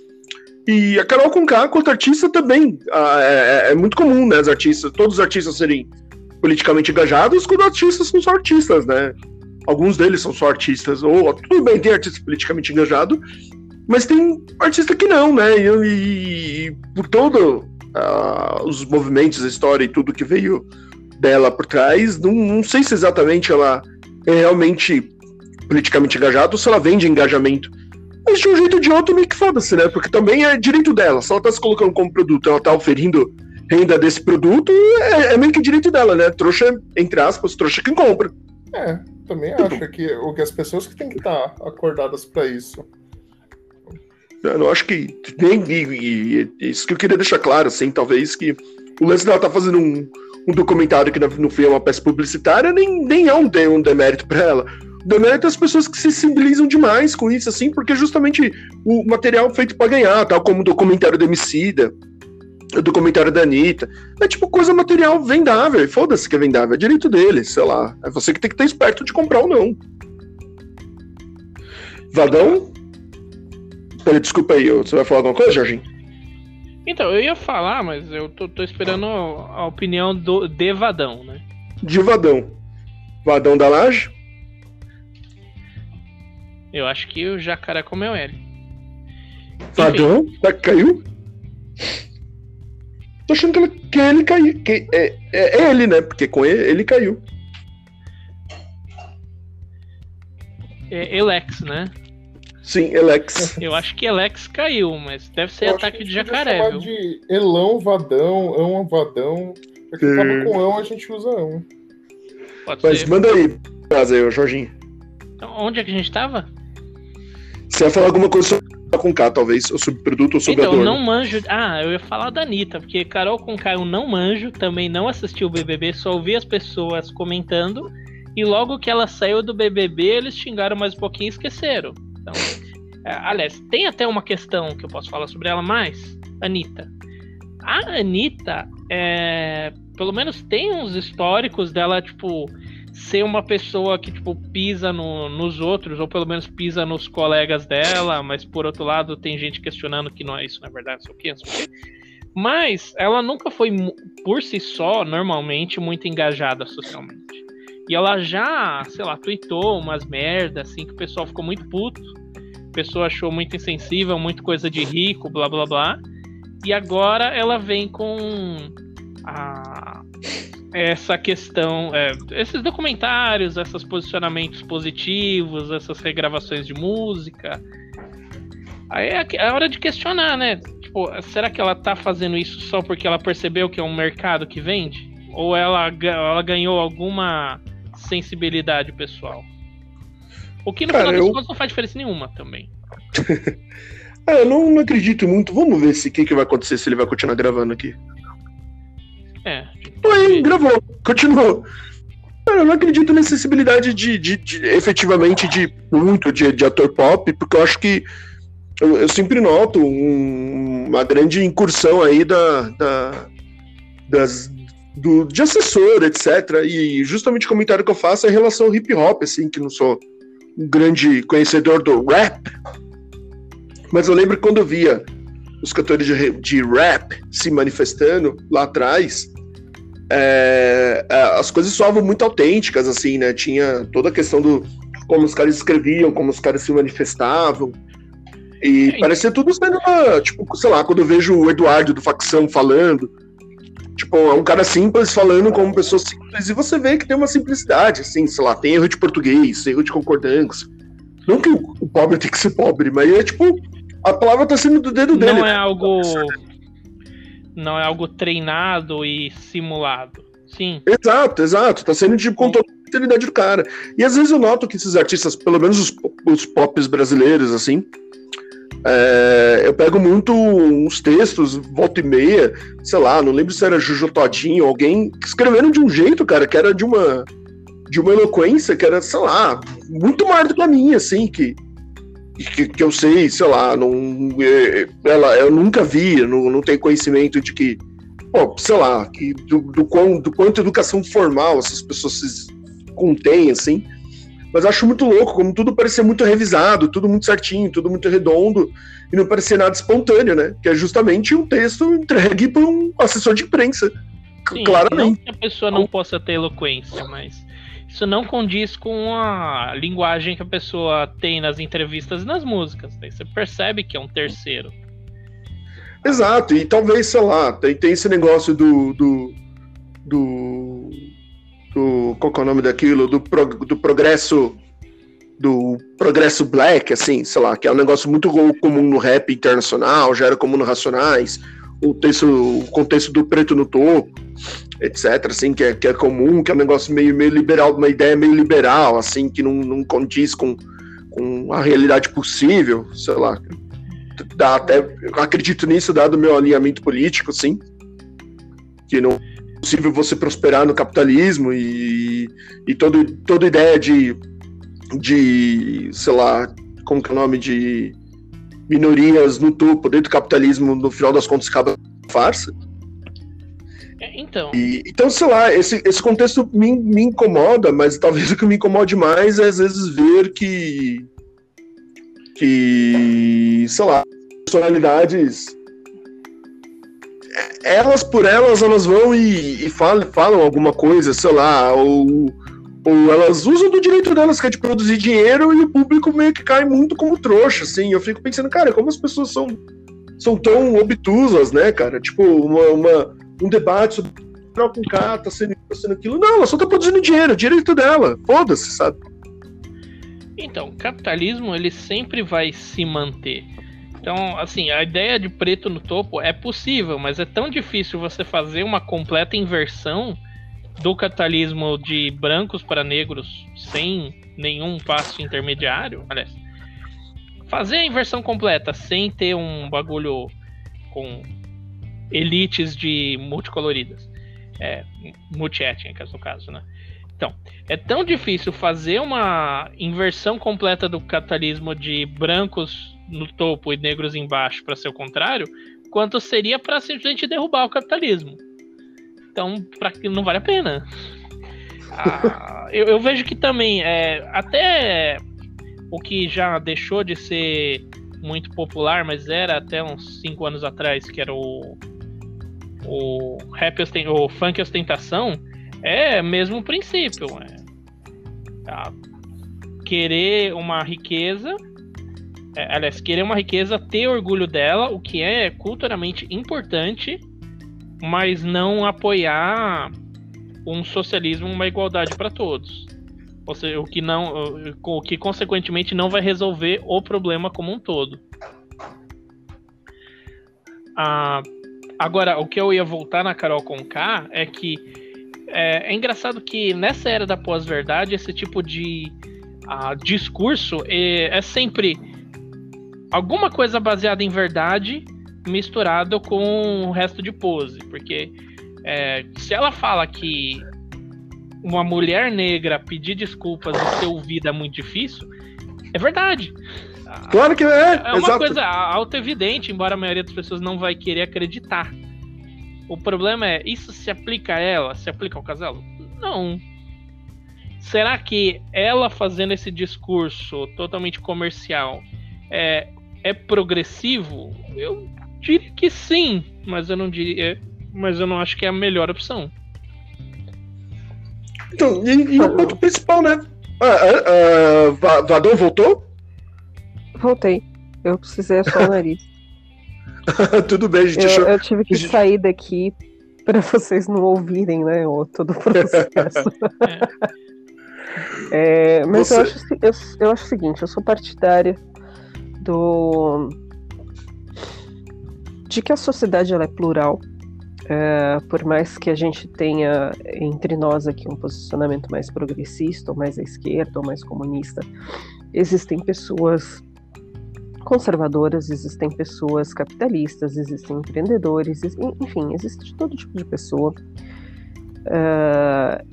E a Carol Conká, quanto artista, também. Ah, é, é, muito comum, né? Os artistas, todos os artistas serem politicamente engajados quando artistas são só artistas, né? Alguns deles são só artistas, ou tudo bem, tem artista politicamente engajado, mas tem artista que não, né? E, e, e por todos uh, os movimentos, a história e tudo que veio dela por trás, não, não sei se exatamente ela é realmente politicamente engajada ou se ela vende engajamento. Mas de um jeito ou de outro, meio que foda-se, né? Porque também é direito dela. Se ela tá se colocando como produto, ela tá oferindo renda desse produto, é, é meio que direito dela, né? Trouxa, entre aspas, trouxa quem compra. É, também acho que, que as pessoas que têm que estar acordadas para isso. Eu não acho que. Nem, e, e, isso que eu queria deixar claro, assim, talvez que o lance dela tá fazendo um, um documentário que no fim é uma peça publicitária, nem, nem é um, um demérito para ela. O demérito é as pessoas que se sensibilizam demais com isso, assim, porque justamente o material feito para ganhar, tal como o documentário do Emicida, o documentário da Anitta. É tipo coisa material vendável. Foda-se que é vendável, é direito dele, sei lá. É você que tem que estar esperto de comprar ou não. Vadão? Peraí, desculpa aí, você vai falar alguma coisa, Jorginho? Então, eu ia falar, mas eu tô, tô esperando a opinião do, de Vadão, né? De Vadão. Vadão da Laje? Eu acho que o jacaré comeu ele. Vadão? Tá, caiu? Tô achando que ele, que ele caiu. Que é, é, é, ele, né? Porque com ele, ele caiu. É Elex, né? Sim, Elex. Eu acho que Elex caiu, mas deve ser Eu ataque de jacaré, viu? de Elão, Vadão, Ão, Vadão. Porque é. acaba com Ão, a gente usa Ão. Pode mas ser. manda aí, traz aí, Jorginho. Então, onde é que a gente tava? Você ia falar alguma coisa sobre com K, talvez, o subproduto ou Então, subador. não manjo. Ah, eu ia falar da Anitta, porque Carol com K eu não manjo, também não assisti o BBB, só ouvi as pessoas comentando. E logo que ela saiu do BBB, eles xingaram mais um pouquinho e esqueceram. Então, é, aliás, tem até uma questão que eu posso falar sobre ela mais. Anitta. A Anitta, é, pelo menos tem uns históricos dela, tipo, ser uma pessoa que, tipo, pisa no- nos outros, ou pelo menos pisa nos colegas dela, mas por outro lado tem gente questionando que não é isso, na verdade, não sei o quê, não sei o quê. Mas ela nunca foi, por si só, normalmente, muito engajada socialmente. E ela já, sei lá, tweetou umas merdas, assim, que o pessoal ficou muito puto. O pessoal achou muito insensível, muito coisa de rico, blá blá blá. E agora ela vem com a- essa questão, é, esses documentários, esses posicionamentos positivos, essas regravações de música. Aí é a- é hora de questionar, né? Tipo, será que ela tá fazendo isso só porque ela percebeu que é um mercado que vende? Ou ela, ela ganhou alguma sensibilidade pessoal? O que no Cara, final das eu- contas não faz diferença nenhuma também. É, eu não, não acredito muito. Vamos ver se o que, que vai acontecer se ele vai continuar gravando aqui. É. Aí, gravou, continuou. Cara, eu não acredito na sensibilidade de, de- de- efetivamente de muito de, de ator pop, porque eu acho que eu, eu sempre noto um- uma grande incursão aí da, da- das, do, de assessor, etc. E justamente o comentário que eu faço é em relação ao hip hop, assim, que não sou um grande conhecedor do rap, mas eu lembro que quando eu via os cantores de, de rap se manifestando lá atrás, é, é, as coisas soavam muito autênticas, assim, né? Tinha toda a questão do como os caras escreviam, como os caras se manifestavam. E É, parecia tudo sendo uma, tipo, sei lá, quando eu vejo o Eduardo do Facção falando, tipo, é um cara simples falando como pessoa simples, e você vê que tem uma simplicidade, assim, sei lá, tem erro de português, erro de concordância. Não que o, pobre tem que ser pobre, mas é tipo, a palavra tá sendo do dedo dele. Não é algo. Não é algo treinado e simulado. Sim. Exato, exato. Tá sendo tipo com toda a integridade do cara. E às vezes eu noto que esses artistas, pelo menos os, os pops brasileiros, assim, é, eu pego muito uns textos, volta e meia, sei lá, não lembro se era Juju Todinho, alguém que escreveram de um jeito, cara, que era de uma de uma eloquência que era, sei lá, muito maior do que a minha, assim, que que, que eu sei, sei lá, não, é, ela, eu nunca vi, não, não tenho conhecimento de que pô, sei lá, que do, do, quão, do quanto educação formal essas pessoas se contêm, assim. Mas eu acho muito louco, como tudo parecia muito revisado, tudo muito certinho, tudo muito redondo, e não parecia nada espontâneo, né? Que é justamente um texto entregue por um assessor de imprensa. Sim, claramente. Não que a pessoa não possa ter eloquência, mas isso não condiz com a linguagem que a pessoa tem nas entrevistas e nas músicas. Daí você percebe que é um terceiro. Exato, e talvez, sei lá, tem, tem esse negócio do. do. do. Do qual é o nome daquilo? Do, prog- do progresso. Do progresso black, assim, sei lá, que é um negócio muito comum no rap internacional, já era comum no Racionais, o, texto, o contexto do preto no topo, etc., assim, que é, que é comum, que é um negócio meio, meio liberal, uma ideia meio liberal, assim, que não, não condiz com, com a realidade possível, sei lá, dá até acredito nisso dado o meu alinhamento político sim que não possível você prosperar no capitalismo e, e todo, toda ideia de de sei lá como que é o nome de minorias no topo dentro do capitalismo no final das contas acaba farsa É, Então, e, então, sei lá, esse, esse contexto me, me incomoda, mas talvez o que me incomode mais é às vezes ver que. que. sei lá, personalidades. Elas por elas, elas vão e, e falam, falam alguma coisa, sei lá, ou, ou elas usam do direito delas, que é de produzir dinheiro, e o público meio que cai muito como trouxa, assim. Eu fico pensando, cara, como as pessoas são, são tão obtusas, né, cara? Tipo, uma, uma um debate sobre com K, tá sendo, tá sendo aquilo. Não, ela só tá produzindo dinheiro, direito dela. Foda-se, sabe? então, o capitalismo ele sempre vai se manter. Então, assim, a ideia de preto no topo é possível, mas é tão difícil você fazer uma completa inversão do capitalismo de brancos para negros sem nenhum passo intermediário. Aliás, fazer a inversão completa sem ter um bagulho com elites de multicoloridas. É, multiétnicas, no caso, né? Então, é tão difícil fazer uma inversão completa do capitalismo de brancos no topo e negros embaixo para ser o contrário, quanto seria para simplesmente derrubar o capitalismo. Então, pra, não vale a pena. Ah, eu, eu, vejo que também, é, até o que já deixou de ser muito popular, mas era até uns 5 anos atrás, que era o, o, rap, o funk ostentação, é mesmo princípio. É, tá? Querer uma riqueza é, aliás, querer uma riqueza, ter orgulho dela, o que é culturalmente importante, mas não apoiar um socialismo, uma igualdade para todos. Ou seja, o que não, o que consequentemente não vai resolver o problema como um todo. Ah, agora, o que eu ia voltar na Carol com K é que é, é engraçado que nessa era da pós-verdade esse tipo de ah, discurso é, é sempre alguma coisa baseada em verdade misturado com o resto de pose. Porque é, se ela fala que uma mulher negra pedir desculpas e ser ouvida é muito difícil, é verdade. Claro que é. É uma exato. coisa auto-evidente, embora a maioria das pessoas não vai querer acreditar. O problema é, isso se aplica a ela? Se aplica ao casal? Não. Será que ela fazendo esse discurso totalmente comercial é, é progressivo? Eu diria que sim, mas eu não diria, mas eu não acho que é a melhor opção. Então, e, e o ponto principal, né? Ah, ah, ah, Vadão voltou? Voltei. Eu precisei achar o nariz. Tudo bem, gente. Eu, achou... eu tive que sair daqui para vocês não ouvirem, né? O, todo o processo. é. é, mas Você... eu, acho, eu, eu acho o seguinte: eu sou partidária do de que a sociedade ela é plural, é, por mais que a gente tenha entre nós aqui um posicionamento mais progressista, ou mais à esquerda, ou mais comunista, existem pessoas conservadoras, existem pessoas capitalistas, existem empreendedores, enfim, existe todo tipo de pessoa. Uh,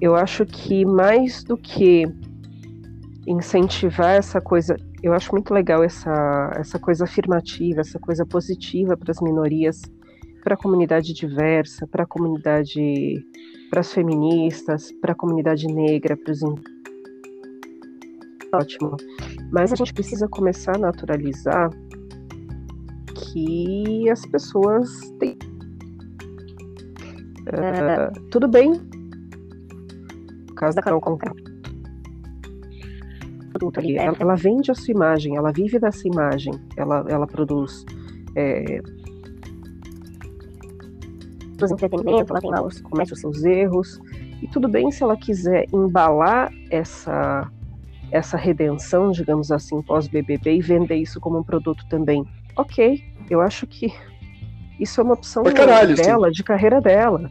eu acho que mais do que incentivar essa coisa eu acho muito legal essa, essa coisa afirmativa, essa coisa positiva para as minorias, para a comunidade diversa, para a comunidade, para as feministas, para a comunidade negra, para os ótimo. Mas a gente precisa começar a naturalizar que as pessoas têm. Uh, tudo bem. No caso da Carol Conká produto ali. Ela, ela, vende a sua imagem, ela vive dessa imagem, ela, ela produz. É, produz entretenimento, ela tem lá os, comete os seus erros. E tudo bem se ela quiser embalar essa, essa redenção, digamos assim, pós-BBB e vender isso como um produto também. Ok, eu acho que isso é uma opção caralho, dela, sim. de carreira dela.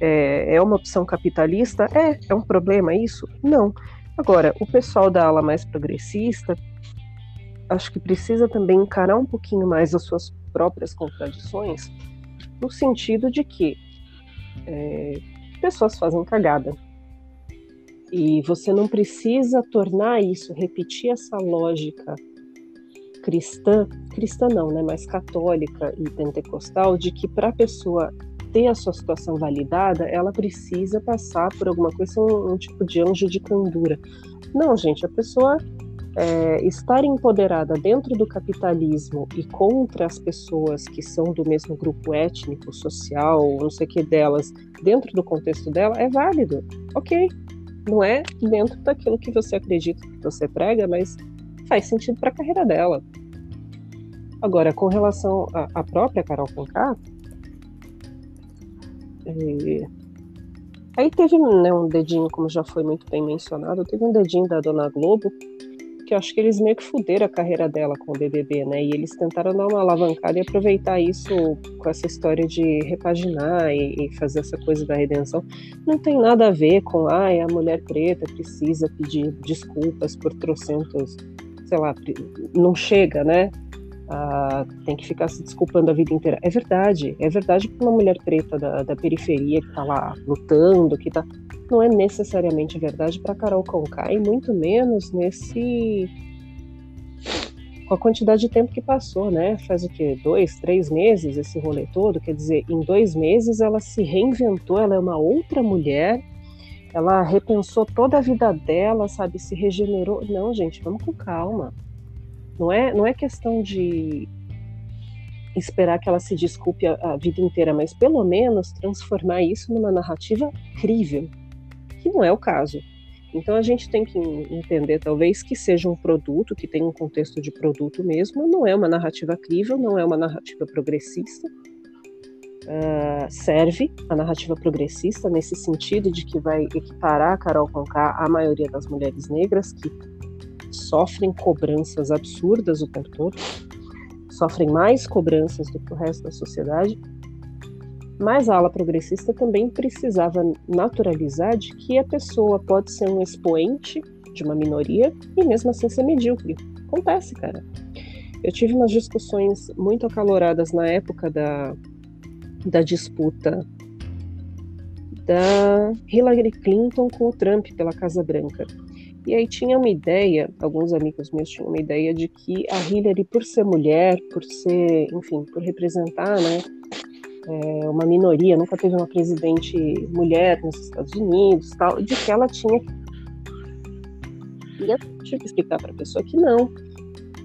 É, é uma opção capitalista? É. É um problema isso? Não. Agora, o pessoal da ala mais progressista, acho que precisa também encarar um pouquinho mais as suas próprias contradições, no sentido de que é, pessoas fazem cagada. E você não precisa tornar isso, repetir essa lógica cristã, cristã não, né, mas católica e pentecostal, de que para a pessoa ter a sua situação validada, ela precisa passar por alguma coisa, um, um tipo de anjo de candura. Não, gente, a pessoa é, estar empoderada dentro do capitalismo e contra as pessoas que são do mesmo grupo étnico, social, não sei o que delas, dentro do contexto dela, é válido. Ok. Não é dentro daquilo que você acredita, que você prega, mas faz sentido para a carreira dela. Agora, com relação à própria Carol Conká, é... Aí teve né, um dedinho, como já foi muito bem mencionado, teve um dedinho da Dona Globo, que eu acho que eles meio que fuderam a carreira dela com o BBB, né? E eles tentaram dar uma alavancada e aproveitar isso com essa história de repaginar e, e fazer essa coisa da redenção. Não tem nada a ver com, ah, a mulher preta precisa pedir desculpas por trocentos sei lá, não chega, né? Ah, tem que ficar se desculpando a vida inteira. É verdade, é verdade que uma mulher preta da, da periferia que está lá lutando, que tá, não é necessariamente verdade para Carol Conká e muito menos nesse com a quantidade de tempo que passou, né? Faz o quê? Dois, três meses esse rolê todo? Quer dizer, em dois meses ela se reinventou, ela é uma outra mulher, ela repensou toda a vida dela, sabe? Se regenerou. Não, gente, vamos com calma. Não é, não é questão de esperar que ela se desculpe a, a vida inteira, mas pelo menos transformar isso numa narrativa crível, que não é o caso. Então a gente tem que entender, talvez, que seja um produto, que tem um contexto de produto mesmo, não é uma narrativa crível, não é uma narrativa progressista. Uh, serve a narrativa progressista nesse sentido de que vai equiparar a Carol Conká à maioria das mulheres negras que sofrem cobranças absurdas o tempo todo, sofrem mais cobranças do que o resto da sociedade, mas a ala progressista também precisava naturalizar de que a pessoa pode ser um expoente de uma minoria e mesmo assim ser medíocre. Acontece, cara. Eu tive umas discussões muito acaloradas na época da, da disputa da Hillary Clinton com o Trump pela Casa Branca. E aí tinha uma ideia, alguns amigos meus tinham uma ideia de que a Hillary, por ser mulher, por ser, enfim, por representar, né, é, uma minoria, nunca teve uma presidente mulher nos Estados Unidos, tal, de que ela tinha e eu tive que explicar para a pessoa que não.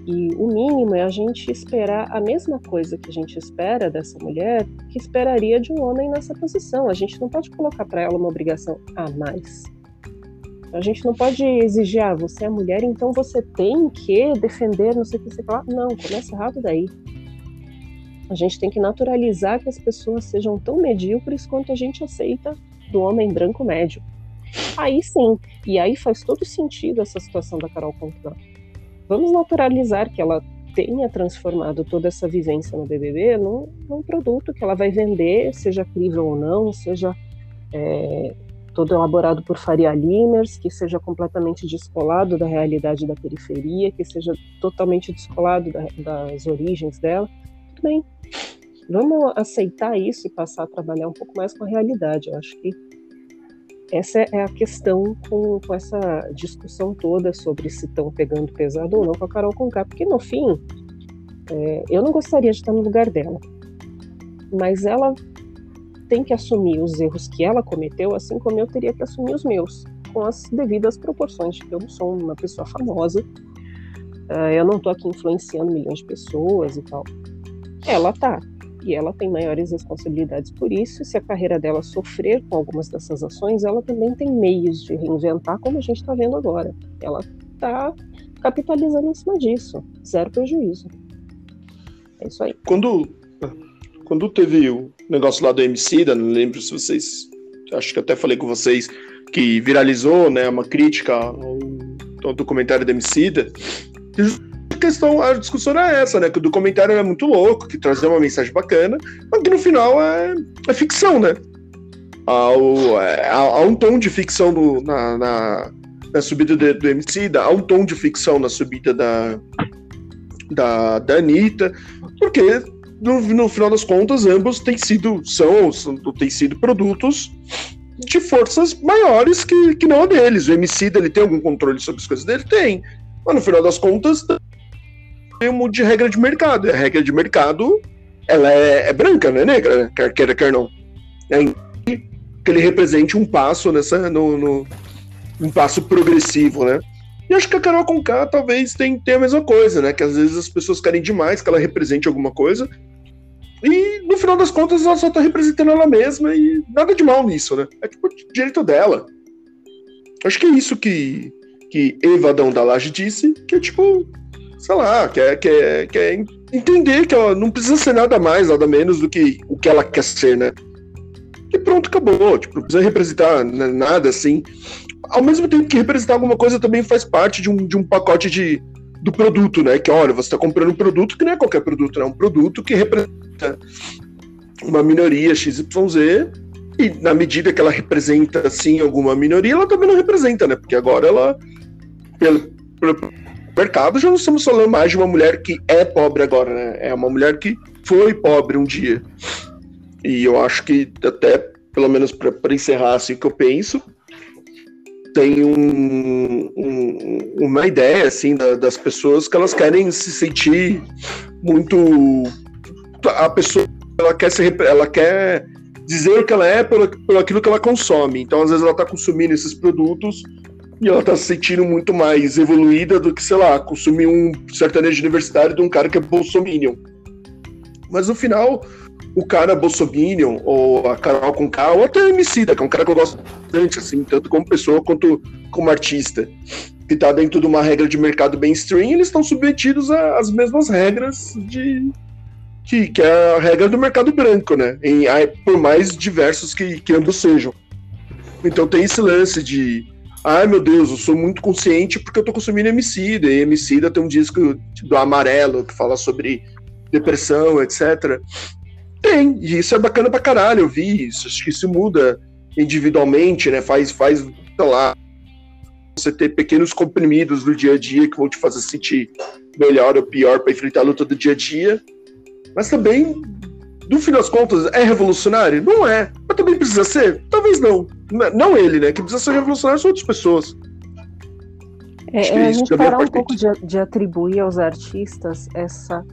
E o mínimo é a gente esperar a mesma coisa que a gente espera dessa mulher, que esperaria de um homem nessa posição. A gente não pode colocar para ela uma obrigação a mais. A gente não pode exigir, ah, você é mulher, então você tem que defender, não sei o que você falar. Não, começa errado daí. A gente tem que naturalizar que as pessoas sejam tão medíocres quanto a gente aceita do homem branco médio. Aí sim, e aí faz todo sentido essa situação da Carol Conká. Vamos naturalizar que ela tenha transformado toda essa vivência no BBB num, num produto que ela vai vender, seja crível ou não, seja é, todo elaborado por Faria Limers, que seja completamente descolado da realidade da periferia, que seja totalmente descolado da, das origens dela. Tudo bem, Vamos aceitar isso e passar a trabalhar um pouco mais com a realidade. Eu acho que essa é a questão com, com essa discussão toda sobre se estão pegando pesado ou não com a Carol Conká, porque no fim, é, eu não gostaria de estar no lugar dela, mas ela tem que assumir os erros que ela cometeu, assim como eu teria que assumir os meus, com as devidas proporções, de que eu não sou uma pessoa famosa, uh, eu não estou aqui influenciando milhões de pessoas e tal. Ela tá, e ela tem maiores responsabilidades por isso. Se a carreira dela sofrer com algumas dessas ações, ela também tem meios de reinventar, como a gente está vendo agora. Ela está capitalizando em cima disso, zero prejuízo. É isso aí. Quando, quando teve o negócio lá do MC, não lembro se vocês, acho que até falei com vocês, que viralizou, né, uma crítica ao, ao documentário do Emicida, questão, a discussão era essa, né? Que o documentário era muito louco, que trazia uma mensagem bacana, mas que no final é, é ficção, né? É, há, um tom de ficção na, na, na, subida do, do MC, há um tom de ficção na subida da, da, da Anitta, porque no, no final das contas ambos têm sido, são, são têm sido produtos de forças maiores que, que não a deles. O MC ele tem algum controle sobre as coisas dele? Tem. Mas no final das contas, termo de regra de mercado. A regra de mercado ela é, é branca, não é negra, né? quer queira, quer não. É que ele represente um passo nessa, no, no, um passo progressivo, né? E acho que a Carol Conká talvez tenha, tenha a mesma coisa, né? Que às vezes as pessoas querem demais que ela represente alguma coisa. E no final das contas ela só tá representando ela mesma e nada de mal nisso, né? É tipo direito dela. Acho que é isso que, que Evadão da Laje disse, que é tipo, sei lá, quer, quer, quer entender que ela não precisa ser nada mais, nada menos do que o que ela quer ser, né? E pronto, acabou. Tipo, não precisa representar nada assim. Ao mesmo tempo que representar alguma coisa também faz parte de um, de um pacote de, do produto, né? Que olha, você está comprando um produto que não é qualquer produto, né? é um produto que representa uma minoria XYZ. E na medida que ela representa, sim, alguma minoria, ela também não representa, né? Porque agora ela, pelo, pelo mercado, já não estamos falando mais de uma mulher que é pobre agora, né? É uma mulher que foi pobre um dia. E eu acho que até, pelo menos para encerrar assim que eu penso, tem um, um, uma ideia assim da, das pessoas que elas querem se sentir muito a pessoa ela quer se ela quer dizer o que ela é pelo, pelo aquilo que ela consome. Então às vezes ela está consumindo esses produtos e ela está se sentindo muito mais evoluída do que sei lá consumir um sertanejo universitário de um cara que é bolsominion. Mas no final o cara Bolsominion, ou a Carol com K, ou até a Emicida, que é um cara que eu gosto bastante, assim, tanto como pessoa quanto como artista, que tá dentro de uma regra de mercado mainstream, eles estão submetidos às mesmas regras de. Que, que é a regra do mercado branco, né? Em, por mais diversos que, que ambos sejam. Então tem esse lance de. Ai meu Deus, eu sou muito consciente porque eu tô consumindo Emicida, e Emicida tem um disco do Amarelo que fala sobre depressão, etc. Tem, e isso é bacana pra caralho, eu vi isso. Acho que isso muda individualmente, né? Faz, faz, sei lá, você ter pequenos comprimidos do dia a dia que vão te fazer sentir melhor ou pior para enfrentar a luta do dia a dia. Mas também, no fim das contas, é revolucionário? Não é. Mas também precisa ser? Talvez não. Não ele, né? Que precisa ser revolucionário são outras pessoas. É, é a gente parar um pouco de, de atribuir aos artistas essa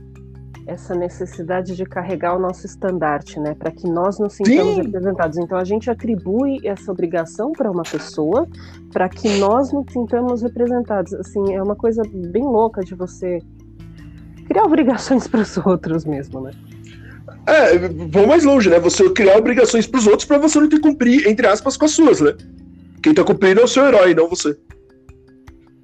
essa necessidade de carregar o nosso estandarte, né, para que nós nos sintamos Sim. representados. Então a gente atribui essa obrigação para uma pessoa para que nós nos sintamos representados. Assim, é uma coisa bem louca de você criar obrigações para os outros mesmo, né? É, vou mais longe, né? Você criar obrigações para os outros para você não ter que cumprir, entre aspas, com as suas, né? Quem tá cumprindo é o seu herói, não você.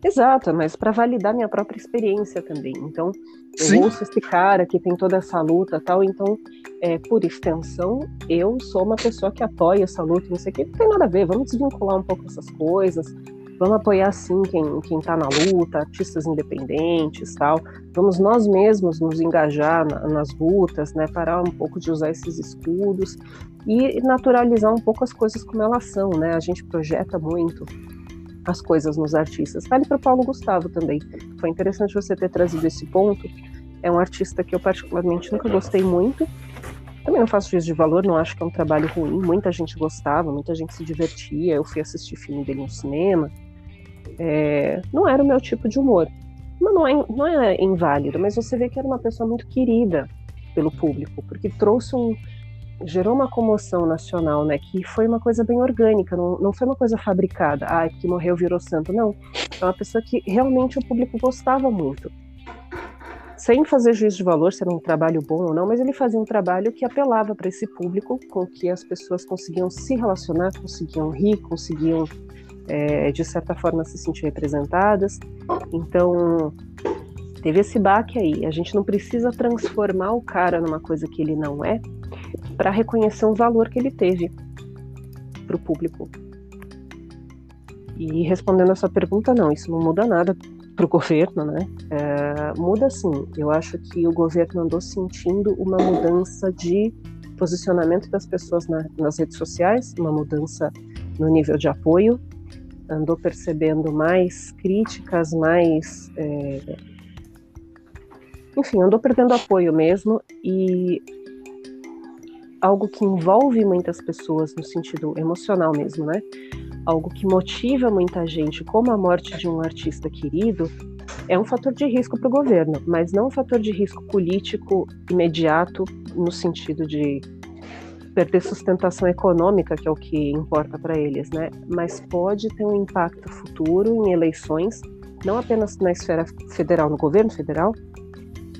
Exato, mas para validar minha própria experiência também. Então, eu Sim. ouço esse cara que tem toda essa luta tal, então, é, por extensão, eu sou uma pessoa que apoia essa luta, não sei o que, não tem nada a ver, vamos desvincular um pouco essas coisas, vamos apoiar sim quem, quem tá na luta, artistas independentes tal, vamos nós mesmos nos engajar na, nas lutas, né, parar um pouco de usar esses escudos e naturalizar um pouco as coisas como elas são, né, a gente projeta muito as coisas nos artistas. Vale para o Paulo Gustavo também. Foi interessante você ter trazido esse ponto. É um artista que eu particularmente nunca gostei muito. Também não faço juízo de valor, não acho que é um trabalho ruim. Muita gente gostava, muita gente se divertia. Eu fui assistir filme dele no cinema. É... não era o meu tipo de humor. Mas não é, não é inválido, mas você vê que era uma pessoa muito querida pelo público, porque trouxe um, gerou uma comoção nacional, né? Que foi uma coisa bem orgânica, não, não foi uma coisa fabricada. Ah, que morreu virou santo, não. É uma pessoa que realmente o público gostava muito. Sem fazer juízo de valor, se era um trabalho bom ou não, mas ele fazia um trabalho que apelava para esse público, com que as pessoas conseguiam se relacionar, conseguiam rir, conseguiam, é, de certa forma, se sentir representadas. Então, teve esse baque aí. A gente não precisa transformar o cara numa coisa que ele não é, para reconhecer um valor que ele teve para o público. E respondendo a sua pergunta, não, isso não muda nada para o governo, né? É, muda sim. Eu acho que o governo andou sentindo uma mudança de posicionamento das pessoas na, nas redes sociais, uma mudança no nível de apoio, andou percebendo mais críticas, mais. É, enfim, andou perdendo apoio mesmo e algo que envolve muitas pessoas no sentido emocional mesmo, né? Algo que motiva muita gente, como a morte de um artista querido, é um fator de risco para o governo, mas não um fator de risco político imediato no sentido de perder sustentação econômica, que é o que importa para eles, né? Mas pode ter um impacto futuro em eleições, não apenas na esfera federal, no governo federal,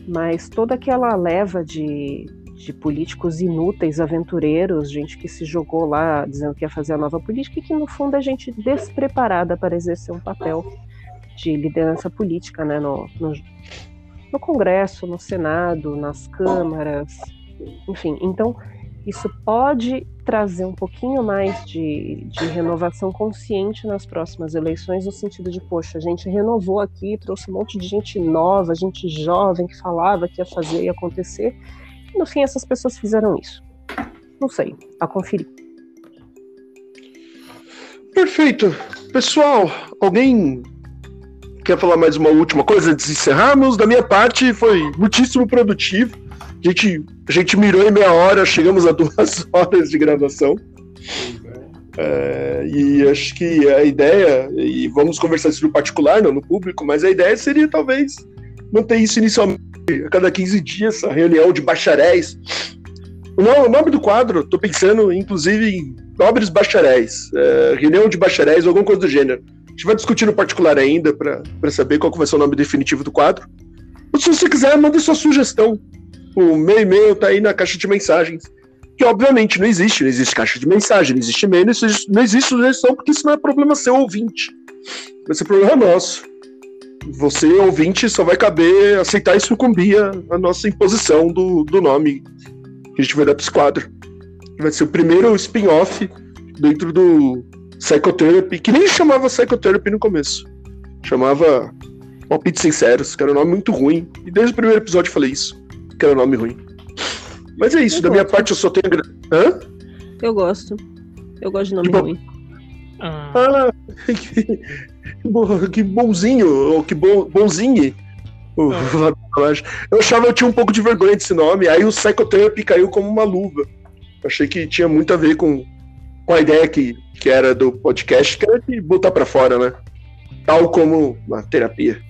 mas toda aquela leva de de políticos inúteis, aventureiros, gente que se jogou lá dizendo que ia fazer a nova política e que no fundo é gente despreparada para exercer um papel de liderança política, né, no, no, no Congresso, no Senado, nas câmaras, enfim. Então isso pode trazer um pouquinho mais de, de, renovação consciente nas próximas eleições, no sentido de, poxa, a gente renovou aqui, trouxe um monte de gente nova, gente jovem que falava que ia fazer e acontecer, no fim, essas pessoas fizeram isso. Não sei, a conferir. Perfeito. Pessoal, alguém quer falar mais uma última coisa antes de encerrarmos? Da minha parte, foi muitíssimo produtivo. A gente, a gente mirou em meia hora, chegamos a duas horas de gravação. É, e acho que a ideia, e vamos conversar isso no particular, não no público, mas a ideia seria talvez manter isso inicialmente a cada 15 dias, essa reunião de bacharéis. O nome, o nome do quadro, estou pensando inclusive em nobres bacharéis, é, reunião de bacharéis, alguma coisa do gênero. A gente vai discutir no particular ainda para saber qual vai ser o nome definitivo do quadro. Ou se você quiser, manda sua sugestão. O meu e-mail está aí na caixa de mensagens que obviamente não existe, não existe caixa de mensagem, não existe e-mail, não existe sugestão, porque isso não é problema seu ouvinte. Ser problema nosso. Você, ouvinte, só vai caber aceitar e sucumbir à nossa imposição do, do nome que a gente vai dar para esse quadro. Vai ser o primeiro spin-off dentro do Psychotherapy, que nem chamava Psychotherapy no começo. Chamava Palpites Sinceros, que era um nome muito ruim. E desde o primeiro episódio eu falei isso, que era um nome ruim. Mas é isso, eu da gosto. minha parte eu só tenho. Hã? Eu gosto. Eu gosto de nome ruim. Ah, ah que, bonzinho, que bo, bonzinho. Eu achava que eu tinha um pouco de vergonha desse nome, aí o Psychotherapy caiu como uma luva. Achei que tinha muito a ver com, com a ideia que, que era do podcast, que era de botar pra fora, né? Tal como uma terapia.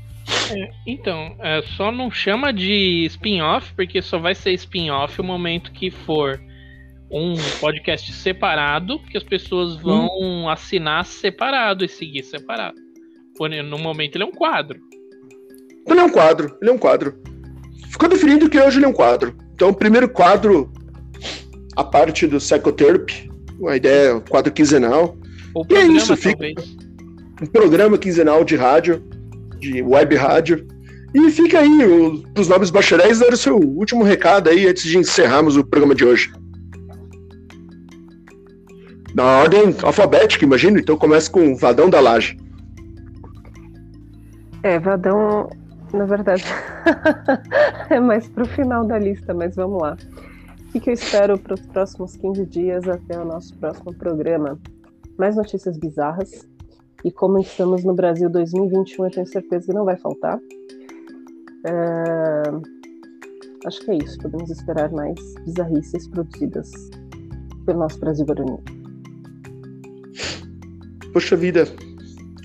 É, então, é, só não chama de spin-off, porque só vai ser spin-off o momento que for um podcast separado, que as pessoas vão hum. assinar separado e seguir separado. No momento ele é um quadro. Ele é um quadro, ele é um quadro. Ficou definido que hoje ele é um quadro. Então, o primeiro quadro, a parte do Psychotherapy, a ideia é um quadro quinzenal. Ou e é isso, fica um programa quinzenal de rádio de web rádio. E fica aí, os nobres bacharéis, dar o seu último recado aí antes de encerrarmos o programa de hoje. Na ordem alfabética, imagino, então começa com Vadão da Laje. É, Vadão, na verdade, é mais pro final da lista, mas vamos lá. O que eu espero para os próximos 15 dias até o nosso próximo programa? Mais notícias bizarras, e como estamos no Brasil 2021, eu tenho certeza que não vai faltar. É... Acho que é isso. Podemos esperar mais bizarrices produzidas pelo nosso Brasil Guarani. Poxa vida.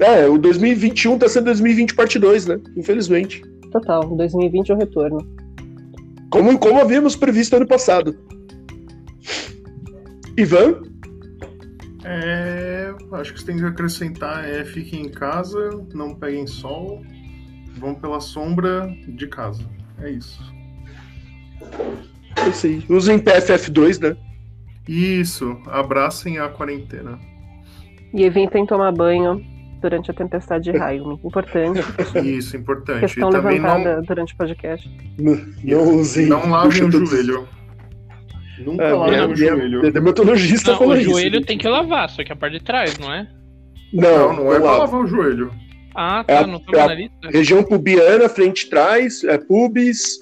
É, o 2021 tá sendo 2020 parte 2, né? Infelizmente. Total, 2020 é o retorno. Como, como havíamos previsto ano passado. Ivan? É, acho que você tem que acrescentar é fiquem em casa, não peguem sol, vão pela sombra de casa. É isso. Isso aí. Usem PFF2, né? Isso, abracem a quarentena. E evitem tomar banho durante a tempestade de raio. Importante. Isso, importante. Questão e levantada não... durante o podcast. Não, não usem. Não lavem o joelho. Nunca é, lava o joelho. Dermatologista não, o joelho isso. tem que lavar, só que a parte de trás, não é? Não, não, não é pra lavar o joelho. Ah, tá, é não tô é na lista. Região pubiana, frente e trás, é pubis,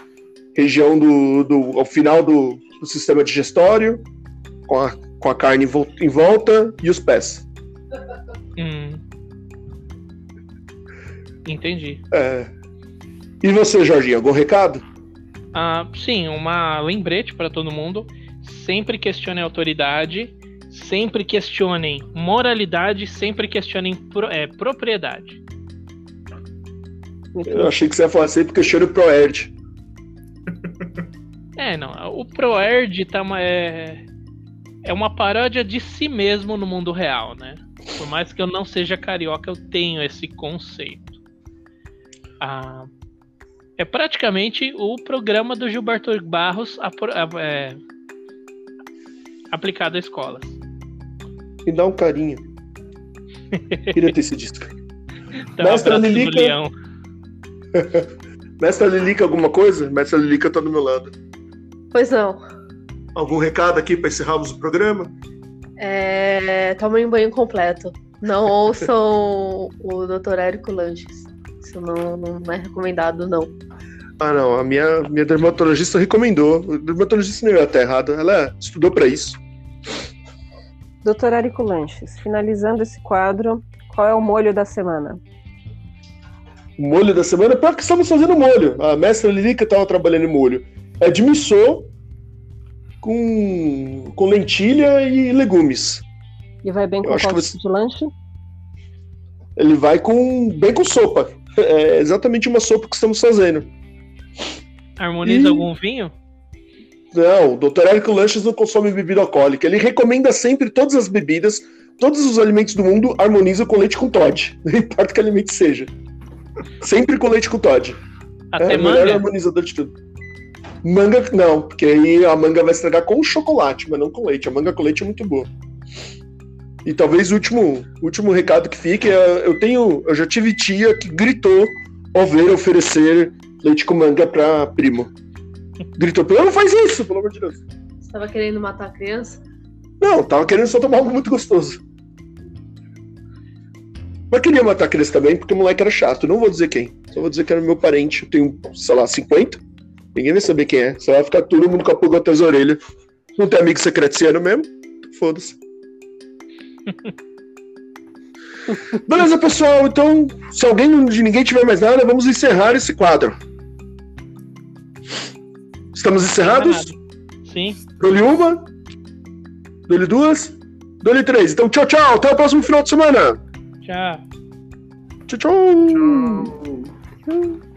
região do, do ao final do, do sistema digestório, com a, com a carne em volta e os pés. Hum. Entendi. É. E você, Jorginho, algum recado? Ah, sim, uma lembrete para todo mundo sempre questionem a autoridade, sempre questionem moralidade, sempre questionem pro, é, propriedade. Eu achei que você ia falar sempre questione o ProErd. É, não. O ProErd tá uma, é, é uma paródia de si mesmo no mundo real, né? Por mais que eu não seja carioca, eu tenho esse conceito. Ah, é praticamente o programa do Gilberto Barros a, a, é, aplicado a escolas. Me dá um carinho. Queria ter esse disco. Então, Mestra Lilica. Mestra Lilica, alguma coisa? Mestra Lilica tá do meu lado. Pois não. Algum recado aqui para encerrarmos o programa? É... Tomem um banho completo. Não ouçam o Dr. Érico Lanches. Isso não, não é recomendado, não. Ah, não. A minha, minha dermatologista recomendou. O dermatologista não ia estar errado. Ela estudou para isso. Doutor Érico Lanches, finalizando esse quadro, qual é o molho da semana? O molho da semana, pior que estamos fazendo molho. A mestra Lilica estava trabalhando em molho. É de missô com, com lentilha e legumes. E vai bem Eu com acho que qual você- tipo de lanche? Ele vai com bem com sopa. É exatamente uma sopa que estamos fazendo. Harmoniza Ih. algum vinho? Não, o Dr. Érico Lanches não consome bebida alcoólica. Ele recomenda sempre todas as bebidas, todos os alimentos do mundo harmonizam com leite com Todd. Não importa que alimento seja. Sempre com leite com Todd. Até é o melhor harmonizador de tudo. Manga, não, porque aí a manga vai estragar com chocolate, mas não com leite. A manga com leite é muito boa. E talvez o último, último recado que fique é: eu tenho. Eu já tive tia que gritou ao ver oferecer leite com manga pra primo. Gritou, pelo não faz isso, pelo amor de Deus. Você tava querendo matar a criança? Não, tava querendo só tomar algo muito gostoso. Mas queria matar a criança também, porque o moleque era chato. Não vou dizer quem. Só vou dizer que era meu parente. Eu tenho, sei lá, 50. Ninguém vai saber quem é. Só vai ficar todo mundo com a pulga até as orelhas. Não tem amigo secretiano mesmo? Foda-se. Beleza, pessoal. Então, se alguém de ninguém tiver mais nada, vamos encerrar esse quadro. Estamos encerrados? Sim. Dou-lhe uma, dou-lhe duas, dou-lhe três. Então, tchau, tchau. Até o próximo final de semana. Tchau. Tchau, tchau. Tchau.